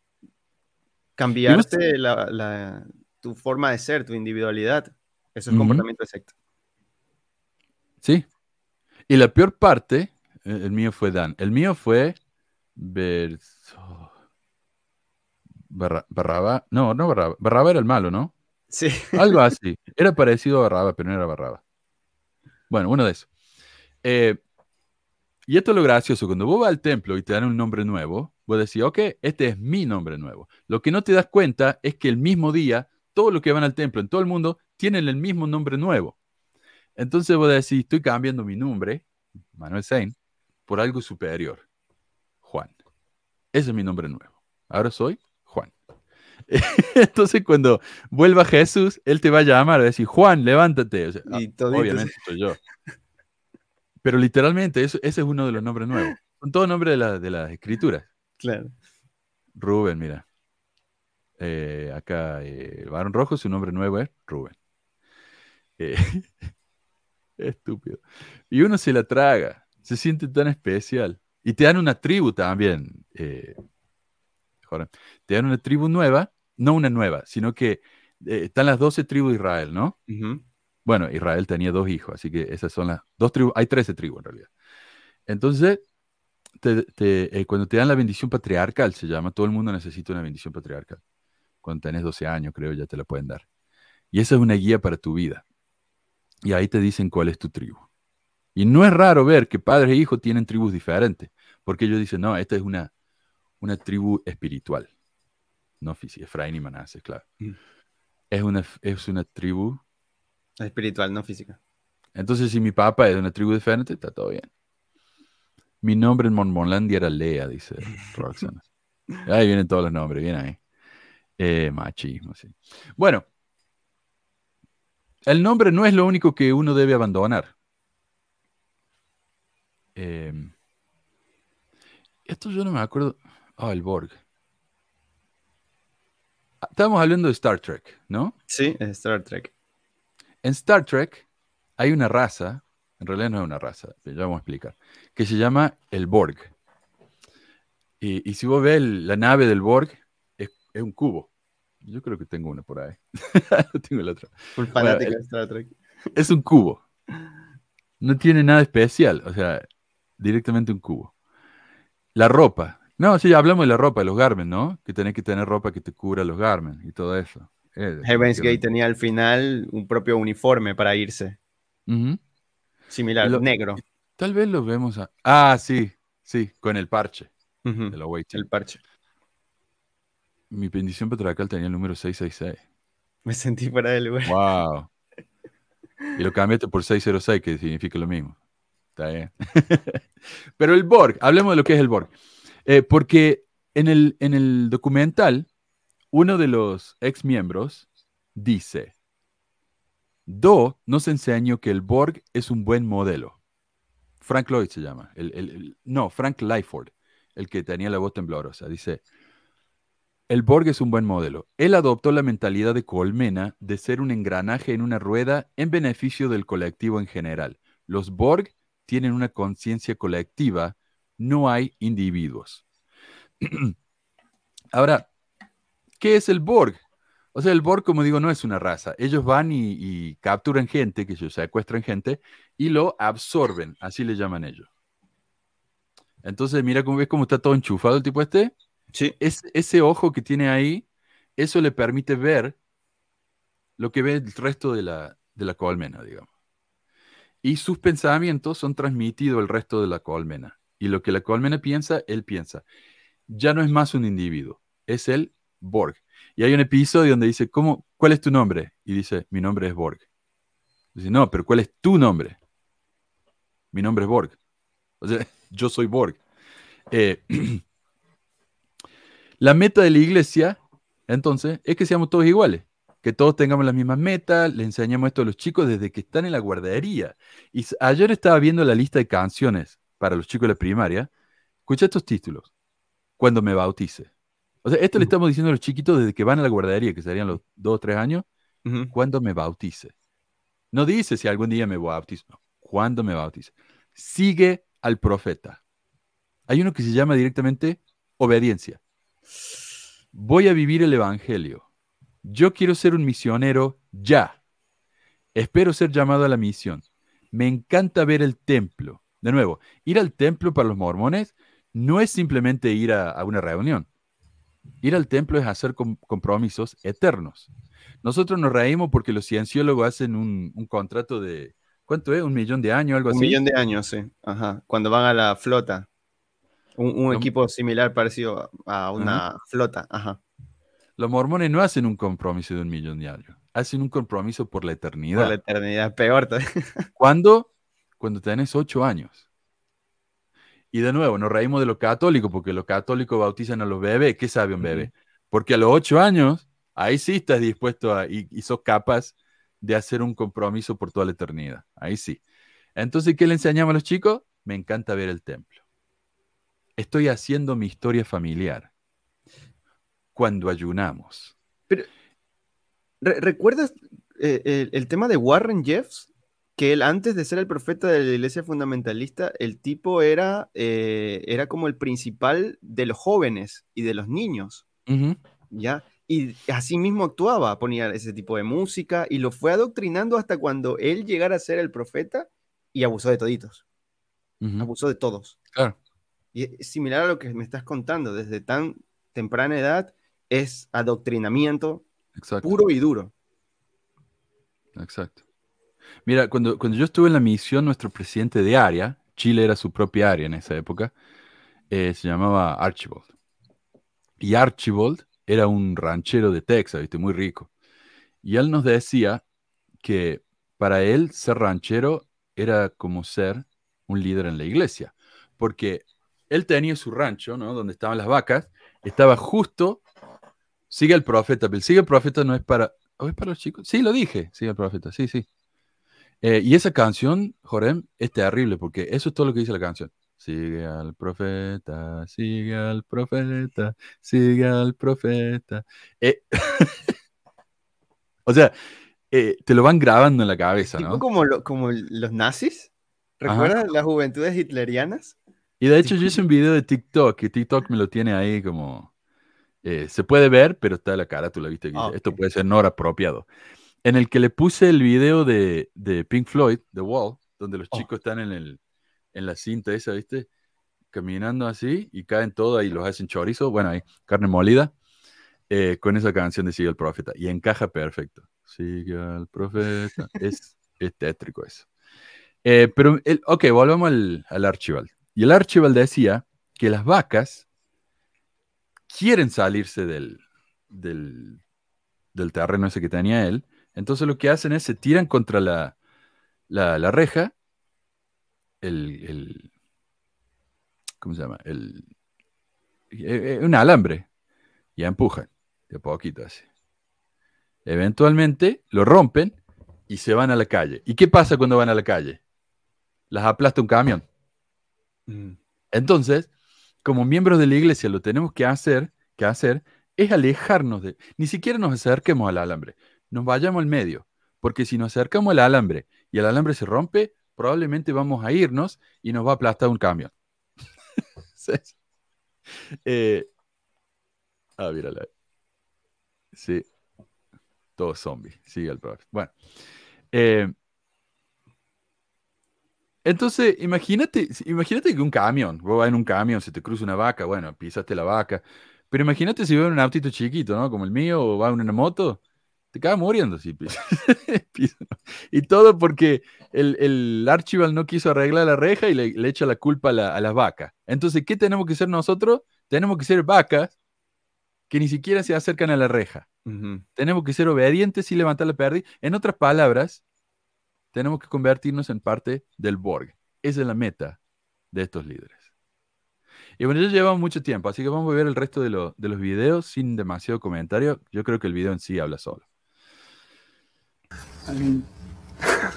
Cambiarte la, la- tu forma de ser, tu individualidad. Eso es comportamiento de secta. Sí. Y la peor parte, eh, el mío fue Dan. El mío fue Berzo- Barra- Barraba. No, no Barraba. Barraba era el malo, ¿no? Sí. Algo así. Era parecido a Barraba, pero no era Barraba. Bueno, uno de esos. Eh, y esto es lo gracioso. Cuando vos vas al templo y te dan un nombre nuevo, vos decís, ok, este es mi nombre nuevo. Lo que no te das cuenta es que el mismo día, todos los que van al templo en todo el mundo tienen el mismo nombre nuevo. Entonces vos decís, estoy cambiando mi nombre, Manuel Sain, por algo superior. Juan. Ese es mi nombre nuevo. Ahora soy. Entonces cuando vuelva Jesús, Él te va a llamar, va a decir, Juan, levántate. O sea, Y ah, obviamente soy yo. Pero literalmente, eso- ese es uno de los nombres nuevos. Son todos nombres de, la- de las escrituras. Claro. Rubén, mira. Eh, acá, eh, el varón rojo, su nombre nuevo es Rubén. Eh, estúpido. Y uno se la traga, se siente tan especial. Y te dan una tribu también. te dan una tribu nueva, no una nueva, sino que eh, están las 12 tribus de Israel, ¿no? Bueno, Israel tenía dos hijos, así que esas son las dos tribus, hay 13 tribus en realidad. Entonces, te- te- eh, cuando te dan la bendición patriarcal, se llama, todo el mundo necesita una bendición patriarcal. Cuando tenés 12 años, creo, ya te la pueden dar. Y esa es una guía para tu vida. Y ahí te dicen cuál es tu tribu. Y no es raro ver que padres e hijos tienen tribus diferentes, porque ellos dicen, no, esta es una, una tribu espiritual, no física, Efraín y Manasés, claro. Mm. Es una, es una tribu Espiritual, no física. entonces, si mi papá es de una tribu diferente, está todo bien. Mi nombre en Mormonlandia era Lea, dice Roxana. Ahí vienen todos los nombres, bien ahí. Eh, machismo, sí. Bueno, el nombre no es lo único que uno debe abandonar. Eh, esto yo no me acuerdo. Ah, el Borg. Estábamos hablando de Star Trek, ¿no? Sí, es Star Trek. En Star Trek hay una raza, en realidad no es una raza, ya vamos a explicar, que se llama el Borg. Y, y si vos ves el- la nave del Borg, es, es un cubo. Yo creo que tengo una por ahí. no tengo el otro. Full Bueno, de Star Trek. Es un cubo. No tiene nada especial, o sea, directamente un cubo. La ropa. No, sí, hablamos de la ropa, de los Garmin, ¿no? Que tenés que tener ropa que te cubra los Garmin y todo eso. Eh, Heaven's Gate tenía al final un propio uniforme para irse. Similar, Lo- negro. Tal vez lo vemos a... Ah, sí, sí, con el parche de la. El parche. Mi bendición patriarcal tenía el número 666. Me sentí fuera de lugar. ¡Wow! Y lo cambiaste por 606, que significa lo mismo. Está bien. Pero el Borg, hablemos de lo que es el Borg. Eh, porque en el, en el documental, uno de los ex miembros dice: Do nos enseñó que el Borg es un buen modelo. Frank Lloyd se llama. el- el- no, Frank Lyford, el que tenía la voz temblorosa. Dice: El Borg es un buen modelo. Él adoptó la mentalidad de Colmena de ser un engranaje en una rueda en beneficio del colectivo en general. Los Borg tienen una conciencia colectiva, no hay individuos. Ahora, ¿qué es el Borg? O sea, el Borg, como digo, no es una raza. Ellos van y, y capturan gente, que ellos secuestran gente, y lo absorben, así le llaman ellos. Entonces, mira cómo ves cómo está todo enchufado el tipo este. Sí. Es, ese ojo que tiene ahí, eso le permite ver lo que ve el resto de la, de la colmena, digamos. Y sus pensamientos son transmitidos al resto de la colmena. Y lo que la colmena piensa, él piensa. Ya no es más un individuo, es el Borg. Y hay un episodio donde dice, ¿cómo, ¿cuál es tu nombre? Y dice, mi nombre es Borg. Dice, no, pero ¿cuál es tu nombre? Mi nombre es Borg. O sea, yo soy Borg. Eh, la meta de la iglesia, entonces, es que seamos todos iguales. Que todos tengamos las mismas metas, le enseñamos esto a los chicos desde que están en la guardería. Y ayer estaba viendo la lista de canciones para los chicos de la primaria. Escucha estos títulos. Cuando me bautice. O sea, esto le estamos diciendo a los chiquitos desde que van a la guardería, que serían los dos o tres años, cuando me bautice. No dice si algún día me bautizo, no, cuando me bautice. Sigue al profeta. Hay uno que se llama directamente obediencia. Voy a vivir el Evangelio. Yo quiero ser un misionero ya. Espero ser llamado a la misión. Me encanta ver el templo. De nuevo, ir al templo para los mormones no es simplemente ir a, una reunión. Ir al templo es hacer compromisos eternos. Nosotros nos reímos porque los cienciólogos hacen un, contrato de, ¿cuánto es? ¿Un millón de años, algo así? Un millón de años, sí. Ajá. Cuando van a la flota. Un, equipo similar parecido a una flota. Ajá. Los mormones no hacen un compromiso de un millón de años. Hacen un compromiso por la eternidad. Por la eternidad, peor. ¿Cuándo? Cuando tenés ocho años. Y de nuevo, nos reímos de los católicos, porque los católicos bautizan a los bebés. ¿Qué sabe un bebé? Porque a los ocho años, ahí sí estás dispuesto a, y, y sos capaz de hacer un compromiso por toda la eternidad. Ahí sí. Entonces, ¿qué le enseñamos a los chicos? Me encanta ver el templo. Estoy haciendo mi historia familiar cuando ayunamos. Pero, ¿recuerdas eh, el, tema de Warren Jeffs? Que él, antes de ser el profeta de la iglesia fundamentalista, el tipo era, eh, era como el principal de los jóvenes y de los niños. ¿Ya? Y así mismo actuaba, ponía ese tipo de música y lo fue adoctrinando hasta cuando él llegara a ser el profeta y abusó de toditos. Abusó de todos. Claro. Y es similar a lo que me estás contando, desde tan temprana edad es adoctrinamiento puro y duro. Exacto. Mira, cuando, cuando yo estuve en la misión, nuestro presidente de área, Chile era su propia área en esa época, eh, se llamaba Archibald. Y Archibald era un ranchero de Texas, ¿viste? muy rico. Y él nos decía que para él ser ranchero era como ser un líder en la iglesia, porque él tenía su rancho, ¿no? Donde estaban las vacas, estaba justo, sigue el profeta, pero sigue el profeta no es para, ¿o es para los chicos? Sí, lo dije, sigue el profeta, sí, sí. Eh, y esa canción, Jorem, es terrible, porque eso es todo lo que dice la canción. Sigue al profeta, sigue al profeta, sigue al profeta. Eh, o sea, eh, te lo van grabando en la cabeza, ¿no? Como, como los nazis. ¿Recuerdas las juventudes hitlerianas? Y de hecho yo hice un video de TikTok, que TikTok me lo tiene ahí como... Eh, se puede ver, pero está la cara, tú la viste. Ah, esto puede ser no apropiado. En el que le puse el video de, Pink Floyd, The Wall, donde los oh. chicos están en, el, en la cinta esa, ¿viste? Caminando así y caen todos y los hacen chorizo, bueno, ahí, carne molida, eh, con esa canción de Sigue al Profeta. Y encaja perfecto. Sigue al Profeta. es, tétrico eso. Eh, pero, el, ok, volvamos al, al Archibald. Y el Archibald decía que las vacas quieren salirse del, del, terreno ese que tenía él. Entonces lo que hacen es se tiran contra la, la, reja, el, ¿cómo se llama? El, eh, eh, un alambre y empujan de poquito así. Eventualmente lo rompen y se van a la calle. ¿Y qué pasa cuando van a la calle? Las aplasta un camión. Mm. Entonces, como miembros de la iglesia, lo tenemos que hacer, que hacer es alejarnos de, ni siquiera nos acerquemos al alambre, nos vayamos al medio, porque si nos acercamos al alambre y el alambre se rompe, probablemente vamos a irnos y nos va a aplastar un camión. eh, ah, mírala. Sí. Todo zombie. Sigue el profe. Bueno. Eh, entonces, imagínate, imagínate que un camión, vos vas en un camión, se te cruza una vaca, bueno, pisaste la vaca, Pero imagínate si va en un autito chiquito, ¿no? Como el mío, o va en una moto, te acaba muriendo. Sí. y todo porque el, el Archibald no quiso arreglar la reja y le, echa la culpa a, las vacas. Entonces, ¿qué tenemos que ser nosotros? Tenemos que ser vacas que ni siquiera se acercan a la reja. Tenemos que ser obedientes y levantar la pérdida. En otras palabras, tenemos que convertirnos en parte del Borg. Esa es la meta de estos líderes. Y bueno, ya llevamos mucho tiempo, así que vamos a ver el resto de, de los videos sin demasiado comentario. Yo creo que el video en sí habla solo. I mean, I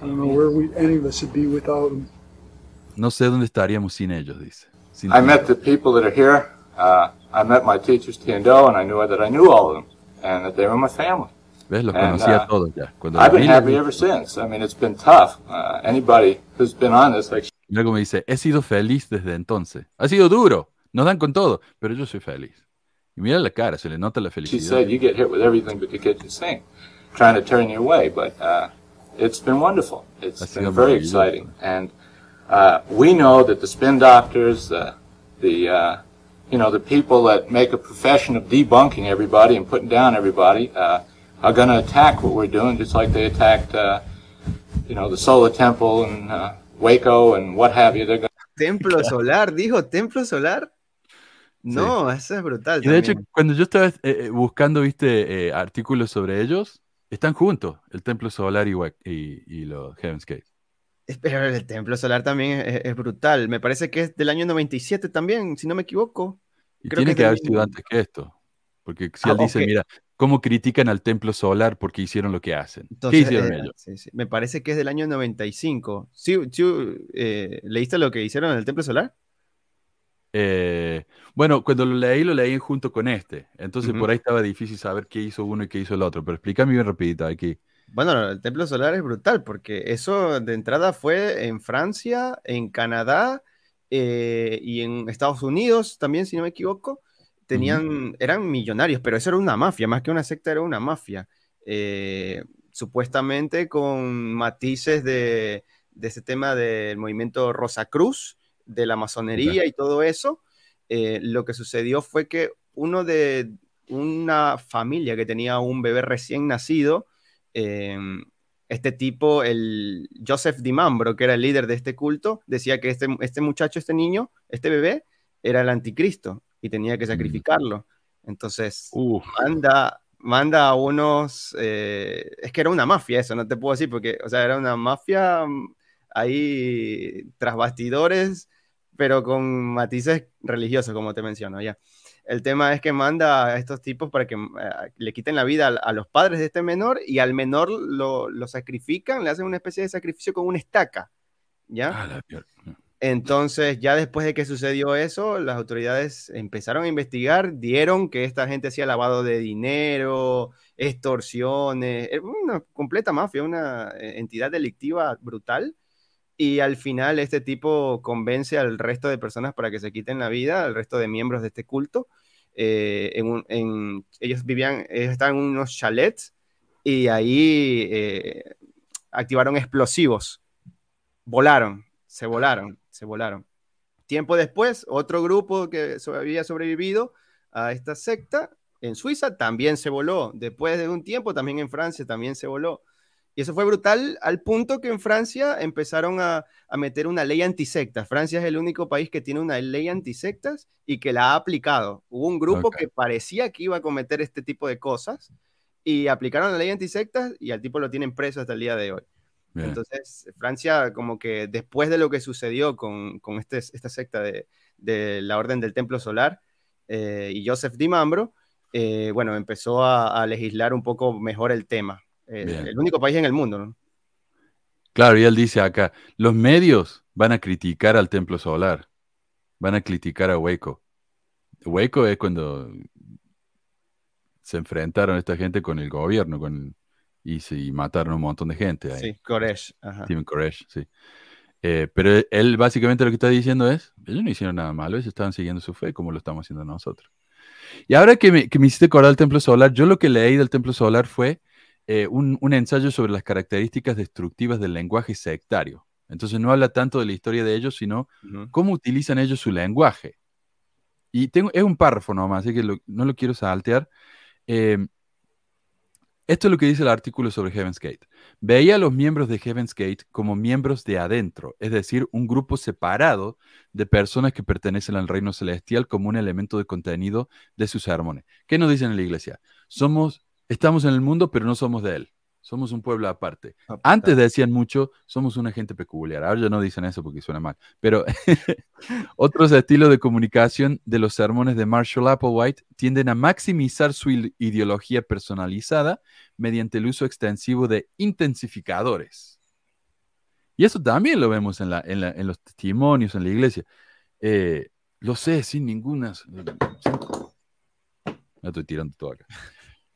don't know where we, any of us would be without them. No sé dónde estaríamos sin ellos, dice. Sin I met the people that are here. Uh, I met my teachers, Tiendo, and I knew that I knew all of them, and that they were my family. ¿Ves? Los and, conocía uh, todos ya. Cuando I've been happy ever since. I mean, it's been tough. Uh, anybody who's been on this, like. Mira como dice, he sido feliz desde entonces. Ha sido duro, nos dan con todo, pero yo soy feliz. Y mira la cara, se le nota la felicidad. She said, you get hit with everything but the kitchen sink, trying to turn you away, but uh, it's been wonderful. It's been very exciting. And uh, we know that the spin doctors, uh, the, uh, you know, the people that make a profession of debunking everybody and putting down everybody uh, are going to attack what we're doing, just like they attacked, uh, you know, the solar temple and uh, Waco and what have you. They're gonna... Templo solar, dijo, templo solar. No, sí. eso es brutal. Y de también. hecho, cuando yo estaba eh, buscando, viste, eh, artículos sobre ellos, están juntos, el templo solar y, y, y los Heaven's Gates. Pero el templo solar también es, es, brutal. Me parece que es del año 97 también, si no me equivoco. Y Creo tiene que, que haber sido antes que esto. Porque si ah, él dice, okay. mira, cómo critican al templo solar porque hicieron lo que hacen. Entonces, ¿Qué hicieron eh, ellos? Sí, sí. Me parece que es del año 95. ¿Sí, sí eh, ¿Leíste lo que hicieron en el templo solar? Eh, bueno, cuando lo leí, lo leí junto con este. Entonces uh -huh. por ahí estaba difícil saber qué hizo uno y qué hizo el otro. Pero explícame bien rapidito aquí. Bueno, el templo solar es brutal porque eso de entrada fue en Francia, en Canadá eh, y en Estados Unidos también, si no me equivoco tenían, uh -huh. eran millonarios, pero eso era una mafia, más que una secta era una mafia. Eh, supuestamente con matices de, de ese tema del movimiento Rosa Cruz, de la masonería okay. y todo eso. Eh, lo que sucedió fue que uno de una familia que tenía un bebé recién nacido, eh, este tipo, el Joseph Dimambro, que era el líder de este culto, decía que este, este muchacho, este niño, este bebé, era el anticristo y tenía que sacrificarlo. Entonces, manda, manda a unos... Eh, es que era una mafia eso, no te puedo decir, porque, o sea, era una mafia mm, ahí tras bastidores, pero con matices religiosos, como te menciono ya. El tema es que manda a estos tipos para que uh, le quiten la vida a, a, los padres de este menor y al menor lo, lo, sacrifican, le hacen una especie de sacrificio con una estaca. ¿Ya? Ah, entonces, ya después de que sucedió eso, las autoridades empezaron a investigar, dieron que esta gente hacía lavado de dinero, extorsiones, una completa mafia, una eh, entidad delictiva brutal. Y al final este tipo convence al resto de personas para que se quiten la vida, al resto de miembros de este culto. Eh, en ellos vivían, estaban en unos chalets y ahí eh, activaron explosivos, volaron, se volaron se volaron. Tiempo después, otro grupo que había sobrevivido a esta secta en Suiza también se voló. Después de un tiempo, también en Francia también se voló. Y eso fue brutal al punto que en Francia empezaron a, a meter una ley antisectas. Francia es el único país que tiene una ley antisectas y que la ha aplicado. Hubo un grupo okay. que parecía que iba a cometer este tipo de cosas y aplicaron la ley antisectas y al tipo lo tienen preso hasta el día de hoy. Bien. Entonces, Francia, como que después de lo que sucedió con, con este, esta secta de, de, la Orden del Templo Solar eh, y Joseph Di Mambro, eh, bueno, empezó a, a, legislar un poco mejor el tema. Eh, el único país en el mundo, ¿no? Claro, y él dice acá, los medios van a criticar al Templo Solar, van a criticar a Waco. Waco es cuando se enfrentaron esta gente con el gobierno, con y, sí, mataron un montón de gente. Ahí. Sí, Koresh. Ajá. Koresh, sí. Eh, pero él básicamente lo que está diciendo es, ellos no hicieron nada malo, ellos estaban siguiendo su fe como lo estamos haciendo nosotros. Y ahora que me, que me hiciste acordar del Templo Solar, yo lo que leí del Templo Solar fue eh, un, un, ensayo sobre las características destructivas del lenguaje sectario. Entonces no habla tanto de la historia de ellos, sino uh -huh. cómo utilizan ellos su lenguaje. y tengo, es un párrafo nomás, así que no lo quiero saltear. Em, esto es lo que dice el artículo sobre Heaven's Gate. Veía a los miembros de Heaven's Gate como miembros de adentro, es decir, un grupo separado de personas que pertenecen al reino celestial como un elemento de contenido de sus sermones. ¿Qué nos dicen en la iglesia? Somos, estamos en el mundo, pero no somos de él somos un pueblo aparte. Antes decían mucho, somos una gente peculiar. Ahora ya no dicen eso porque suena mal. Pero otros estilos de comunicación de los sermones de Marshall Applewhite tienden a maximizar su ideología personalizada mediante el uso extensivo de intensificadores. Y eso también lo vemos en, los testimonios, en la iglesia. Eh, lo sé, sin ninguna... No estoy tirando todo acá.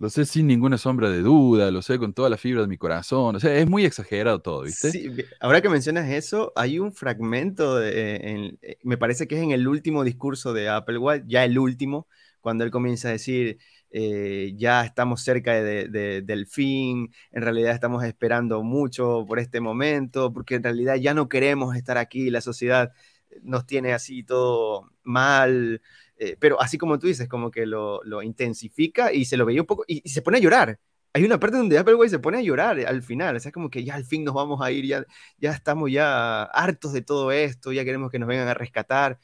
Lo sé sin ninguna sombra de duda, lo sé con toda la fibra de mi corazón. O sea, es muy exagerado todo, ¿viste? Sí, ahora que mencionas eso, hay un fragmento, de, eh, me parece que es en el último discurso de Applewhite, ya el último, cuando él comienza a decir, eh, ya estamos cerca del fin, en realidad estamos esperando mucho por este momento, porque en realidad ya no queremos estar aquí, la sociedad nos tiene así todo mal, eh, pero así como tú dices, como que lo, intensifica y se lo veía un poco y, se pone a llorar. Hay una parte donde Applewhite se pone a llorar al final, o sea, como que ya al fin nos vamos a ir, ya, ya estamos ya hartos de todo esto, ya queremos que nos vengan a rescatar.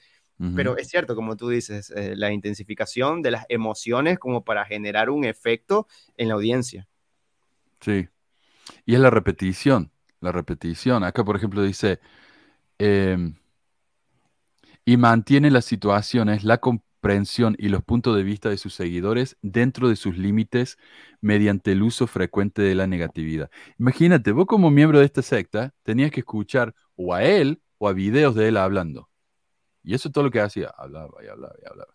Pero es cierto, como tú dices, eh, la intensificación de las emociones como para generar un efecto en la audiencia. Sí. Y es la repetición, la repetición. Acá, por ejemplo, dice, em, y mantiene las situaciones, la, y los puntos de vista de sus seguidores dentro de sus límites mediante el uso frecuente de la negatividad. Imagínate, vos como miembro de esta secta tenías que escuchar o a él o a videos de él hablando. Y eso es todo lo que hacía, hablaba y hablaba y hablaba.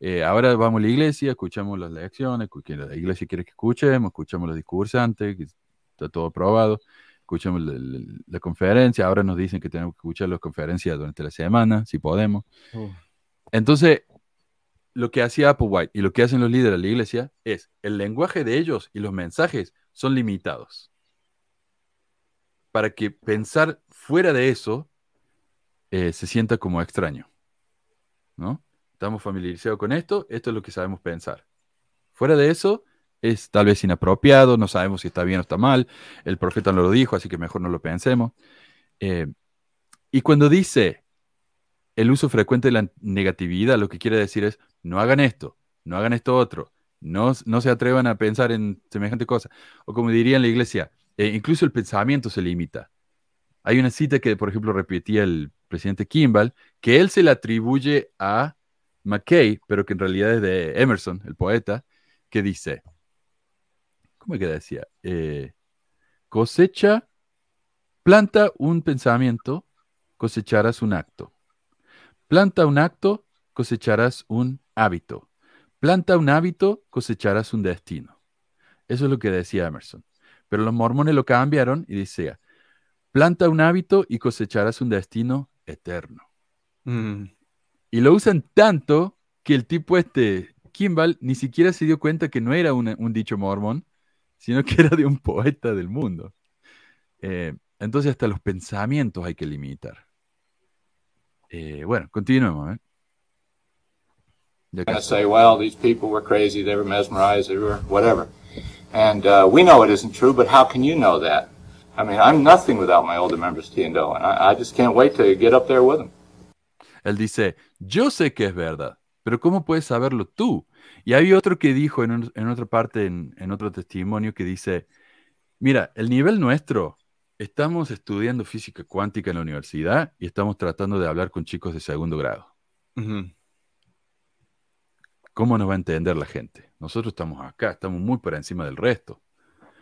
Eh, ahora vamos a la iglesia, escuchamos las lecciones, la iglesia quiere que escuchemos, escuchamos los discursantes, que está todo aprobado, escuchamos la, conferencia, ahora nos dicen que tenemos que escuchar las conferencias durante la semana, si podemos. Entonces, lo que hacía Applewhite y lo que hacen los líderes de la iglesia es el lenguaje de ellos y los mensajes son limitados. Para que pensar fuera de eso eh, se sienta como extraño. ¿No? Estamos familiarizados con esto, esto es lo que sabemos pensar. Fuera de eso es tal vez inapropiado, no sabemos si está bien o está mal, el profeta no lo dijo, así que mejor no lo pensemos. Eh, y cuando dice el uso frecuente de la negatividad, lo que quiere decir es, no hagan esto, no hagan esto otro, no, no se atrevan a pensar en semejante cosa. O como diría en la iglesia, eh, incluso el pensamiento se limita. Hay una cita que, por ejemplo, repetía el presidente Kimball, que él se le atribuye a McKay, pero que en realidad es de Emerson, el poeta, que dice, ¿cómo es que decía? Eh, cosecha, planta un pensamiento, cosecharás un acto. Planta un acto, cosecharás un hábito. Planta un hábito, cosecharás un destino. Eso es lo que decía Emerson. Pero los mormones lo cambiaron y decía, planta un hábito y cosecharás un destino eterno. Mm. Y lo usan tanto que el tipo este, Kimball, ni siquiera se dio cuenta que no era un dicho mormón, sino que era de un poeta del mundo. Eh, entonces hasta los pensamientos hay que limitar. Eh, bueno, continuemos. ¿eh? To say, well, these people were crazy, they were mesmerized, they were whatever. And uh, we know it isn't true, but how can you know that? I mean, I'm nothing without my older members, T and O, and I, I just can't wait to get up there with them. Él dice, yo sé que es verdad, pero ¿cómo puedes saberlo tú? Y hay otro que dijo en, en otra parte, en, en, otro testimonio, que dice, mira, el nivel nuestro, estamos estudiando física cuántica en la universidad y estamos tratando de hablar con chicos de segundo grado. Uh -huh. ¿Cómo nos va a entender la gente? Nosotros estamos acá, estamos muy por encima del resto.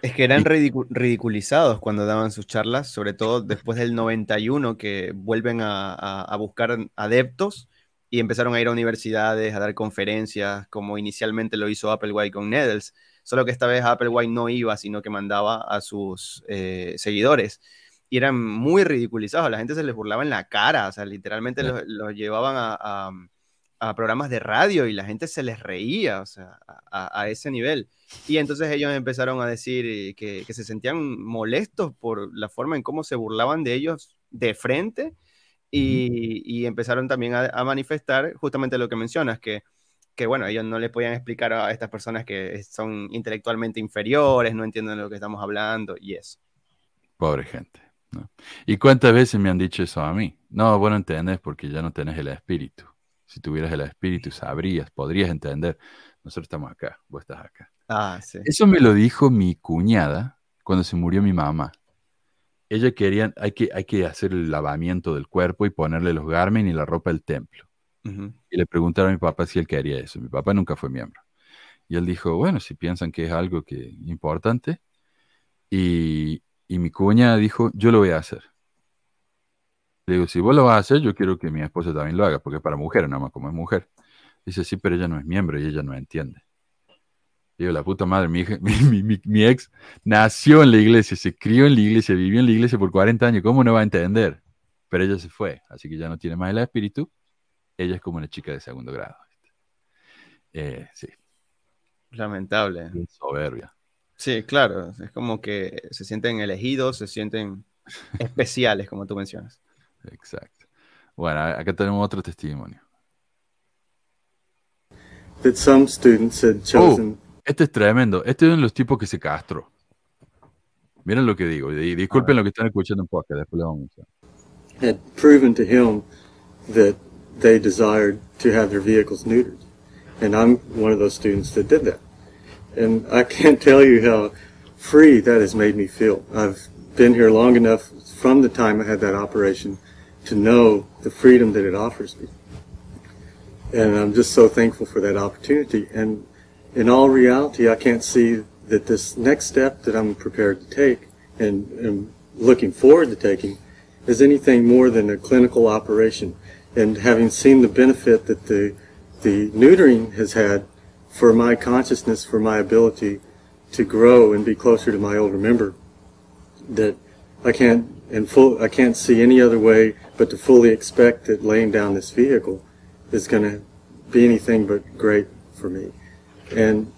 Es que eran ridiculizados cuando daban sus charlas, sobre todo después del 91, que vuelven a, buscar adeptos y empezaron a ir a universidades, a dar conferencias, como inicialmente lo hizo Applewhite con Needles. Solo que esta vez Applewhite no iba, sino que mandaba a sus eh, seguidores. Y eran muy ridiculizados, la gente se les burlaba en la cara, o sea, literalmente los, llevaban a a programas de radio y la gente se les reía, o sea, a, ese nivel. Y entonces ellos empezaron a decir eh, que, se sentían molestos por la forma en cómo se burlaban de ellos de frente y, y empezaron también a, a, manifestar justamente lo que mencionas, que, que bueno, ellos no le podían explicar a estas personas que son intelectualmente inferiores, no entienden de lo que estamos hablando y eso. Pobre gente. ¿no? ¿Y cuántas veces me han dicho eso a mí? No, bueno, entendés porque ya no tenés el espíritu. Si tuvieras el espíritu, sabrías, podrías entender. Nosotros estamos acá, vos estás acá. Ah, sí. Eso me lo dijo mi cuñada cuando se murió mi mamá. Ella quería, hay que, hay que hacer el lavamiento del cuerpo y ponerle los garmen y la ropa del templo. Uh -huh. Y le preguntaron a mi papá si él quería eso. Mi papá nunca fue miembro. Y él dijo, bueno, si piensan que es algo que importante. Y, y mi cuñada dijo, yo lo voy a hacer. Le digo, si vos lo vas a hacer, yo quiero que mi esposa también lo haga, porque es para mujeres, nada más como es mujer. Dice, sí, pero ella no es miembro y ella no entiende. Digo, la puta madre, mi, hija, mi, mi, mi, ex nació en la iglesia, se crió en la iglesia, vivió en la iglesia por 40 años, ¿cómo no va a entender? Pero ella se fue, así que ya no tiene más el espíritu. Ella es como una chica de segundo grado. Eh, sí. Lamentable. Soberbia. Sí, claro, es como que se sienten elegidos, se sienten especiales, como tú mencionas. Exacto. Bueno, acá tenemos otro testimonio. That some students had chosen... Oh, este es tremendo. Este es uno de los tipos que se castró. Miren lo que digo. Y disculpen lo que están escuchando en podcast. Después le vamos a. Had proven to him that they desired to have their vehicles neutered. And I'm one of those students that did that. And I can't tell you how free that has made me feel. I've been here long enough from the time I had that operation to know the freedom that it offers me. And I'm just so thankful for that opportunity. And in all reality, I can't see that this next step that I'm prepared to take and, and looking forward to taking is anything more than a clinical operation. And having seen the benefit that the, the neutering has had for my consciousness, for my ability to grow and be closer to my older member, that I can't and full I can't see any other way but to fully expect that laying down this vehicle is going to be anything but great for me. And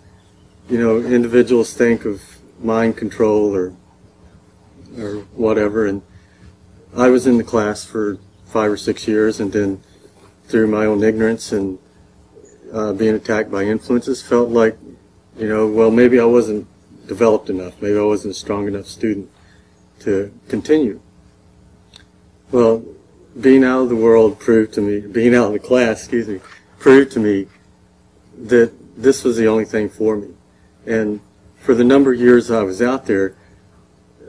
you know, individuals think of mind control or or whatever, and I was in the class for five or six years, and then through my own ignorance and uh, being attacked by influences, felt like, you know, well, maybe I wasn't developed enough, maybe I wasn't a strong enough student to continue. Well, being out of the world proved to me, being out of the class, excuse me, proved to me that this was the only thing for me. And for the number of years I was out there,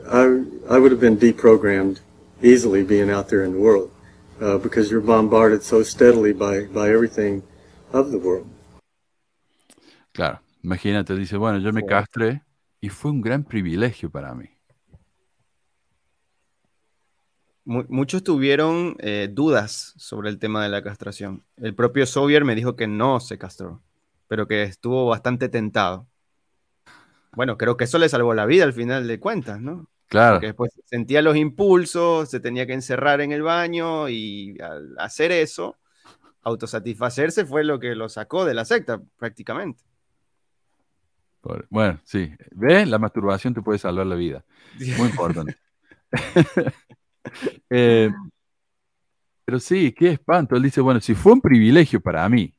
I, I would have been deprogrammed easily being out there in the world uh, because you're bombarded so steadily by, by everything of the world. Claro, imagínate, dice, bueno, yo me castré y fue un gran privilegio para mí. muchos tuvieron eh, dudas sobre el tema de la castración. El propio Sovier me dijo que no se castró, pero que estuvo bastante tentado. Bueno, creo que eso le salvó la vida al final de cuentas, ¿no? Claro. Porque después sentía los impulsos, se tenía que encerrar en el baño y al hacer eso, autosatisfacerse fue lo que lo sacó de la secta, prácticamente. Bueno, sí. ¿Ves? La masturbación te puede salvar la vida. Muy importante. eh, pero sí, qué espanto. Él dice, bueno, si fue un privilegio para mí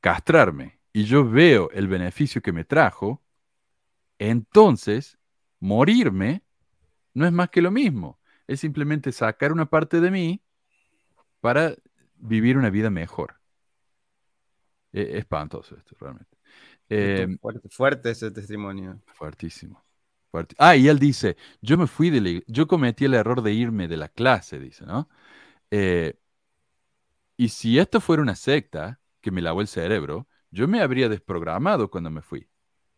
castrarme y yo veo el beneficio que me trajo, entonces morirme no es más que lo mismo. Es simplemente sacar una parte de mí para vivir una vida mejor. Es espantoso esto, realmente. Eh, fuerte, fuerte, ese testimonio. Fuertísimo. Fuerte. Ah, y él dice, yo me fui de la, yo cometí el error de irme de la clase, dice, ¿no? Eh, y si esto fuera una secta que me lavó el cerebro, yo me habría desprogramado cuando me fui.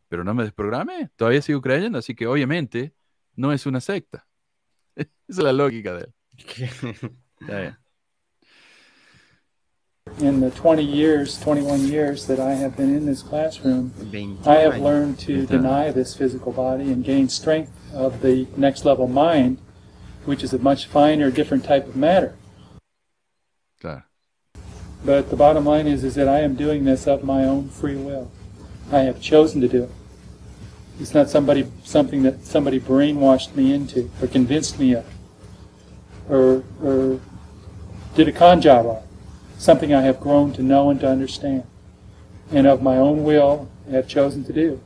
Pero no me desprogramé, todavía sigo creyendo, así que obviamente no es una secta. Esa es la lógica de él. yeah. In the 20 years, 21 years that I have been in this classroom, I have learned to deny this physical body and gain strength of the next level mind, which is a much finer, different type of matter. But the bottom line is, is that I am doing this of my own free will. I have chosen to do it. It's not somebody something that somebody brainwashed me into or convinced me of or, or did a con job on, something I have grown to know and to understand, and of my own will have chosen to do.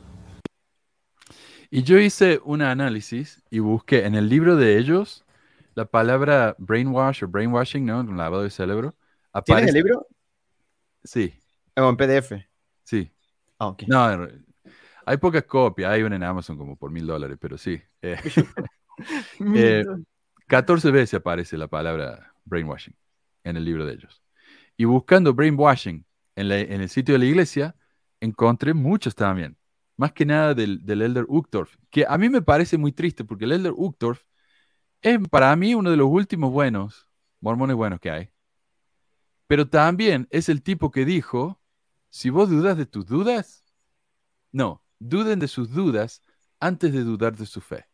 Y yo hice un análisis y busqué en el libro de ellos la palabra brainwash o brainwashing, ¿no? Un lavado de cerebro. ¿Tienes el libro? Sí. ¿O en PDF? Sí. Ah, ok. No, hay pocas copias, hay una en Amazon como por mil dólares, pero sí. Eh, eh, 14 veces aparece la palabra brainwashing en el libro de ellos. Y buscando brainwashing en, en el sitio de la iglesia, encontré muchos también. Más que nada del, del Elder Uchtdorf, que a mí me parece muy triste porque el Elder Uchtdorf es para mí uno de los últimos buenos, mormones buenos que hay. Pero también es el tipo que dijo, si vos dudas de tus dudas, no, duden de sus dudas antes de dudar de su fe.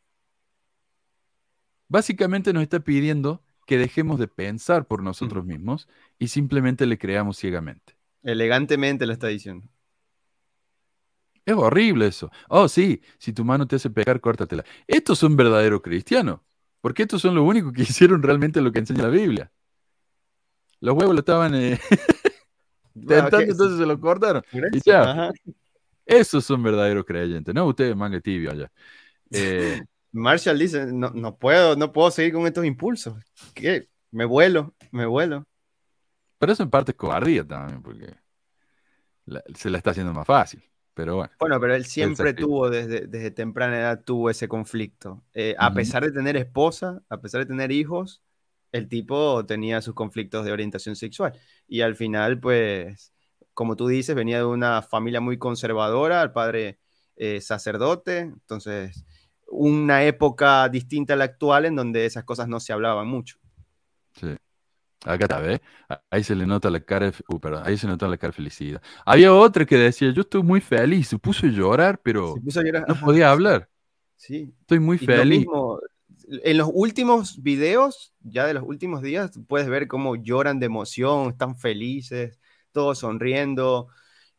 Básicamente nos está pidiendo que dejemos de pensar por nosotros mismos y simplemente le creamos ciegamente. Elegantemente lo está diciendo. Es horrible eso. Oh, sí, si tu mano te hace pegar, córtatela. Estos son verdaderos cristianos, porque estos son los únicos que hicieron realmente lo que enseña la Biblia. Los huevos lo estaban eh, tentando, entonces se lo cortaron. Y ya. Esos son verdaderos creyentes, no ustedes manga tibio allá. Eh, Marshall dice, no, no, puedo, no puedo seguir con estos impulsos. ¿Qué? Me vuelo, me vuelo. Pero eso en parte es cobardía también, porque se la está haciendo más fácil. Pero bueno. Bueno, pero él siempre tuvo, desde, desde, temprana edad, tuvo ese conflicto. Eh, a pesar de tener esposa, a pesar de tener hijos, el tipo tenía sus conflictos de orientación sexual. Y al final, pues, como tú dices, venía de una familia muy conservadora, el padre eh, sacerdote, entonces una época distinta a la actual en donde esas cosas no se hablaban mucho. Sí. Acá está, ¿ves? Ahí se le nota la cara, de, uh, perdón, ahí se nota la cara de felicidad. Había otra que decía, yo estoy muy feliz, se puso a llorar, pero no podía hablar. Sí. Estoy muy feliz. En los últimos videos, ya de los últimos días, puedes ver cómo lloran de emoción, están felices, todos sonriendo.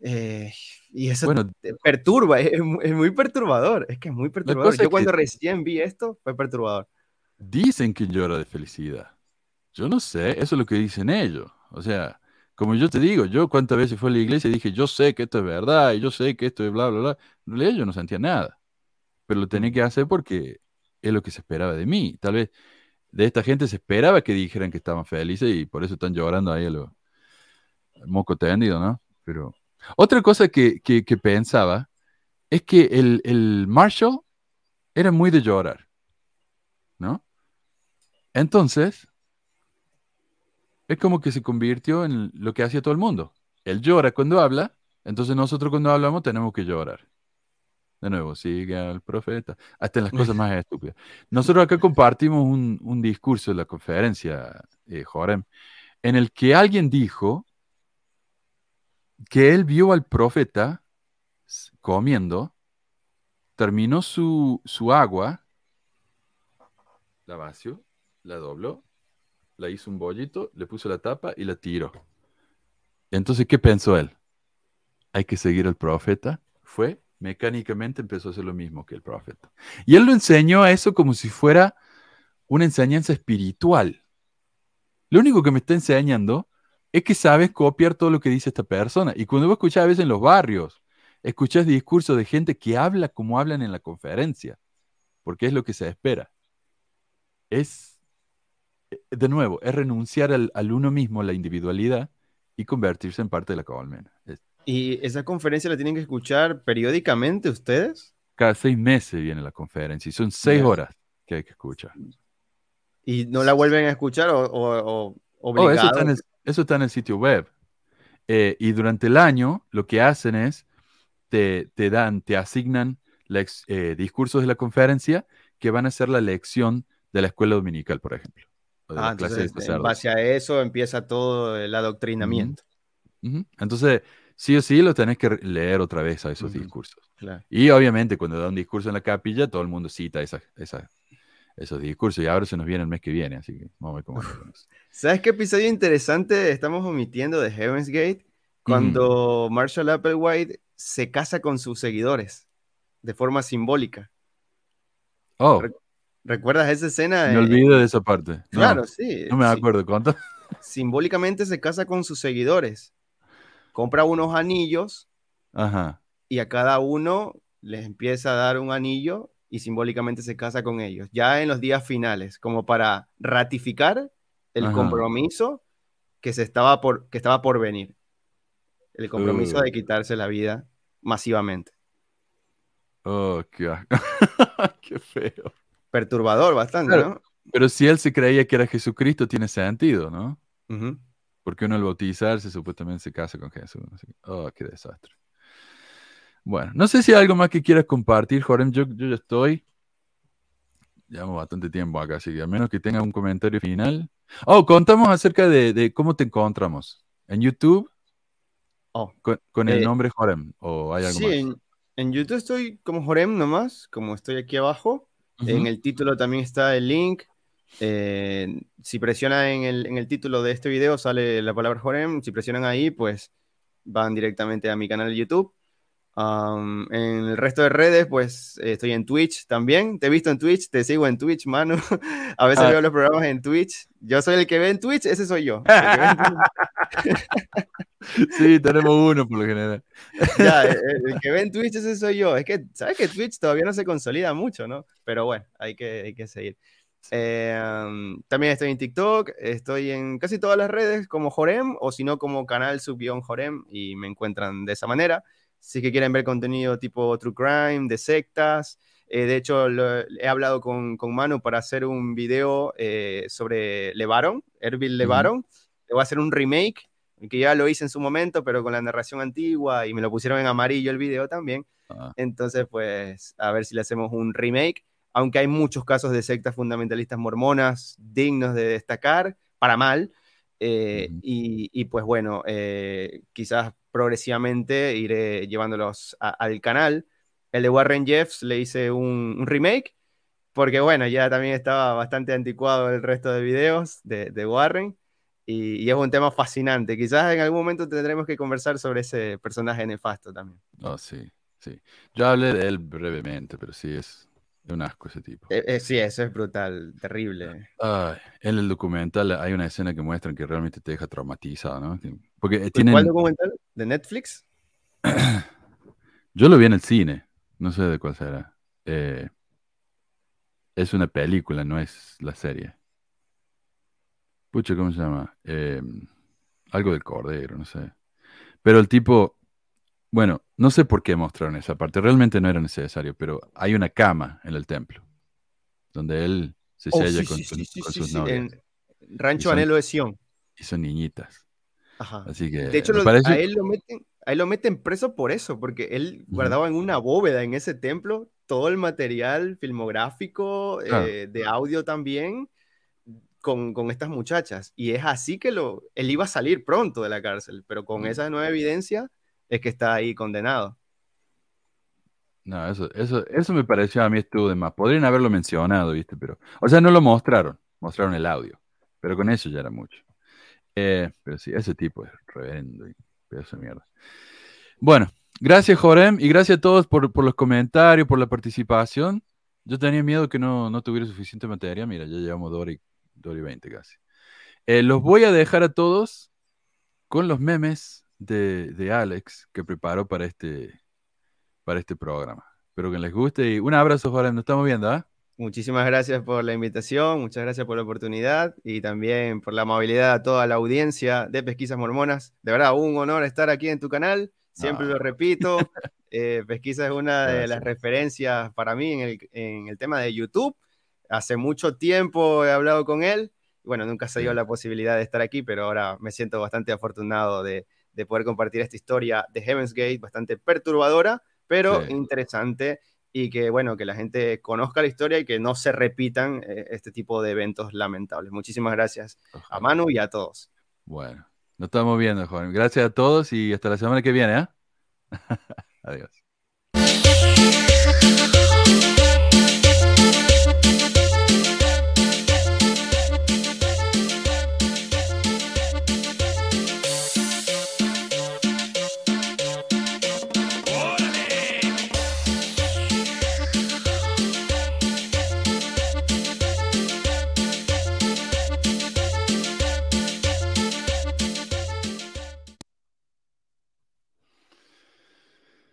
Eh, y eso te perturba, es, muy perturbador, es que es muy perturbador. Yo cuando recién vi esto, fue perturbador. Dicen que llora de felicidad. Yo no sé, eso es lo que dicen ellos. O sea, como yo te digo, yo cuántas veces fui a la iglesia y dije, yo sé que esto es verdad, y yo sé que esto es bla, bla, bla. En realidad yo no sentía nada. Pero lo tenía que hacer porque es lo que se esperaba de mí. Tal vez de esta gente se esperaba que dijeran que estaban felices y por eso están llorando ahí a lo moco tendido, ¿no? Pero otra cosa que, pensaba es que el, el, Marshall era muy de llorar, ¿no? Entonces, es como que se convirtió en lo que hacía todo el mundo. Él llora cuando habla, entonces nosotros cuando hablamos tenemos que llorar. De nuevo, sigue al profeta, hasta en las cosas más estúpidas. Nosotros acá compartimos un, discurso en la conferencia, eh, Jorem, en el que alguien dijo que él vio al profeta comiendo, terminó su, su agua, la vació, la dobló, la hizo un bollito, le puso la tapa y la tiró. Entonces, ¿qué pensó él? Hay que seguir al profeta. Fue, mecánicamente empezó a hacer lo mismo que el profeta. Y él lo enseñó a eso como si fuera una enseñanza espiritual. Lo único que me está enseñando es que sabes copiar todo lo que dice esta persona. Y cuando vos escuchás a veces en los barrios, escuchás discursos de gente que habla como hablan en la conferencia, porque es lo que se espera. Es, de nuevo, es renunciar al, uno mismo, la individualidad, y convertirse en parte de la colmena. ¿Y esa conferencia la tienen que escuchar periódicamente ustedes? Cada seis meses viene la conferencia y son seis horas que hay que escuchar. ¿Y no la vuelven a escuchar o, o, oh, eso, está en el, eso está en el sitio web. Eh, y durante el año lo que hacen es, te, te dan, te asignan eh, discursos de la conferencia que van a ser la lección de la escuela dominical, por ejemplo. Ah, entonces, en base a eso empieza todo el adoctrinamiento. Entonces, sí o sí lo tenés que leer otra vez a esos discursos. Y obviamente cuando da un discurso en la capilla, todo el mundo cita esa, esa, esos discursos y ahora se nos viene el mes que viene, así que vamos a ver cómo ¿Sabes qué episodio interesante estamos omitiendo de Heaven's Gate? Cuando Marshall Applewhite se casa con sus seguidores de forma simbólica. Oh. ¿Recuerdas esa escena? Me olvidé de esa parte. claro, sí. No me acuerdo cuánto. simbólicamente se casa con sus seguidores. Compra unos anillos y a cada uno les empieza a dar un anillo y simbólicamente se casa con ellos, ya en los días finales, como para ratificar el compromiso que, se estaba por, que estaba por venir. El compromiso de quitarse la vida masivamente. Oh, qué, qué feo. Perturbador bastante, ¿no? Pero si él se creía que era Jesucristo, tiene sentido, ¿no? Porque uno al bautizarse supuestamente se casa con Jesús. Oh, qué desastre. Bueno, no sé si hay algo más que quieras compartir, Jorem. Yo, yo ya estoy. Llevamos bastante tiempo acá, así que a menos que tenga un comentario final. Oh, contamos acerca de, cómo te encontramos. ¿En YouTube? Oh, con, el eh, nombre Jorem. ¿O hay algo sí, En, en, YouTube estoy como Jorem nomás, como estoy aquí abajo. En el título también está el link. Eh, si presionan en el, en el, título de este video sale la palabra Jorem. Si presionan ahí, pues van directamente a mi canal de YouTube en el resto de redes, pues estoy en Twitch también. Te he visto en Twitch, te sigo en Twitch, mano. A veces ah. veo los programas en Twitch. Yo soy el que ve en Twitch, ese soy yo. sí, tenemos uno por lo general. ya, el, que ve en Twitch, ese soy yo. Es que, ¿sabes que Twitch todavía no se consolida mucho, no? Pero bueno, hay que, hay que seguir. Eh, también estoy en TikTok, estoy en casi todas las redes como Jorem o si no como canal sub-Jorem y me encuentran de esa manera si que quieren ver contenido tipo True Crime, de sectas. Eh, de hecho, he hablado con, con, Manu para hacer un video eh, sobre Levaron, Erbil Levaron. Le voy a hacer un remake, que ya lo hice en su momento, pero con la narración antigua y me lo pusieron en amarillo el video también. Ah. Entonces, pues, a ver si le hacemos un remake. Aunque hay muchos casos de sectas fundamentalistas mormonas dignos de destacar, para mal. Eh, y, y, pues bueno, quizás progresivamente iré llevándolos al canal. El de Warren Jeffs le hice un, remake, porque bueno, ya también estaba bastante anticuado el resto de videos de, Warren. Y, es un tema fascinante. Quizás en algún momento tendremos que conversar sobre ese personaje nefasto también. Oh, sí, sí. Yo hablé de él brevemente, pero sí es un asco ese tipo. Eh, eh, sí, eso es brutal, terrible. en el documental hay una escena que muestran que realmente te deja traumatizado, ¿no? Porque ¿Cuál documental? ¿De Netflix? Yo lo vi en el cine, no sé de cuál será. Eh, es una película, no es la serie. Pucha, ¿cómo se llama? Em, algo del Cordero, no sé. Pero el tipo, bueno, no sé por qué mostraron esa parte, realmente no era necesario, pero hay una cama en el templo, donde él se oh, sella con, sus novias. Rancho Anhelo de Sion. Y son niñitas que, de hecho, a, él lo meten, lo meten preso por eso, porque él guardaba en una bóveda en ese templo todo el material filmográfico, eh, de audio también, con, estas muchachas. Y es así que lo, él iba a salir pronto de la cárcel, pero con esa nueva evidencia es que está ahí condenado. No, eso, eso, eso me pareció a mí estuvo de más. Podrían haberlo mencionado, ¿viste? Pero, o sea, no lo mostraron, mostraron el audio, pero con eso ya era mucho. Eh, pero sí, ese tipo es reverendo y pedazo de mierda. Bueno, gracias Jorem y gracias a todos por, los comentarios, por la participación. Yo tenía miedo que no, no tuviera suficiente materia. Mira, ya llevamos 2 y, 20 casi. Eh, los voy a dejar a todos con los memes de, de Alex que preparó para este, para este programa. Espero que les guste y un abrazo, Jorem. Nos estamos viendo, ¿ah? Muchísimas gracias por la invitación, muchas gracias por la oportunidad y también por la amabilidad a toda la audiencia de Pesquisas Mormonas. De verdad, un honor estar aquí en tu canal, siempre lo repito. Eh, Pesquisa es una de las referencias para mí en el, tema de YouTube. Hace mucho tiempo he hablado con él. Bueno, nunca se dio la posibilidad de estar aquí, pero ahora me siento bastante afortunado de, poder compartir esta historia de Heaven's Gate, bastante perturbadora, pero interesante y que, bueno, que la gente conozca la historia y que no se repitan eh, este tipo de eventos lamentables. Muchísimas gracias a Manu y a todos. Bueno, nos estamos viendo, joven. Gracias a todos y hasta la semana que viene. ¿eh? Adiós.